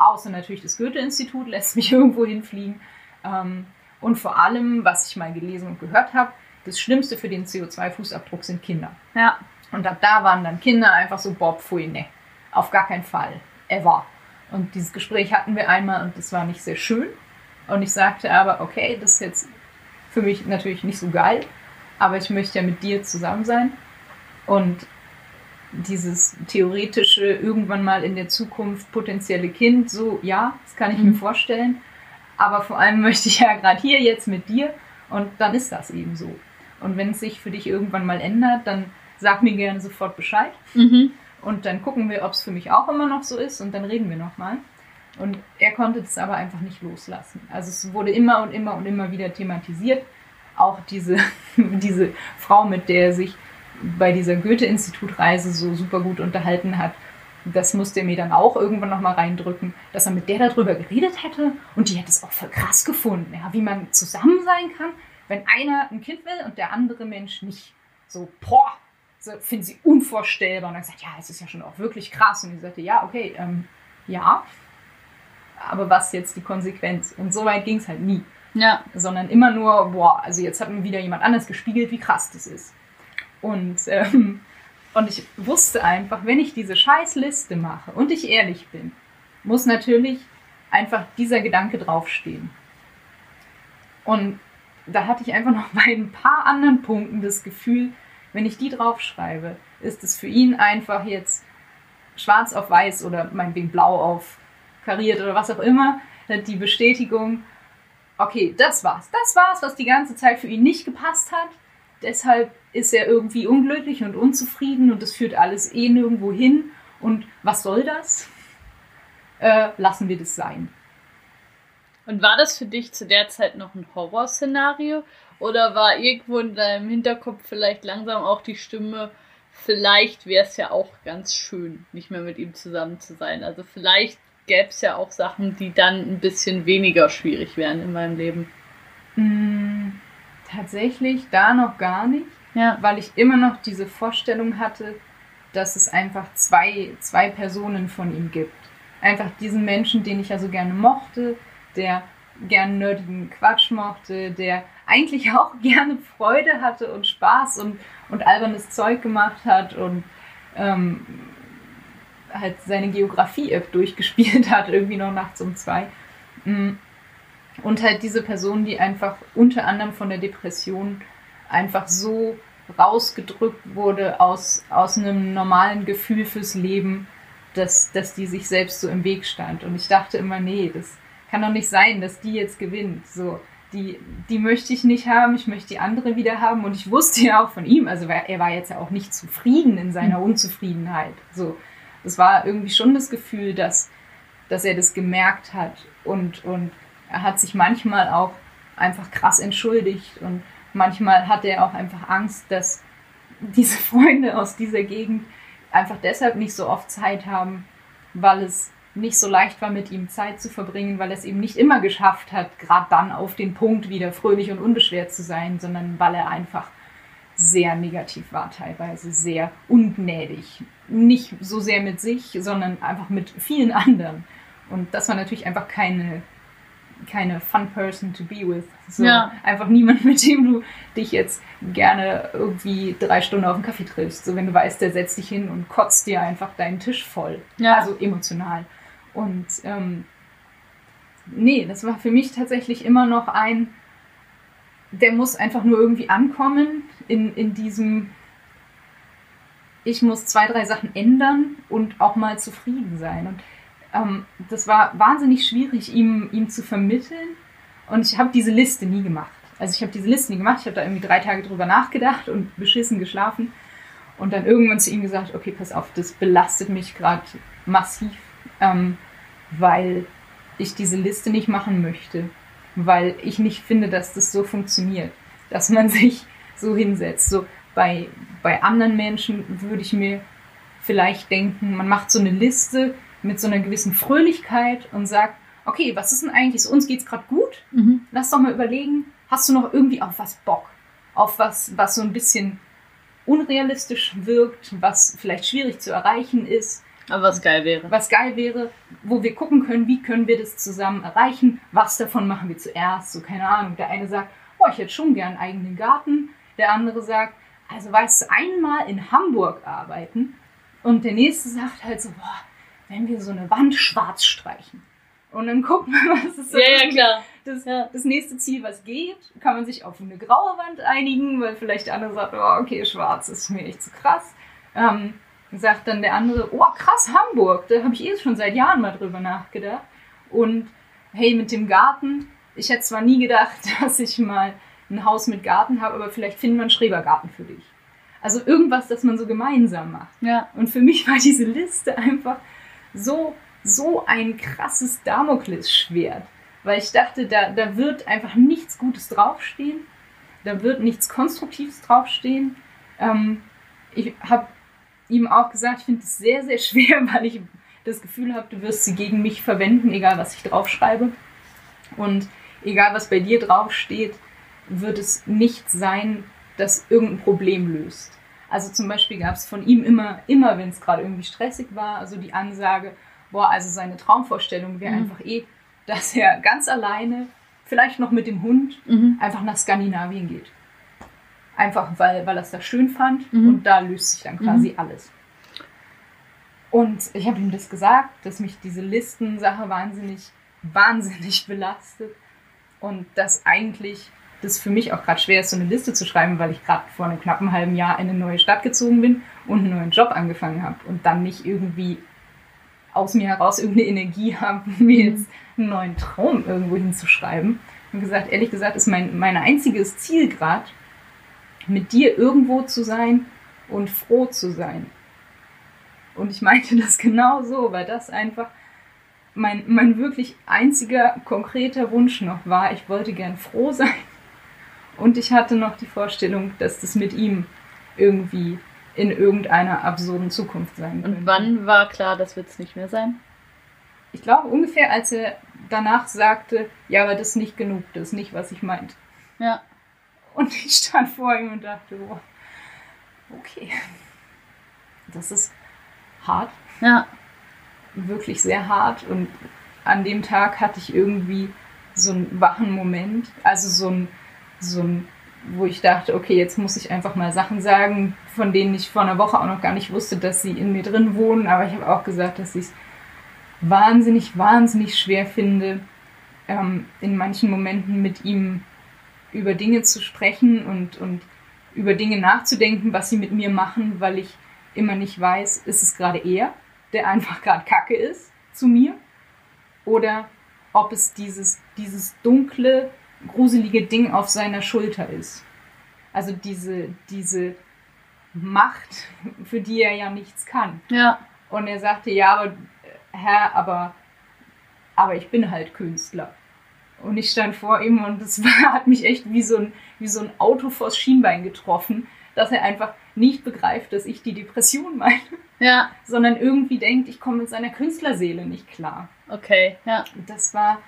außer natürlich das Goethe-Institut lässt mich irgendwo hinfliegen. Ähm, und vor allem, was ich mal gelesen und gehört habe, das Schlimmste für den CO2-Fußabdruck sind Kinder. Ja. Und ab da waren dann Kinder einfach so, Bob, pfui, ne, auf gar keinen Fall, ever. Und dieses Gespräch hatten wir einmal und das war nicht sehr schön. Und ich sagte aber, okay, das ist jetzt für mich natürlich nicht so geil, aber ich möchte ja mit dir zusammen sein. Und dieses theoretische irgendwann mal in der Zukunft potenzielle Kind, so ja, das kann ich mhm. mir vorstellen. Aber vor allem möchte ich ja gerade hier jetzt mit dir und dann ist das eben so. Und wenn es sich für dich irgendwann mal ändert, dann sag mir gerne sofort Bescheid. Mhm. Und dann gucken wir, ob es für mich auch immer noch so ist und dann reden wir nochmal. Und er konnte das aber einfach nicht loslassen. Also es wurde immer und immer und immer wieder thematisiert. Auch diese, diese Frau, mit der er sich bei dieser Goethe-Institut-Reise so super gut unterhalten hat. Das musste er mir dann auch irgendwann nochmal reindrücken, dass er mit der darüber geredet hätte und die hätte es auch voll krass gefunden, ja, wie man zusammen sein kann, wenn einer ein Kind will und der andere Mensch nicht. So, boah, so, finden sie unvorstellbar. Und dann gesagt, ja, es ist ja schon auch wirklich krass. Und ich sagte, ja, okay, ähm, ja. Aber was jetzt die Konsequenz? Und so weit ging es halt nie. Ja. Sondern immer nur, boah, also jetzt hat mir wieder jemand anders gespiegelt, wie krass das ist. Und, ähm, und ich wusste einfach, wenn ich diese Scheißliste mache und ich ehrlich bin, muss natürlich einfach dieser Gedanke draufstehen. Und da hatte ich einfach noch bei ein paar anderen Punkten das Gefühl, wenn ich die draufschreibe, ist es für ihn einfach jetzt schwarz auf weiß oder meinetwegen blau auf kariert oder was auch immer, die Bestätigung, okay, das war's. Das war's, was die ganze Zeit für ihn nicht gepasst hat. Deshalb ist er irgendwie unglücklich und unzufrieden und das führt alles eh nirgendwo hin. Und was soll das? Äh, lassen wir das sein. Und war das für dich zu der Zeit noch ein Horrorszenario? Oder war irgendwo in deinem Hinterkopf vielleicht langsam auch die Stimme, vielleicht wäre es ja auch ganz schön, nicht mehr mit ihm zusammen zu sein? Also vielleicht gäbe es ja auch Sachen, die dann ein bisschen weniger schwierig wären in meinem Leben. Mm, tatsächlich da noch gar nicht ja. weil ich immer noch diese Vorstellung hatte, dass es einfach zwei, zwei Personen von ihm gibt. Einfach diesen Menschen, den ich ja so gerne mochte, der gern nerdigen Quatsch mochte, der eigentlich auch gerne Freude hatte und Spaß und, und albernes Zeug gemacht hat und ähm, halt seine Geografie-App durchgespielt hat, irgendwie noch nachts um zwei. Mm. Und halt diese Person, die einfach unter anderem von der Depression einfach so rausgedrückt wurde aus, aus einem normalen Gefühl fürs Leben, dass, dass die sich selbst so im Weg stand. Und ich dachte immer, nee, das kann doch nicht sein, dass die jetzt gewinnt. So, die, die möchte ich nicht haben, ich möchte die andere wieder haben. Und ich wusste ja auch von ihm, also er war jetzt ja auch nicht zufrieden in seiner hm. Unzufriedenheit. So, es war irgendwie schon das Gefühl, dass, dass er das gemerkt hat und, und er hat sich manchmal auch einfach krass entschuldigt und manchmal hat er auch einfach Angst, dass diese Freunde aus dieser Gegend einfach deshalb nicht so oft Zeit haben, weil es nicht so leicht war, mit ihm Zeit zu verbringen, weil er es eben nicht immer geschafft hat, gerade dann auf den Punkt wieder fröhlich und unbeschwert zu sein, sondern weil er einfach sehr negativ war, teilweise sehr ungnädig. Nicht so sehr mit sich, sondern einfach mit vielen anderen. Und das war natürlich einfach keine, keine fun person to be with. So Ja. einfach niemand, mit dem du dich jetzt gerne irgendwie drei Stunden auf einen Kaffee triffst. So wenn du weißt, der setzt dich hin und kotzt dir einfach deinen Tisch voll. Ja. Also emotional. Und ähm, nee, das war für mich tatsächlich immer noch ein, der muss einfach nur irgendwie ankommen in, in diesem, ich muss zwei, drei Sachen ändern und auch mal zufrieden sein. Und ähm, das war wahnsinnig schwierig, ihm, ihm zu vermitteln. Und ich habe diese Liste nie gemacht. Also ich habe diese Liste nie gemacht. Ich habe da irgendwie drei Tage drüber nachgedacht und beschissen geschlafen. Und dann irgendwann zu ihm gesagt, okay, pass auf, das belastet mich gerade massiv, ähm, weil ich diese Liste nicht machen möchte. Weil ich nicht finde, dass das so funktioniert. Dass man sich so hinsetzt. So bei, bei anderen Menschen würde ich mir vielleicht denken, man macht so eine Liste mit so einer gewissen Fröhlichkeit und sagt, okay, was ist denn eigentlich, so uns geht's gerade gut? Mhm. Lass doch mal überlegen, hast du noch irgendwie auf was Bock? Auf was, was so ein bisschen unrealistisch wirkt, was vielleicht schwierig zu erreichen ist, Aber was geil wäre. was geil wäre, wo wir gucken können, wie können wir das zusammen erreichen, was davon machen wir zuerst, so keine Ahnung. Der eine sagt, oh, ich hätte schon gern einen eigenen Garten, der andere sagt, also weißt du, einmal in Hamburg arbeiten und der nächste sagt halt so, boah, wenn wir so eine Wand schwarz streichen. Und dann gucken wir, was ist so Ja, ja, klar. das, Ja. das nächste Ziel, was geht, kann man sich auf eine graue Wand einigen, weil vielleicht der andere sagt, oh, okay, schwarz ist mir echt zu krass. Ähm, sagt dann der andere, oh, krass, Hamburg, da habe ich eh schon seit Jahren mal drüber nachgedacht. Und hey, mit dem Garten, ich hätte zwar nie gedacht, dass ich mal ein Haus mit Garten habe, aber vielleicht finden wir einen Schrebergarten für dich. Also irgendwas, das man so gemeinsam macht. Ja. Und für mich war diese Liste einfach so, so ein krasses Damoklesschwert. Weil ich dachte, da, da wird einfach nichts Gutes draufstehen. Da wird nichts Konstruktives draufstehen. Ähm, ich habe ihm auch gesagt, ich finde es sehr, sehr schwer, weil ich das Gefühl habe, du wirst sie gegen mich verwenden, egal was ich draufschreibe. Und egal was bei dir draufsteht, wird es nicht sein, das irgendein Problem löst. Also zum Beispiel gab es von ihm immer, immer wenn es gerade irgendwie stressig war, also die Ansage, boah, also seine Traumvorstellung wäre Mhm. einfach eh, dass er ganz alleine, vielleicht noch mit dem Hund, Mhm. einfach nach Skandinavien geht. Einfach weil, weil er es da schön fand Mhm. und da löst sich dann quasi alles. Und ich habe ihm das gesagt, dass mich diese Listensache wahnsinnig, wahnsinnig belastet und dass eigentlich das für mich auch gerade schwer ist, so eine Liste zu schreiben, weil ich gerade vor einem knappen halben Jahr in eine neue Stadt gezogen bin und einen neuen Job angefangen habe und dann nicht irgendwie aus mir heraus irgendeine Energie habe, mir jetzt einen neuen Traum irgendwo hinzuschreiben. Und gesagt, ehrlich gesagt, ist mein, mein einziges Ziel gerade, mit dir irgendwo zu sein und froh zu sein. Und ich meinte das genau so, weil das einfach mein, mein wirklich einziger konkreter Wunsch noch war. Ich wollte gern froh sein. Und ich hatte noch die Vorstellung, dass das mit ihm irgendwie in irgendeiner absurden Zukunft sein könnte. Und wann war klar, das wird es nicht mehr sein? Ich glaube ungefähr, als er danach sagte, ja, aber das ist nicht genug, das ist nicht, was ich meinte. Ja. Und ich stand vor ihm und dachte, oh, okay, das ist hart, Ja. wirklich sehr hart. Und an dem Tag hatte ich irgendwie so einen wachen Moment, also so ein, so ein, wo ich dachte, okay, jetzt muss ich einfach mal Sachen sagen, von denen ich vor einer Woche auch noch gar nicht wusste, dass sie in mir drin wohnen. Aber ich habe auch gesagt, dass ich es wahnsinnig, wahnsinnig schwer finde, ähm, in manchen Momenten mit ihm über Dinge zu sprechen und, und über Dinge nachzudenken, was sie mit mir machen, weil ich immer nicht weiß, ist es gerade er, der einfach gerade kacke ist zu mir, oder ob es dieses, dieses dunkle, gruselige Ding auf seiner Schulter ist. Also diese, diese Macht, für die er ja nichts kann. Ja. Und er sagte, ja, aber Herr, aber, aber ich bin halt Künstler. Und ich stand vor ihm und es war, hat mich echt wie so, ein, wie so ein Auto vors Schienbein getroffen, dass er einfach nicht begreift, dass ich die Depression meine, Ja. sondern irgendwie denkt, ich komme mit seiner Künstlerseele nicht klar. Okay. Ja. Das war,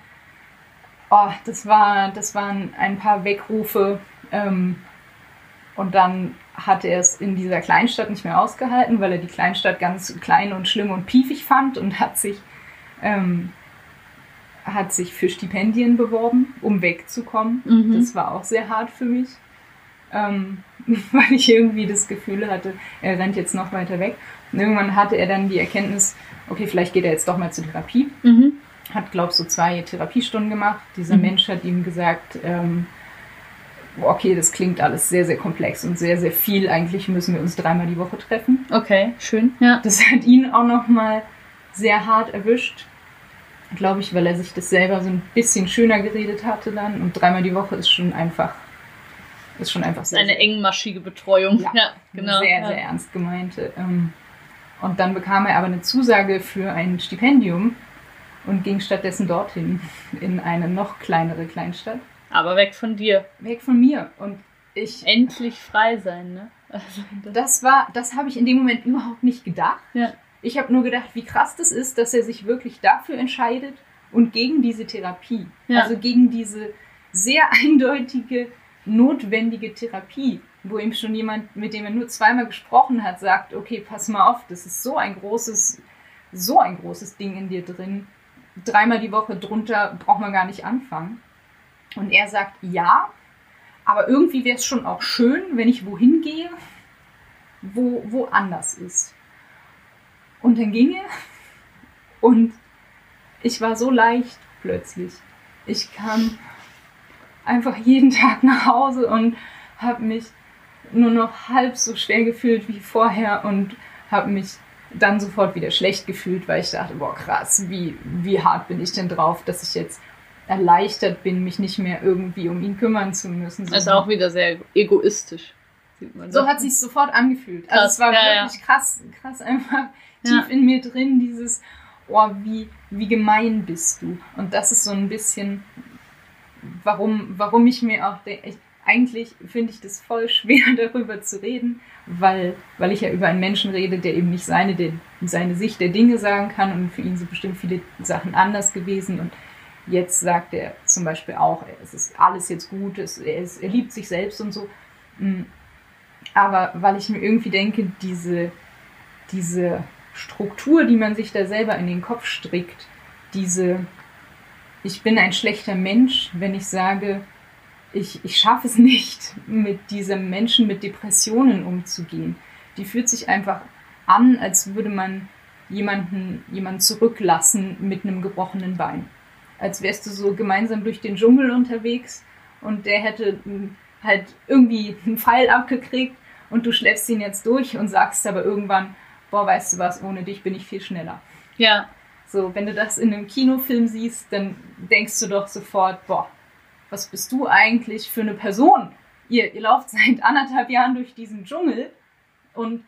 oh, das war, das waren ein paar Wegrufe, ähm, Und dann hat er es in dieser Kleinstadt nicht mehr ausgehalten, weil er die Kleinstadt ganz klein und schlimm und piefig fand und hat sich, ähm, hat sich für Stipendien beworben, um wegzukommen. Mhm. Das war auch sehr hart für mich, ähm, weil ich irgendwie das Gefühl hatte, er rennt jetzt noch weiter weg. Und irgendwann hatte er dann die Erkenntnis, okay, vielleicht geht er jetzt doch mal zur Therapie Mhm. Hat, glaube ich, so zwei Therapiestunden gemacht. Dieser Mhm. Mensch hat ihm gesagt, ähm, okay, das klingt alles sehr, sehr komplex und sehr, sehr viel. Eigentlich müssen wir uns dreimal die Woche treffen. Okay, schön. Ja. Das hat ihn auch nochmal sehr hart erwischt. Glaube ich, weil er sich das selber so ein bisschen schöner geredet hatte dann. Und dreimal die Woche ist schon einfach, ist schon einfach sehr, Eine engmaschige Betreuung. Ja, Ja, genau. sehr, ja. sehr ernst gemeinte. Ähm, Und dann bekam er aber eine Zusage für ein Stipendium und ging stattdessen dorthin, in eine noch kleinere Kleinstadt. Aber weg von dir. Weg von mir. Und ich, Endlich frei sein, ne? Also, das, das war, das habe ich in dem Moment überhaupt nicht gedacht. ja. Ich habe nur gedacht, wie krass das ist, dass er sich wirklich dafür entscheidet und gegen diese Therapie. Ja. Also gegen diese sehr eindeutige, notwendige Therapie, wo ihm schon jemand, mit dem er nur zweimal gesprochen hat, sagt, okay, pass mal auf, das ist so ein großes, so ein großes Ding in dir drin. Dreimal die Woche drunter braucht man gar nicht anfangen. Und er sagt, ja, aber irgendwie wäre es schon auch schön, wenn ich wohin gehe, wo, wo anders ist. Und dann ging er und ich war so leicht plötzlich. Ich kam einfach jeden Tag nach Hause und habe mich nur noch halb so schwer gefühlt wie vorher und habe mich dann sofort wieder schlecht gefühlt, weil ich dachte, boah krass, wie, wie hart bin ich denn drauf, dass ich jetzt erleichtert bin, mich nicht mehr irgendwie um ihn kümmern zu müssen. Das ist auch wieder sehr egoistisch. Sieht man So doch. hat sich sofort angefühlt. Also Krass, es war ja, wirklich krass, krass einfach Ja. tief in mir drin, dieses, oh, wie, wie gemein bist du. Und das ist so ein bisschen, warum, warum ich mir auch denke, eigentlich finde ich das voll schwer, darüber zu reden, weil, weil ich ja über einen Menschen rede, der eben nicht seine, der, seine Sicht der Dinge sagen kann und für ihn sind bestimmt viele Sachen anders gewesen und jetzt sagt er zum Beispiel auch, es ist alles jetzt gut, es, er, ist, er liebt sich selbst und so. Mm. Aber weil ich mir irgendwie denke, diese, diese Struktur, die man sich da selber in den Kopf strickt, diese, ich bin ein schlechter Mensch, wenn ich sage, ich, ich schaffe es nicht, mit diesem Menschen mit Depressionen umzugehen. Die fühlt sich einfach an, als würde man jemanden, jemanden zurücklassen mit einem gebrochenen Bein. Als wärst du so gemeinsam durch den Dschungel unterwegs und der hätte mm, halt irgendwie einen Pfeil abgekriegt und du schleppst ihn jetzt durch und sagst aber irgendwann, boah, weißt du was, ohne dich bin ich viel schneller. Ja, So, wenn du das in einem Kinofilm siehst, dann denkst du doch sofort, boah, was bist du eigentlich für eine Person? Ihr, ihr lauft seit anderthalb Jahren durch diesen Dschungel und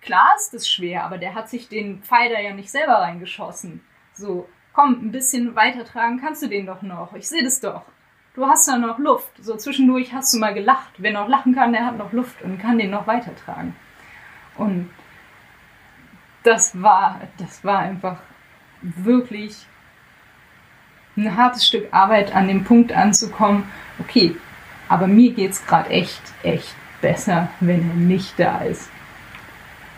klar ist das schwer, aber der hat sich den Pfeil da ja nicht selber reingeschossen. So, komm, ein bisschen weitertragen kannst du den doch noch. Ich sehe das doch. Du hast da noch Luft. So zwischendurch hast du mal gelacht. Wer noch lachen kann, der hat noch Luft und kann den noch weitertragen. Und das war, das war einfach wirklich ein hartes Stück Arbeit, an dem Punkt anzukommen, okay, aber mir geht's gerade echt, echt besser, wenn er nicht da ist.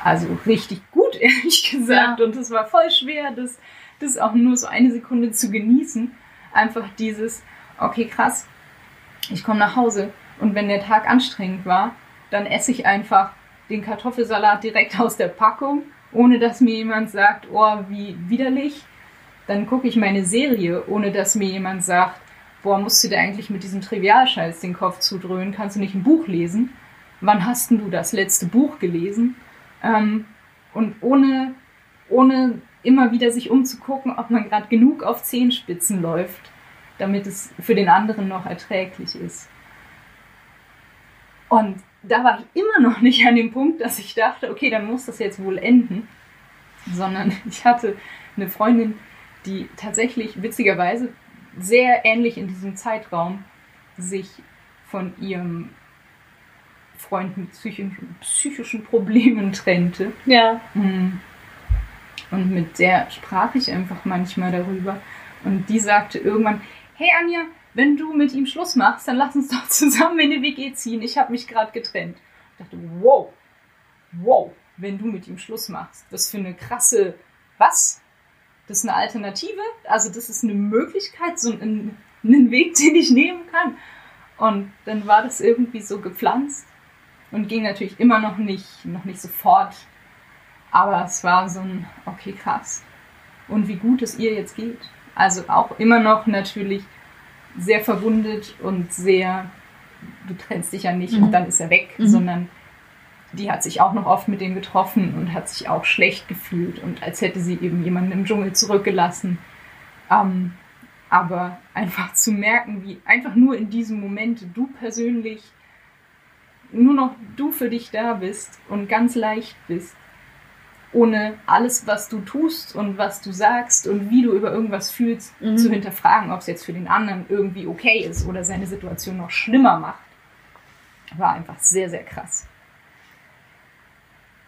Also richtig gut, ehrlich gesagt. Ja. Und es war voll schwer, das, das auch nur so eine Sekunde zu genießen. Einfach dieses, okay, krass, ich komme nach Hause und wenn der Tag anstrengend war, dann esse ich einfach den Kartoffelsalat direkt aus der Packung, ohne dass mir jemand sagt, oh, wie widerlich. Dann gucke ich meine Serie, ohne dass mir jemand sagt, boah, musst du dir eigentlich mit diesem Trivialscheiß den Kopf zudröhnen, kannst du nicht ein Buch lesen? Wann hast denn du das letzte Buch gelesen? Ähm, und ohne, ohne immer wieder sich umzugucken, ob man gerade genug auf Zehenspitzen läuft, damit es für den anderen noch erträglich ist. Und da war ich immer noch nicht an dem Punkt, dass ich dachte, okay, dann muss das jetzt wohl enden. Sondern ich hatte eine Freundin, die tatsächlich witzigerweise sehr ähnlich in diesem Zeitraum sich von ihrem Freund mit psychischen, psychischen Problemen trennte. ja. Mhm. Und mit der sprach ich einfach manchmal darüber. Und die sagte irgendwann, hey Anja, wenn du mit ihm Schluss machst, dann lass uns doch zusammen in eine WG ziehen. Ich habe mich gerade getrennt. Ich dachte, wow, wow, wenn du mit ihm Schluss machst. Was für eine krasse, was? Das ist eine Alternative? Also das ist eine Möglichkeit, so ein, einen Weg, den ich nehmen kann. Und dann war das irgendwie so gepflanzt und ging natürlich immer noch nicht, noch nicht sofort. Aber es war so ein, okay, krass. Und wie gut es ihr jetzt geht. Also auch immer noch natürlich sehr verwundet und sehr, du trennst dich ja nicht mhm. und dann ist er weg, mhm. sondern die hat sich auch noch oft mit dem getroffen und hat sich auch schlecht gefühlt und als hätte sie eben jemanden im Dschungel zurückgelassen. Ähm, aber einfach zu merken, wie einfach nur in diesem Moment du persönlich nur noch du für dich da bist und ganz leicht bist, ohne alles, was du tust und was du sagst und wie du über irgendwas fühlst, mhm. zu hinterfragen, ob es jetzt für den anderen irgendwie okay ist oder seine Situation noch schlimmer macht, war einfach sehr, sehr krass.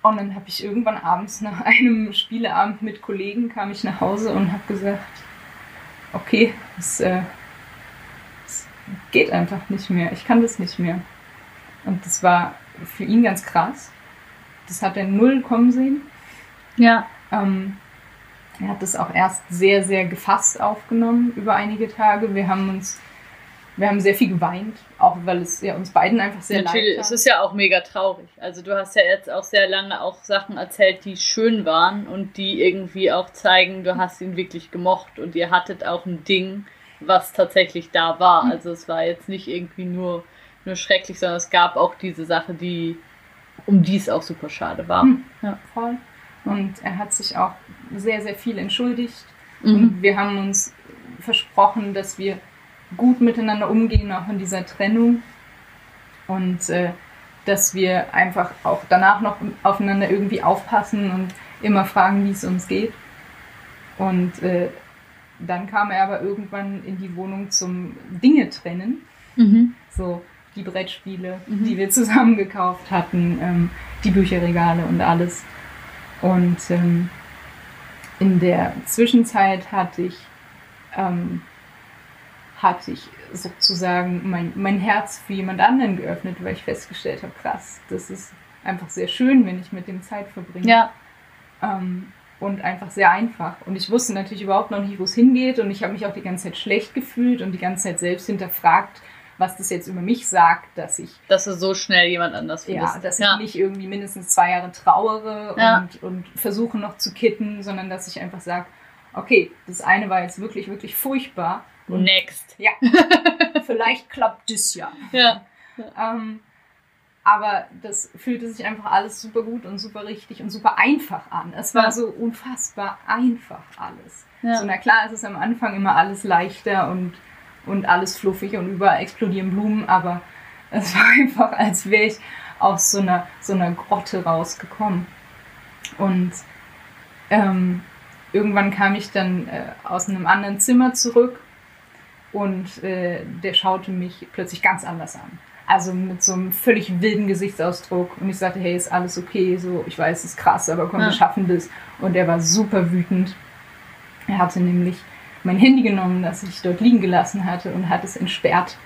Und dann habe ich irgendwann abends nach einem Spieleabend mit Kollegen kam ich nach Hause und habe gesagt, okay, es, äh, es geht einfach nicht mehr, ich kann das nicht mehr. Und das war für ihn ganz krass. Das hat er null kommen sehen. Ja. Ähm, er hat das auch erst sehr, sehr gefasst aufgenommen über einige Tage. Wir haben uns, wir haben sehr viel geweint, auch weil es ja uns beiden einfach sehr Natürlich, leid tat. es ist ja auch mega traurig. Also du hast ja jetzt auch sehr lange auch Sachen erzählt, die schön waren und die irgendwie auch zeigen, du hast ihn wirklich gemocht und ihr hattet auch ein Ding, was tatsächlich da war. Mhm. Also es war jetzt nicht irgendwie nur nur schrecklich, sondern es gab auch diese Sache, die um die es auch super schade war. Hm, ja, voll. Und er hat sich auch sehr, sehr viel entschuldigt. Mhm. Und wir haben uns versprochen, dass wir gut miteinander umgehen, auch in dieser Trennung. Und äh, dass wir einfach auch danach noch aufeinander irgendwie aufpassen und immer fragen, wie es uns geht. Und äh, dann kam er aber irgendwann in die Wohnung zum Dinge trennen. Mhm. So, die Brettspiele, mhm. die wir zusammen gekauft hatten, ähm, die Bücherregale und alles. Und ähm, in der Zwischenzeit hatte ich, ähm, hatte ich sozusagen mein, mein Herz für jemand anderen geöffnet, weil ich festgestellt habe, krass, das ist einfach sehr schön, wenn ich mit dem Zeit verbringe. Ja. Ähm, und einfach sehr einfach. Und ich wusste natürlich überhaupt noch nicht, wo es hingeht. Und ich habe mich auch die ganze Zeit schlecht gefühlt und die ganze Zeit selbst hinterfragt, was das jetzt über mich sagt, dass ich. Dass du so schnell jemand anders findest. Ja, dass ich nicht irgendwie mindestens zwei Jahre trauere ja. und, und versuche noch zu kitten, sondern dass ich einfach sage, okay, das eine war jetzt wirklich, wirklich furchtbar. Next. Ja. vielleicht klappt das ja. Ja. Ähm, aber das fühlte sich einfach alles super gut und super richtig und super einfach an. Es war ja. so unfassbar einfach alles. Ja. So, na klar, es ist am Anfang immer alles leichter und und alles fluffig und überall explodieren Blumen, aber es war einfach, als wäre ich aus so einer, so einer Grotte rausgekommen. Und ähm, irgendwann kam ich dann äh, aus einem anderen Zimmer zurück und äh, der schaute mich plötzlich ganz anders an. Also mit so einem völlig wilden Gesichtsausdruck. Und ich sagte, hey, ist alles okay? So, ich weiß, es ist krass, aber komm, ja. wir schaffen das. Und er war super wütend. Er hatte nämlich mein Handy genommen, das ich dort liegen gelassen hatte und hat es entsperrt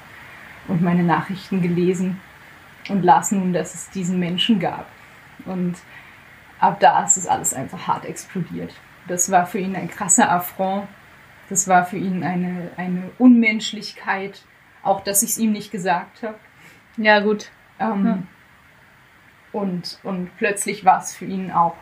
und meine Nachrichten gelesen und las nun, dass es diesen Menschen gab. Und ab da ist es alles einfach hart explodiert. Das war für ihn ein krasser Affront. Das war für ihn eine, eine Unmenschlichkeit. Auch, dass ich es ihm nicht gesagt habe. Ja, gut. Ähm, ja. Und, und plötzlich war es für ihn auch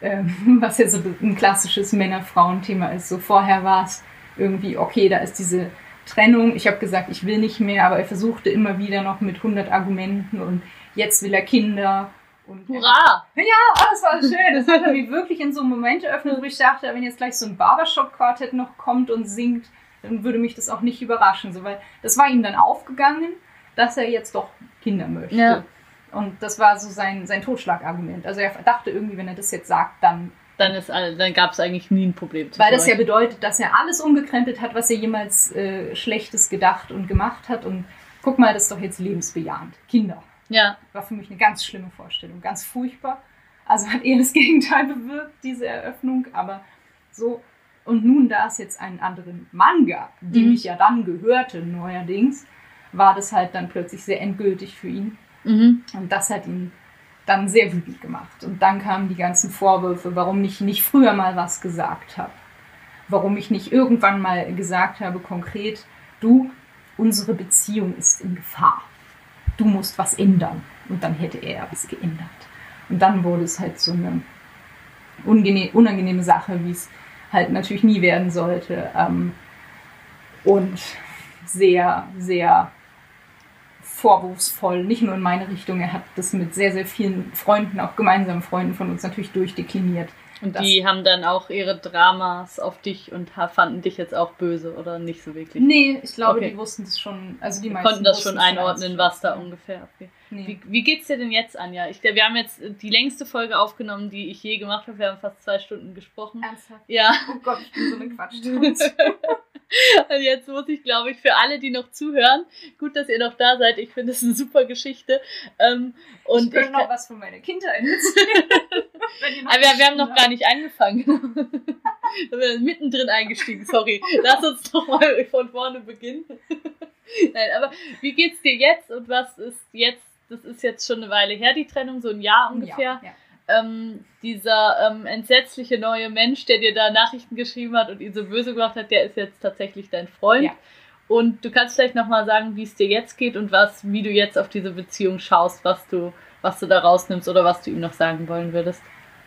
ähm, was ja so ein klassisches Männer-Frauen-Thema ist. So vorher war es irgendwie, okay, da ist diese Trennung. Ich habe gesagt, ich will nicht mehr, aber er versuchte immer wieder noch mit 100 Argumenten und jetzt will er Kinder. Und Hurra! Ja, oh, das war schön. Das hat mir wirklich in so einem Moment eröffnet, wo ich dachte, wenn jetzt gleich so ein Barbershop-Quartett noch kommt und singt, dann würde mich das auch nicht überraschen. So, weil das war ihm dann aufgegangen, dass er jetzt doch Kinder möchte. Ja. Und das war so sein, sein Totschlagargument. Also er dachte irgendwie, wenn er das jetzt sagt, dann. Dann, dann gab es eigentlich nie ein Problem. Weil das ja bedeutet, dass er alles umgekrempelt hat, was er jemals äh, Schlechtes gedacht und gemacht hat. Und guck mal, das ist doch jetzt lebensbejahend. Kinder. Ja. War für mich eine ganz schlimme Vorstellung. Ganz furchtbar. Also hat eher das Gegenteil bewirkt, diese Eröffnung. Aber so. Und nun, da es jetzt einen anderen Mann gab, dem Mhm. ich ja dann gehörte neuerdings, war das halt dann plötzlich sehr endgültig für ihn. Mhm. Und das hat ihn dann sehr wütend gemacht. Und dann kamen die ganzen Vorwürfe, warum ich nicht früher mal was gesagt habe. Warum ich nicht irgendwann mal gesagt habe, konkret, du, unsere Beziehung ist in Gefahr. Du musst was ändern. Und dann hätte er was geändert. Und dann wurde es halt so eine unangenehme Sache, wie es halt natürlich nie werden sollte. Ähm, und sehr, sehr vorwurfsvoll, nicht nur in meine Richtung, er hat das mit sehr, sehr vielen Freunden, auch gemeinsamen Freunden von uns natürlich durchdekliniert. Und die haben dann auch ihre Dramas auf dich und fanden dich jetzt auch böse oder nicht so wirklich? Nee, ich glaube, Okay. die wussten das schon, also die meisten konnten das schon es einordnen, was da ungefähr abgeht. Nee. Wie, wie geht's dir denn jetzt, Anja? Ich, wir haben jetzt die längste Folge aufgenommen, die ich je gemacht habe. Wir haben fast zwei Stunden gesprochen. Ernsthaft? Ja, Oh Gott, ich bin so eine Quatsch. und jetzt muss ich, glaube ich, für alle, die noch zuhören, gut, dass ihr noch da seid. Ich finde es eine super Geschichte. Ähm, und ich könnte noch kann- was von meiner Kindheit erzählen. Aber wir, wir haben noch gar nicht angefangen. wir sind mittendrin eingestiegen, sorry. Lass uns doch mal von vorne beginnen. Nein, aber wie geht's dir jetzt und was ist jetzt, das ist jetzt schon eine Weile her, die Trennung, so ein Jahr ungefähr. Ja, ja. Ähm, dieser ähm, entsetzliche neue Mensch, der dir da Nachrichten geschrieben hat und ihn so böse gemacht hat, der ist jetzt tatsächlich dein Freund. Ja. Und du kannst vielleicht nochmal sagen, wie es dir jetzt geht und was, wie du jetzt auf diese Beziehung schaust, was du, was du da rausnimmst oder was du ihm noch sagen wollen würdest.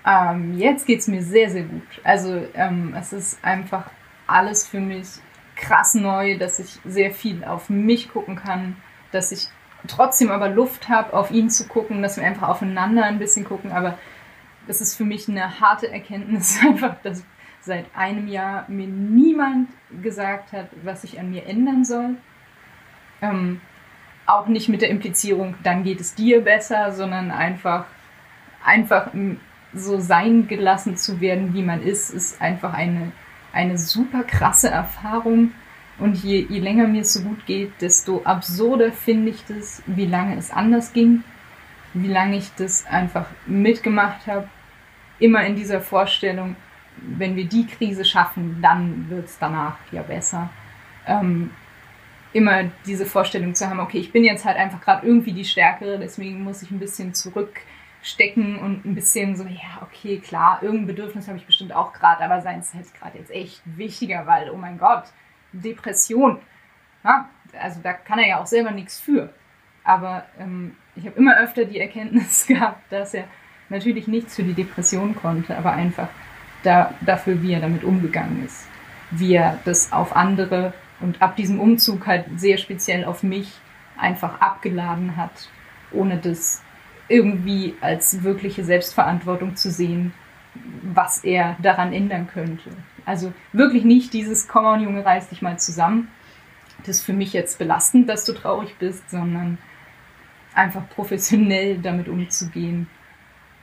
Ähm, jetzt geht es mir sehr, sehr gut. Also ähm, es ist einfach alles für mich krass neu, dass ich sehr viel auf mich gucken kann, dass ich trotzdem aber Luft habe, auf ihn zu gucken, dass wir einfach aufeinander ein bisschen gucken. Aber das ist für mich eine harte Erkenntnis, einfach, dass seit einem Jahr mir niemand gesagt hat, was ich an mir ändern soll. Ähm, auch nicht mit der Implizierung, dann geht es dir besser, sondern einfach, einfach so sein gelassen zu werden, wie man ist, ist einfach eine, eine super krasse Erfahrung. Und je, je länger mir es so gut geht, desto absurder finde ich das, wie lange es anders ging, wie lange ich das einfach mitgemacht habe. Immer in dieser Vorstellung, wenn wir die Krise schaffen, dann wird es danach ja besser. Ähm, immer diese Vorstellung zu haben, okay, ich bin jetzt halt einfach gerade irgendwie die Stärkere, deswegen muss ich ein bisschen zurückstecken und ein bisschen so, ja, okay, klar, irgendein Bedürfnis habe ich bestimmt auch gerade, aber sein ist halt gerade jetzt echt wichtiger, weil, oh mein Gott, Depression. Ja, also da kann er ja auch selber nichts für. Aber ähm, ich habe immer öfter die Erkenntnis gehabt, dass er natürlich nichts für die Depression konnte, aber einfach da, dafür, wie er damit umgegangen ist. Wie er das auf andere und ab diesem Umzug halt sehr speziell auf mich einfach abgeladen hat, ohne das irgendwie als wirkliche Selbstverantwortung zu sehen, was er daran ändern könnte. Also wirklich nicht dieses Komm on Junge, reiß dich mal zusammen. Das ist für mich jetzt belastend, dass du traurig bist, sondern einfach professionell damit umzugehen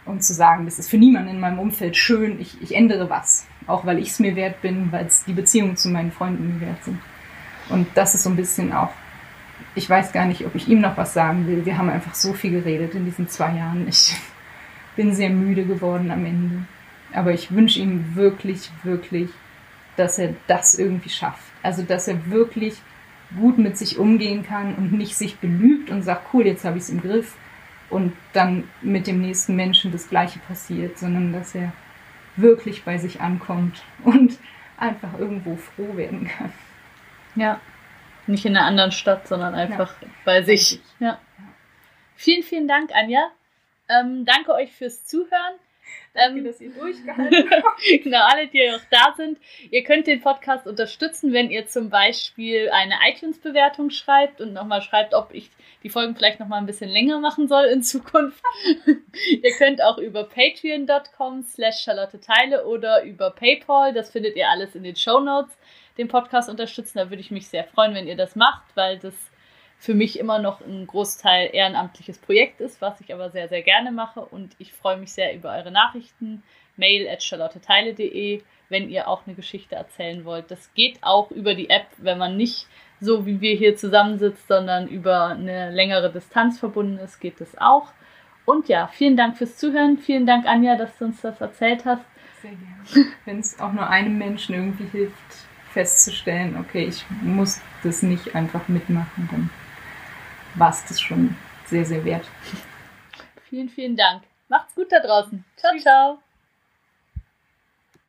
und zu sagen, das ist für niemanden in meinem Umfeld schön, ich, ich ändere was. Auch weil ich es mir wert bin, weil es die Beziehungen zu meinen Freunden mir wert sind. Und das ist so ein bisschen auch, ich weiß gar nicht, ob ich ihm noch was sagen will. Wir haben einfach so viel geredet in diesen zwei Jahren. Ich bin sehr müde geworden am Ende. Aber ich wünsche ihm wirklich, wirklich, dass er das irgendwie schafft. Also, dass er wirklich gut mit sich umgehen kann und nicht sich belügt und sagt, cool, jetzt habe ich es im Griff und dann mit dem nächsten Menschen das Gleiche passiert, sondern dass er wirklich bei sich ankommt und einfach irgendwo froh werden kann. Ja. Nicht in einer anderen Stadt, sondern einfach bei sich. sich. Ja. Vielen, vielen Dank, Anja. Ähm, danke euch fürs Zuhören. Ähm, dass ihr durchgehalten habt. genau, alle, die noch da sind. Ihr könnt den Podcast unterstützen, wenn ihr zum Beispiel eine iTunes-Bewertung schreibt und nochmal schreibt, ob ich die Folgen vielleicht nochmal ein bisschen länger machen soll in Zukunft. ihr könnt auch über patreon.com slash Charlotte Teile oder über PayPal, das findet ihr alles in den Show Notes, den Podcast unterstützen. Da würde ich mich sehr freuen, wenn ihr das macht, weil das für mich immer noch ein Großteil ehrenamtliches Projekt ist, was ich aber sehr, sehr gerne mache. Und ich freue mich sehr über eure Nachrichten. Mail at charlotteteile.de, wenn ihr auch eine Geschichte erzählen wollt. Das geht auch über die App, wenn man nicht so wie wir hier zusammensitzt, sondern über eine längere Distanz verbunden ist, geht das auch. Und ja, vielen Dank fürs Zuhören. Vielen Dank, Anja, dass du uns das erzählt hast. Sehr gerne. Wenn es auch nur einem Menschen irgendwie hilft, festzustellen, okay, ich muss das nicht einfach mitmachen, dann war es das schon sehr, sehr wert. Vielen, vielen Dank. Macht's gut da draußen. Ciao, ciao.